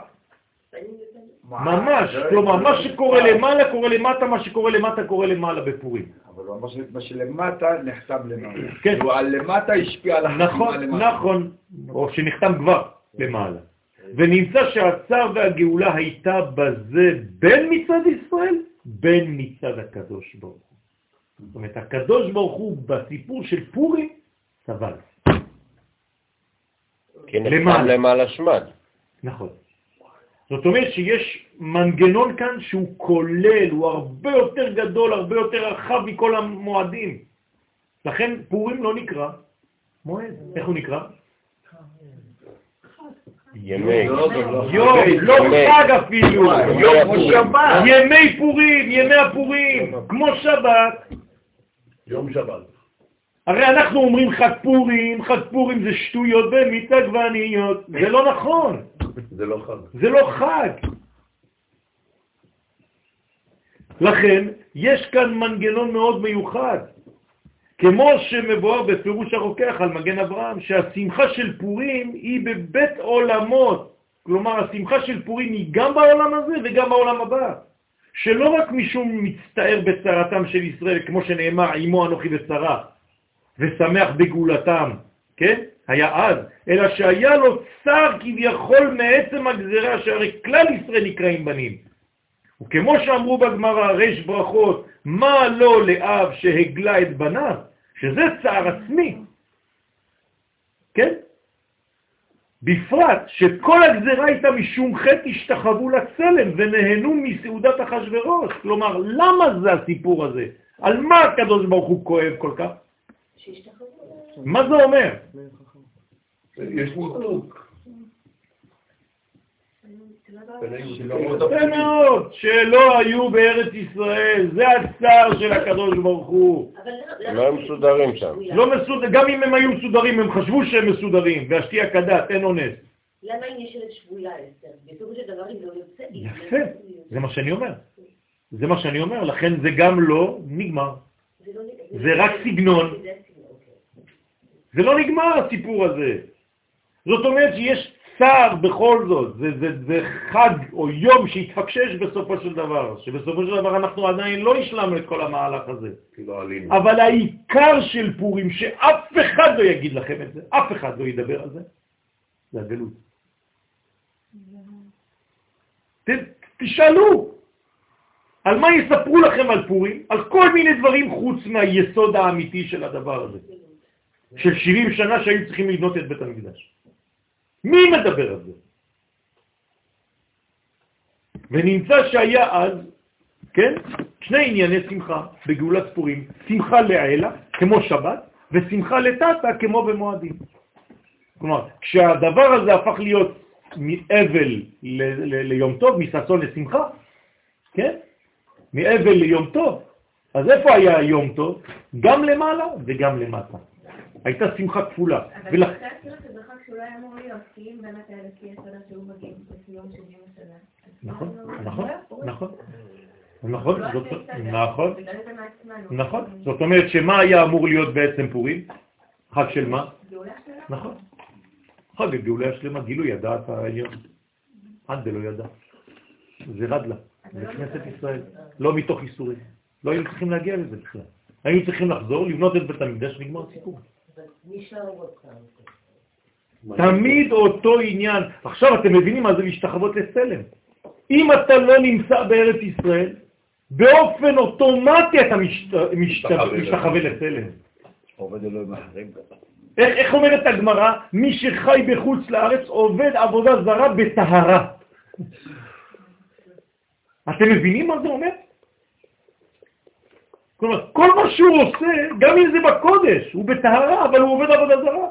ממש, כלומר, מה שקורה למעלה קורה למטה, מה שקורה למטה קורה למעלה בפורים. אבל הוא אמר שמה שלמטה נחתם למעלה. כן. כאילו, הלמטה השפיע על החתימה נכון, למטה. נכון, או שנחתם כבר למעלה. ונמצא שהצער והגאולה הייתה בזה בין מצד ישראל, בין מצד הקדוש ברוך הוא. זאת אומרת, הקדוש ברוך הוא בסיפור של פורים סבל. כי נחתם למעלה. למעלה שמד. נכון. זאת אומרת שיש מנגנון כאן שהוא כולל, הוא הרבה יותר גדול, הרבה יותר רחב מכל המועדים. לכן פורים לא נקרא מועד. איך הוא נקרא? ימי. לא, לא, לא. יום, לא ימי. חג אפילו. יום כמו שבת. ימי פורים, ימי הפורים, כמו שבת. יום שבת. הרי אנחנו אומרים חג פורים, חג פורים זה שטויות במיץ עגבניות. זה לא נכון, זה לא חג. זה לא חג. לכן, יש כאן מנגנון מאוד מיוחד. כמו שמבואר בפירוש הרוקח על מגן אברהם, שהשמחה של פורים היא בבית עולמות. כלומר, השמחה של פורים היא גם בעולם הזה וגם בעולם הבא. שלא רק משום מצטער בצרתם של ישראל, כמו שנאמר, עמו אנוכי בצרה, ושמח בגאולתם, כן? היה אז, אלא שהיה לו צר כביכול מעצם הגזרה, שהרי כלל ישראל נקראים בנים. וכמו שאמרו בגמרא, רש ברכות, מה לא לאב שהגלה את בניו, שזה צער עצמי, כן? בפרט שכל הגזרה הייתה משום חטא השתחוו לצלם ונהנו מסעודת אחשורוש. כלומר, למה זה הסיפור הזה? על מה הקדוש ברוך הוא כואב כל כך? מה זה אומר? יש ניתוק. יפה מאוד, שלא היו בארץ ישראל, זה הצער של הקדוש ברוך הוא. לא הם מסודרים שם. לא מסודר, גם אם הם היו מסודרים, הם חשבו שהם מסודרים, והשתייה כדת, אין אונס. למה אם יש שבויה, אסתר? בסופו של דבר היא לא יוצאת. יפה, זה מה שאני אומר. זה מה שאני אומר, לכן זה גם לא נגמר. זה רק סגנון. זה לא נגמר הסיפור הזה. זאת אומרת שיש צער בכל זאת, זה, זה, זה חג או יום שהתפקשש בסופו של דבר, שבסופו של דבר אנחנו עדיין לא השלמנו את כל המהלך הזה. לא אבל העיקר של פורים, שאף אחד לא יגיד לכם את זה, אף אחד לא ידבר על זה, זה הגלות. ת, תשאלו, על מה יספרו לכם על פורים? על כל מיני דברים חוץ מהיסוד האמיתי של הדבר הזה, של 70 שנה שהיו צריכים לבנות את בית המקדש. מי מדבר על זה? ונמצא שהיה אז, כן, שני ענייני שמחה בגאולת פורים, שמחה לעילה, כמו שבת, ושמחה לטאטה, כמו במועדים. כלומר, כשהדבר הזה הפך להיות מאבל ליום טוב, מששון לשמחה, כן? מאבל ליום טוב, אז איפה היה יום טוב? גם למעלה וגם למטה. הייתה שמחה כפולה. אבל אתה כאילו שזה חג שהוא לא היה אמור להיות, כי אם באמת היה לפי הסדר שהוא מגיע בסיום 70 שנה. נכון, לא נכון, נכון. נכון, לא נכון, מעצמנו. נכון. זאת אומרת שמה היה אמור להיות בעצם פורים? חג של מה? גאולה. נכון. חג הגאולה השלמה, גילוי הדעת העליון. עד דלא ידע. זה רדלה, זה כנסת ישראל, לא מתוך איסורים. לא היינו צריכים להגיע לזה בכלל. היינו צריכים לחזור, לבנות את בית המקדש, נגמר סיפור. תמיד אותו עניין. עכשיו אתם מבינים מה זה להשתחוות לצלם. אם אתה לא נמצא בארץ ישראל, באופן אוטומטי אתה משתחווה לצלם. עובד אלוהים אחרים. איך, איך אומרת הגמרא? מי שחי בחוץ לארץ עובד עבודה זרה בטהרה. אתם מבינים מה זה אומר? כלומר, כל מה שהוא עושה, גם אם זה בקודש, הוא בטהרה, אבל הוא עובד עבודה זרה.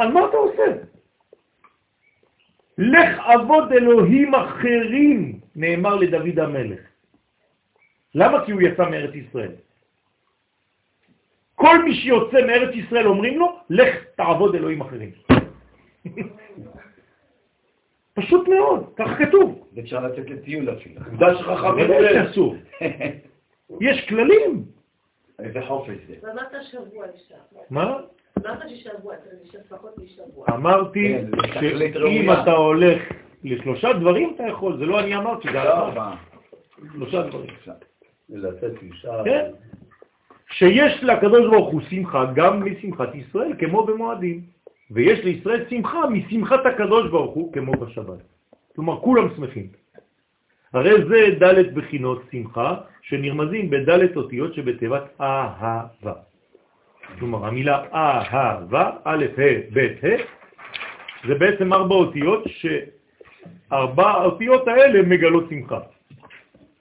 על מה אתה עושה? לך עבוד אלוהים אחרים, נאמר לדוד המלך. למה? כי הוא יצא מארץ ישראל. כל מי שיוצא מארץ ישראל אומרים לו, לך תעבוד אלוהים אחרים. <laughs> פשוט מאוד, כך כתוב. אפשר לצאת לטיול אפילו. עובדה שחכמים. <laughs> יש כללים. איזה חופש זה. ואמרת שבוע אישה. מה? אמרת ששבוע, לפחות משבוע. אמרתי כן, שאם. אתה הולך לשלושה דברים אתה יכול, זה לא אני אמרתי, זה לא, הלכה. מה? שלושה דברים. לצאת אישה. כן? שיש לקדוש ברוך הוא שמחה גם משמחת ישראל, כמו במועדים. ויש לישראל שמחה משמחת הקדוש ברוך הוא, כמו בשבת. כלומר, כולם שמחים. הרי זה ד' בחינות שמחה, שנרמזים בד' אותיות שבתיבת אהבה. כלומר, המילה אהבה, א', ה', ב', ה', זה בעצם ארבע אותיות, שארבע האותיות האלה מגלות שמחה.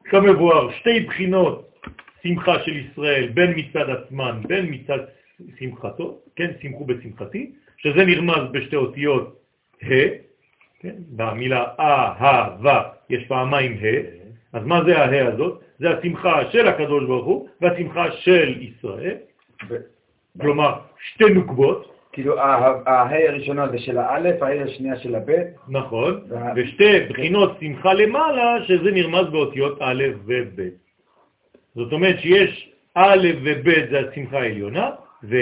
כמבואר, שתי בחינות שמחה של ישראל, בין מצד עצמן, בין מצד שמחתו, כן, שמחו בשמחתי, שזה נרמז בשתי אותיות ה', כן, במילה אהבה יש פעמיים ה', אז מה זה הה הזאת? זה השמחה של הקדוש ברוך הוא והשמחה של ישראל, כלומר שתי נוקבות, כאילו, ההי הראשונה זה של האלף, ההי השנייה של הבית. נכון, וה- ושתי בחינות שמחה למעלה, שזה נרמז באותיות א' וב'. זאת אומרת שיש א' וב' זה השמחה העליונה, וה'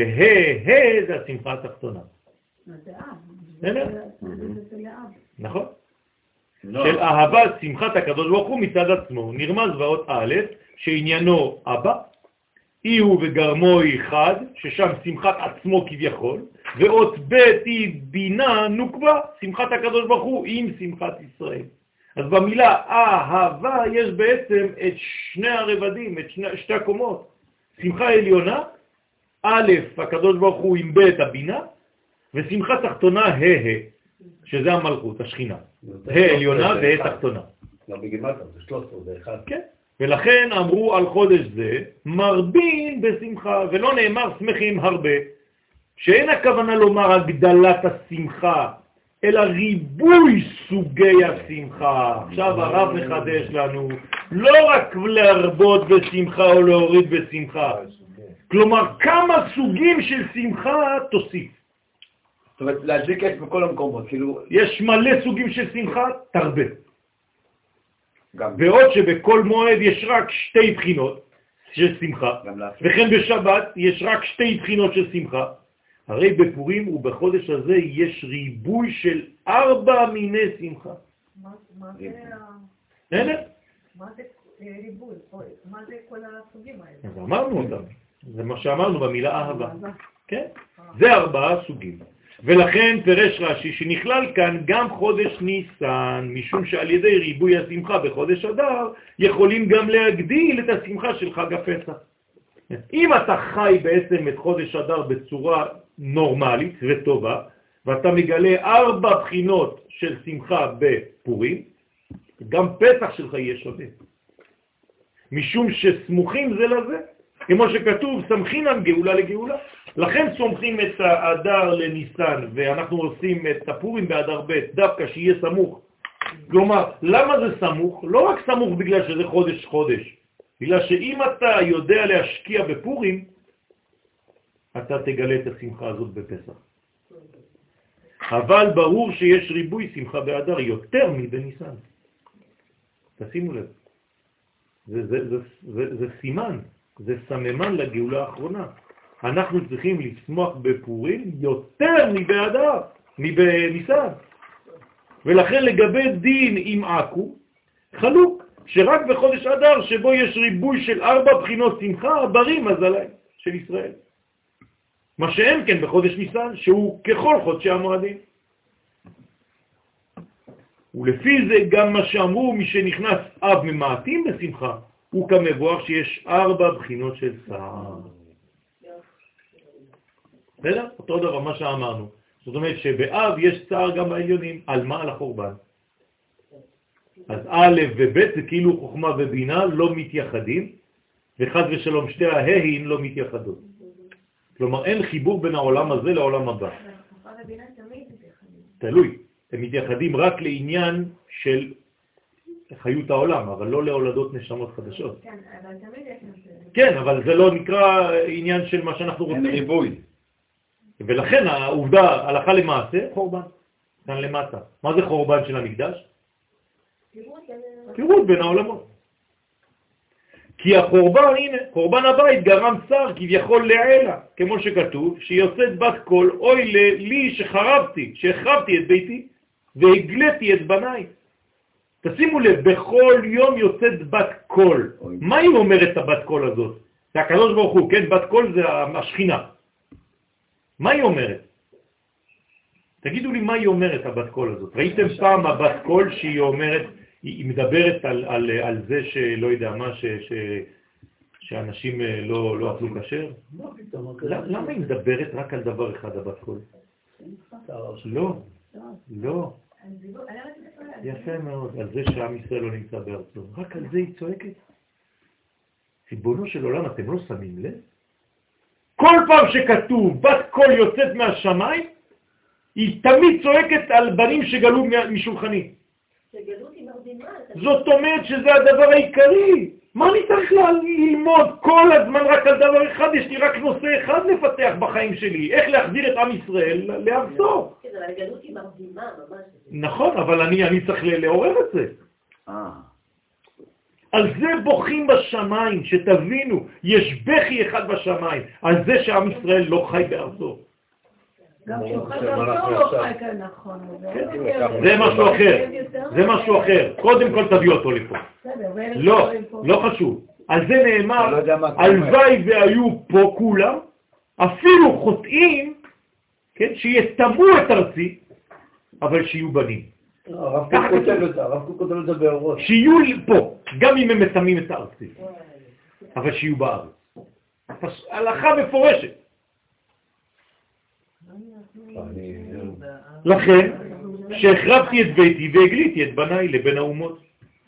ה' זה השמחה התחתונה. זה אב? בסדר? זה לאב. נכון? לא. של אהבת שמחת הקדוש ברוך הוא מצד עצמו. נרמז באות א', שעניינו אבא, אי הוא וגרמו היא חד, ששם שמחת עצמו כביכול, ואות ב' היא בינה נוקבה, שמחת הקדוש ברוך הוא עם שמחת ישראל. אז במילה אהבה יש בעצם את שני הרבדים, את שני, שתי הקומות. שמחה עליונה, א', הקדוש ברוך הוא עם ב' הבינה, ושמחה תחתונה ה' ה', שזה המלכות, השכינה. ה' עליונה וה' תחתונה. לא בגימטר, זה 13, זה אחד. כן. ולכן אמרו על חודש זה, מרבין בשמחה, ולא נאמר שמחים הרבה, שאין הכוונה לומר הגדלת השמחה, אלא ריבוי סוגי השמחה. עכשיו הרב מחדש לנו, לא רק להרבות בשמחה או להוריד בשמחה, כלומר כמה סוגים של שמחה תוסיף. אומרת, להדליק אש בכל המקומות, כאילו, יש מלא סוגים של שמחה, תרבה. גם בעוד שבכל מועד יש רק שתי בחינות של שמחה. וכן בשבת יש רק שתי בחינות של שמחה. הרי בפורים ובחודש הזה יש ריבוי של ארבע מיני שמחה. מה מה זה אה, ריבוי? אוי, מה זה כל הסוגים האלה? אז אמרנו אותם. זה מה שאמרנו במילה אהבה. כן? זה ארבעה סוגים. ולכן פרש רש"י שנכלל כאן גם חודש ניסן, משום שעל ידי ריבוי השמחה בחודש אדר, יכולים גם להגדיל את השמחה של חג הפסח. אם אתה חי בעצם את חודש אדר בצורה נורמלית וטובה, ואתה מגלה ארבע בחינות של שמחה בפורים, גם פסח שלך יהיה שווה. משום שסמוכים זה לזה, כמו שכתוב, סמכינם גאולה לגאולה. לכן סומכים את האדר לניסן, ואנחנו עושים את הפורים באדר ב', דווקא שיהיה סמוך. כלומר, למה זה סמוך? לא רק סמוך בגלל שזה חודש חודש, בגלל שאם אתה יודע להשקיע בפורים, אתה תגלה את השמחה הזאת בפסח. אבל ברור שיש ריבוי שמחה באדר יותר מבניסן. תשימו לב. זה, זה, זה, זה, זה סימן, זה סממן לגאולה האחרונה. אנחנו צריכים לשמוח בפורים יותר מבאדר, מבניסן. ולכן לגבי דין עם עכו, חלוק, שרק בחודש אדר שבו יש ריבוי של ארבע בחינות שמחה, ברים מזליים של ישראל. מה שאין כן בחודש ניסן, שהוא ככל חודשי המועדים. ולפי זה גם מה שאמרו, מי שנכנס אב ממעטים בשמחה, הוא כמבואר שיש ארבע בחינות של צער. בסדר? אותו דבר מה שאמרנו. זאת אומרת שבאב יש צער גם בעליונים. על מה? על החורבן. אז א' וב' זה כאילו חוכמה ובינה לא מתייחדים, וחז ושלום שתי ההאים לא מתייחדות. כלומר, אין חיבור בין העולם הזה לעולם הבא. אבל חוכמה ובינה תמיד מתייחדים. תלוי. הם מתייחדים רק לעניין של חיות העולם, אבל לא להולדות נשמות חדשות. כן, אבל תמיד יש נושא. כן, אבל זה לא נקרא עניין של מה שאנחנו אין רוצים. ריבוי. ולכן העובדה, הלכה למעשה, חורבן. כאן למטה. מה זה חורבן של המקדש? קירות בין העולמות. כי החורבן, הנה, חורבן הבית גרם צער כביכול לעילה, כמו שכתוב, שיוצאת בת קול, אוי לי שחרבתי, שהחרבתי את ביתי, והגליתי את בניי. תשימו לב, בכל יום יוצאת בת קול. מה היא אומרת הבת קול הזאת? זה הקדוש ברוך הוא, כן? בת קול זה השכינה. מה היא אומרת? תגידו לי מה היא אומרת, הבת קול הזאת. ראיתם פעם הבת קול שהיא אומרת, היא מדברת על, על, על זה שלא יודע מה, ש, ש, שאנשים אה, לא, לא אכלו כשר? למה היא מדברת רק על דבר אחד, הבת קול? צער של- לא, לא. לא זה. יפה מאוד, על זה שעם ישראל לא נמצא בארצו. רק על זה היא צועקת. ריבונו של עולם, אתם לא שמים לב? כל פעם שכתוב בת קול יוצאת מהשמיים, היא תמיד צועקת על בנים שגלו משולחני. זאת אומרת שזה הדבר העיקרי. מה אני צריך ללמוד כל הזמן רק על דבר אחד? יש לי רק נושא אחד לפתח בחיים שלי, איך להחזיר את עם ישראל לארצו. כן, אבל הגלות היא מרדימה ממש. נכון, אבל אני, אני צריך לעורר את זה. אה. על זה בוכים בשמיים, שתבינו, יש בכי אחד בשמיים, על זה שעם ישראל לא חי בארצו. גם לא כאן נכון. זה משהו אחר, זה משהו אחר. קודם כל תביא אותו לפה. לא, לא חשוב. על זה נאמר, לא הלוואי והיו פה כולם, אפילו חוטאים, כן, שיתמו את ארצי, אבל שיהיו בנים. הרב קוק כותב את זה, הרב קוק כותב את זה באורות. שיהיו פה, גם אם הם מטמאים את הארצי, אבל שיהיו בארץ. הלכה מפורשת. לכן, שהחרבתי את ביתי והגליתי את בניי לבין האומות.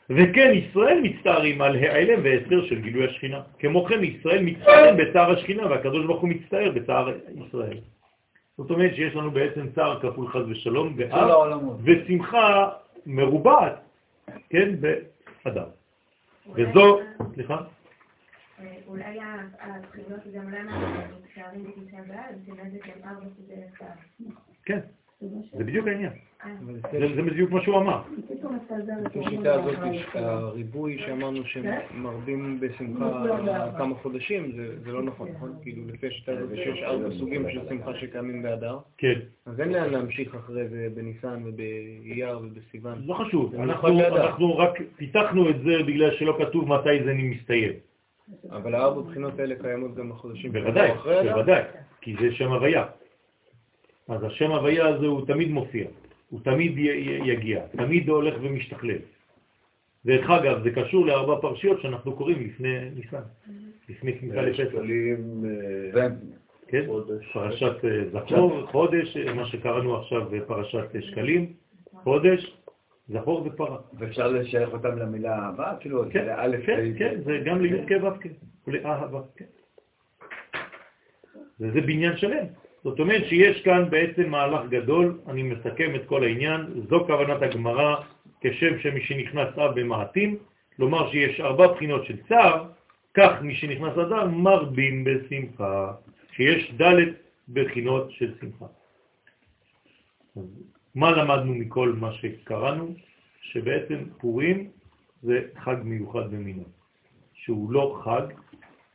וכן, ישראל מצטערים על העלם והסר של גילוי השכינה. כמו כן, ישראל מצטערים בצער השכינה, והקדוש ברוך הוא מצטער בצער ישראל. זאת אומרת שיש לנו בעצם צער כפול חס ושלום, העולמות. ושמחה מרובעת, כן, באדם. וזו, סליחה? אה, אולי הבחינות גם למה מצטערים בתשעה באב, שנזק הם ארבע סוגי. כן, זה בדיוק העניין. אה, זה זה בדיוק מה שהוא אמר. השיטה הזאת. הריבוי שאמרנו שמרבים בשמחה כמה חודשים, זה זה לא נכון, נכון? כאילו, לפי השיטה הזאת שיש ארבע סוגים של שמחה שקיימים באדר, כן. אז אין לאן להמשיך אחרי זה בניסן ובאייר ובסיוון. לא חשוב, זה. אנחנו רק פיתחנו את זה בגלל שלא כתוב מתי זה מסתיים. אבל הארבע בחינות האלה קיימות גם בחודשים בוודאי? בוודאי, כי זה שם הוויה. אז השם הוויה הזה הוא תמיד מופיע, הוא תמיד יגיע, תמיד הולך ומשתכלל. דרך אגב, זה קשור לארבע פרשיות שאנחנו קוראים לפני ניסן, לפני כניסה לפסח. שקלים, אה, כן? פרשת אה, זכור, חודש, אה, מה שקראנו עכשיו אה, פרשת אה, שקלים, חודש, זכור ופרה. ואפשר לשייך אותם למילה אהבה? כאילו, כן, א', כן, כן, זה גם לי"ק ו"ק, ולאהבה, כן. וזה בניין שלם. זאת אומרת שיש כאן בעצם מהלך גדול, אני מסכם את כל העניין, זו כוונת הגמרא, כשם שמשנכנס אב במעטים, לומר שיש ארבע בחינות של צער, כך משנכנס אדר מרבים בשמחה, שיש ד' בחינות של שמחה. מה למדנו מכל מה שקראנו? שבעצם פורים זה חג מיוחד במינו, שהוא לא חג,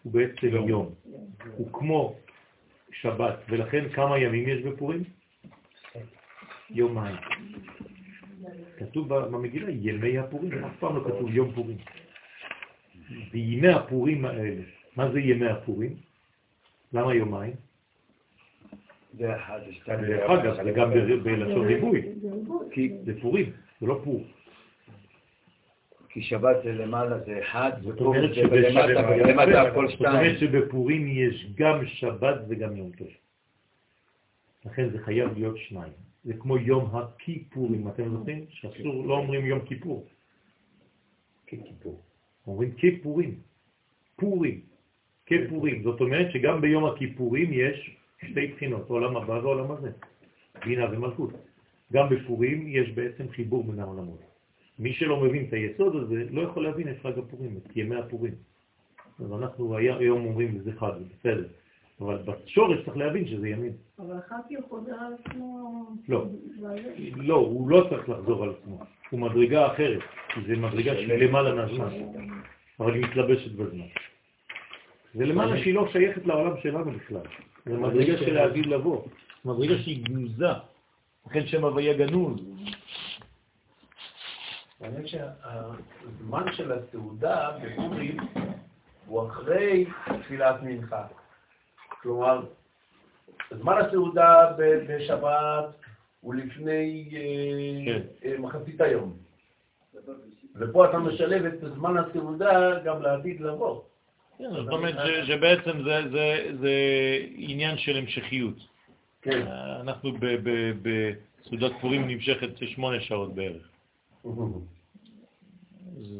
הוא בעצם יום. הוא כמו שבת, ולכן כמה ימים יש בפורים? יומיים. כתוב במגילה ימי הפורים, אף פעם לא כתוב יום פורים. וימי הפורים האלה, מה זה ימי הפורים? למה יומיים? זה אחד, זה שתיים. דרך אגב, זה גם בלשון ריבוי, כי- זה פורים, זה לא פור. כי שבת זה למעלה זה אחד, זאת ופורים אומרת זה בלמטה, ולמטה הכל זאת אומרת שתיים. שבפורים יש גם שבת וגם יום טוב. לכן זה חייב להיות שניים. זה כמו יום הכיפורים, אתם זוכרים? שאסור, לא אומרים יום כיפור. ככיפור. אומרים כיפורים. פורים. כפורים. זאת אומרת שגם ביום הכיפורים יש שתי בחינות, עולם הבא ועולם הזה. בינה ומלכות. גם בפורים יש בעצם חיבור בין העולמות. מי שלא מבין את היסוד הזה לא יכול להבין את חג הפורים, את ימי הפורים. אז אנחנו היום אומרים שזה חג, זה בסדר. אבל בשורש צריך להבין שזה ימין. אבל אחר כך הוא חוזר על עצמו. לא. לא, הוא לא צריך לחזור על עצמו. הוא מדרגה אחרת, כי זה מדרגה שהיא למעלה מהזמן, אבל היא מתלבשת בזמן. זה למעלה שהיא לא שייכת לעולם שלנו בכלל. זה מדרגה של העתיד לבוא. מדרגה שהיא גנוזה. לכן שם הוויה גנוז. האמת שהזמן של הסעודה בפורים הוא אחרי תפילת מנחה. כלומר, זמן הסעודה ב- בשבת הוא לפני כן. אה, מחצית היום. ופה אתה משלב את זמן הסעודה גם לעתיד לבוא. כן, זאת אומרת ש- שבעצם זה- זה- זה עניין של המשכיות. כן. אנחנו ב- ב- בסעודת פורים נמשכת שמונה שעות בערך.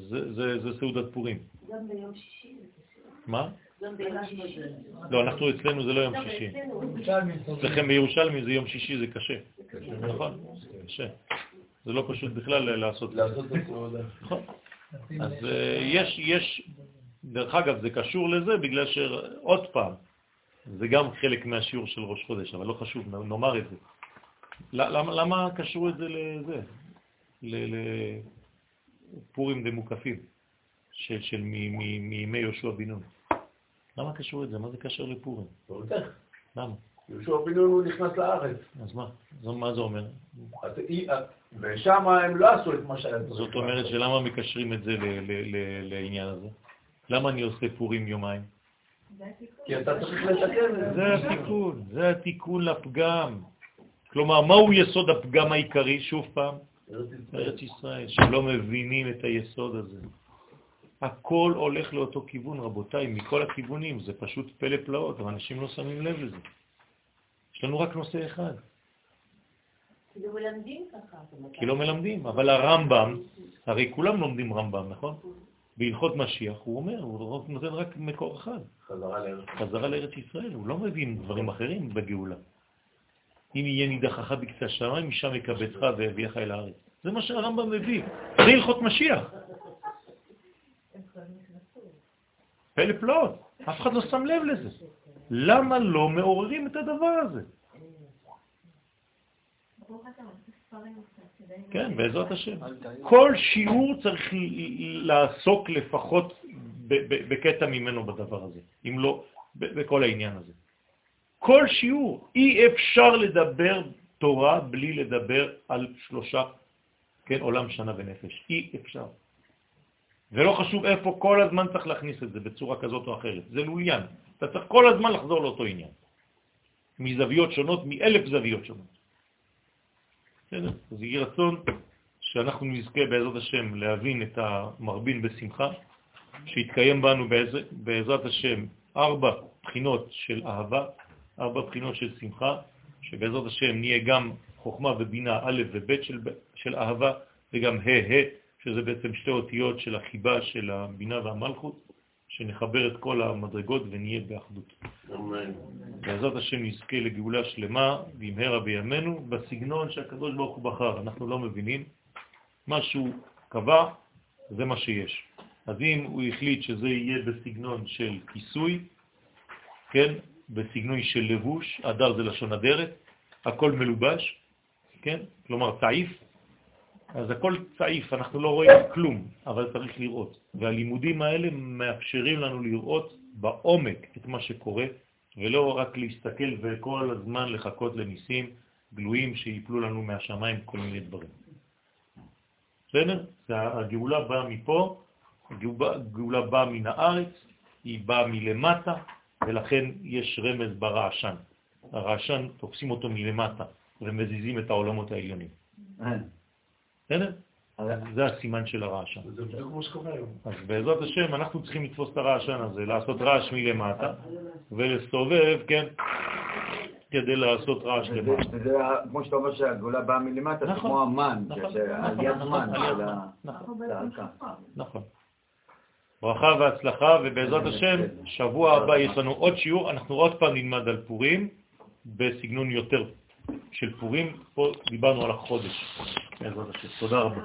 זה- זה זה סעודת פורים. גם ביום שישי זה. מה? גם ביום שישי. לא, אנחנו אצלנו זה לא יום שישי. אצלכם בירושלמי זה יום שישי, זה קשה. נכון, זה קשה. זה לא פשוט בכלל לעשות. לעשות את הסעודה. נכון. אז אה, יש, יש, דרך אגב, זה קשור לזה בגלל שעוד פעם, זה גם חלק מהשיעור של ראש חודש, אבל לא חשוב, נאמר את זה. למה, למה קשרו את זה לזה? לפורים דמוקפים, של, של מימי יהושע בן נון. למה קשור את זה? מה זה קשר לפורים? איך? למה? יהושע בן נון הוא נכנס לארץ. אז מה? זו- מה זה אומר? אז ושם הם לא עשו את מה שהיה צריך. זאת אומרת שלמה מקשרים את זה ל- ל- ל- לעניין הזה? למה אני עושה פורים יומיים? כי אתה צריך לתקן את זה התיקון, זה התיקון לפגם. כלומר, מהו יסוד הפגם העיקרי? שוב פעם, ארץ ישראל, שלא מבינים את היסוד הזה. הכל הולך לאותו כיוון, רבותיי, מכל הכיוונים, זה פשוט פלא פלאות, אבל אנשים לא שמים לב לזה. יש לנו רק נושא אחד, כי לא מלמדים ככה. כי לא מלמדים, אבל הרמב"ם, הרי כולם לומדים רמב"ם, נכון? בהלכות משיח הוא אומר, הוא נותן רק מקור אחד, חזרה לארץ. חזרה לארץ ישראל, הוא לא מבין דברים אחרים בגאולה. אם יהיה נידחך בקצה השמיים, משם יקבצך ויביאך אל הארץ. זה מה שהרמב"ם מביא, זה הלכות משיח. פלא פלאות, אף אחד לא שם לב לזה. למה לא מעוררים את הדבר הזה? כן, בעזרת השם. כל שיעור צריך לעסוק לפחות בקטע ממנו בדבר הזה, אם לא בכל העניין הזה. כל שיעור, אי אפשר לדבר תורה בלי לדבר על שלושה, כן, עולם שנה ונפש, אי אפשר. ולא חשוב איפה, כל הזמן צריך להכניס את זה בצורה כזאת או אחרת. זה לוליין. אתה צריך כל הזמן לחזור לאותו עניין. מזוויות שונות, מאלף זוויות שונות. בסדר? אז יהי רצון שאנחנו נזכה בעזרת השם להבין את המרבין בשמחה, שיתקיים בנו בעז- בעזרת השם ארבע בחינות של אהבה, ארבע בחינות של שמחה, שבעזרת השם נהיה גם חוכמה ובינה א' וב' של, של אהבה, וגם ה' ה', שזה בעצם שתי אותיות של החיבה של הבינה והמלכות, שנחבר את כל המדרגות ונהיה באחדות. אמן. בעזרת השם נזכה לגאולה שלמה במהרה בימינו, בסגנון שהקדוש ברוך הוא בחר. אנחנו לא מבינים, מה שהוא קבע זה מה שיש. אז אם הוא החליט שזה יהיה בסגנון של כיסוי, כן, בסגנון של לבוש, אדר זה לשון אדרת, הכל מלובש, כן, כלומר צעיף, אז הכל צעיף, אנחנו לא רואים כלום, אבל צריך לראות. והלימודים האלה מאפשרים לנו לראות בעומק את מה שקורה, ולא רק להסתכל וכל הזמן לחכות לניסים גלויים שיפלו לנו מהשמיים כל מיני דברים. בסדר? הגאולה באה מפה, הגאולה באה מן הארץ, היא באה מלמטה, ולכן יש רמז ברעשן. הרעשן, תופסים אותו מלמטה ומזיזים את העולמות העליונים. בסדר? זה הסימן של הרעשן. זה בדיוק כמו שקורה היום. אז בעזרת השם אנחנו צריכים לתפוס את הרעשן הזה, לעשות רעש מלמטה ולסובב, כן, כדי לעשות רעש למטה. וזה ה- כמו שאתה אומר שהגאולה באה מלמטה, זה נכון, כמו המן, נכון, זה נכון, עליית מן של. נכון. ברכה והצלחה, ובעזרת השם, שבוע הבא יש לנו עוד שיעור, אנחנו עוד פעם נלמד על פורים, בסגנון יותר של פורים, פה דיברנו על החודש. תודה רבה.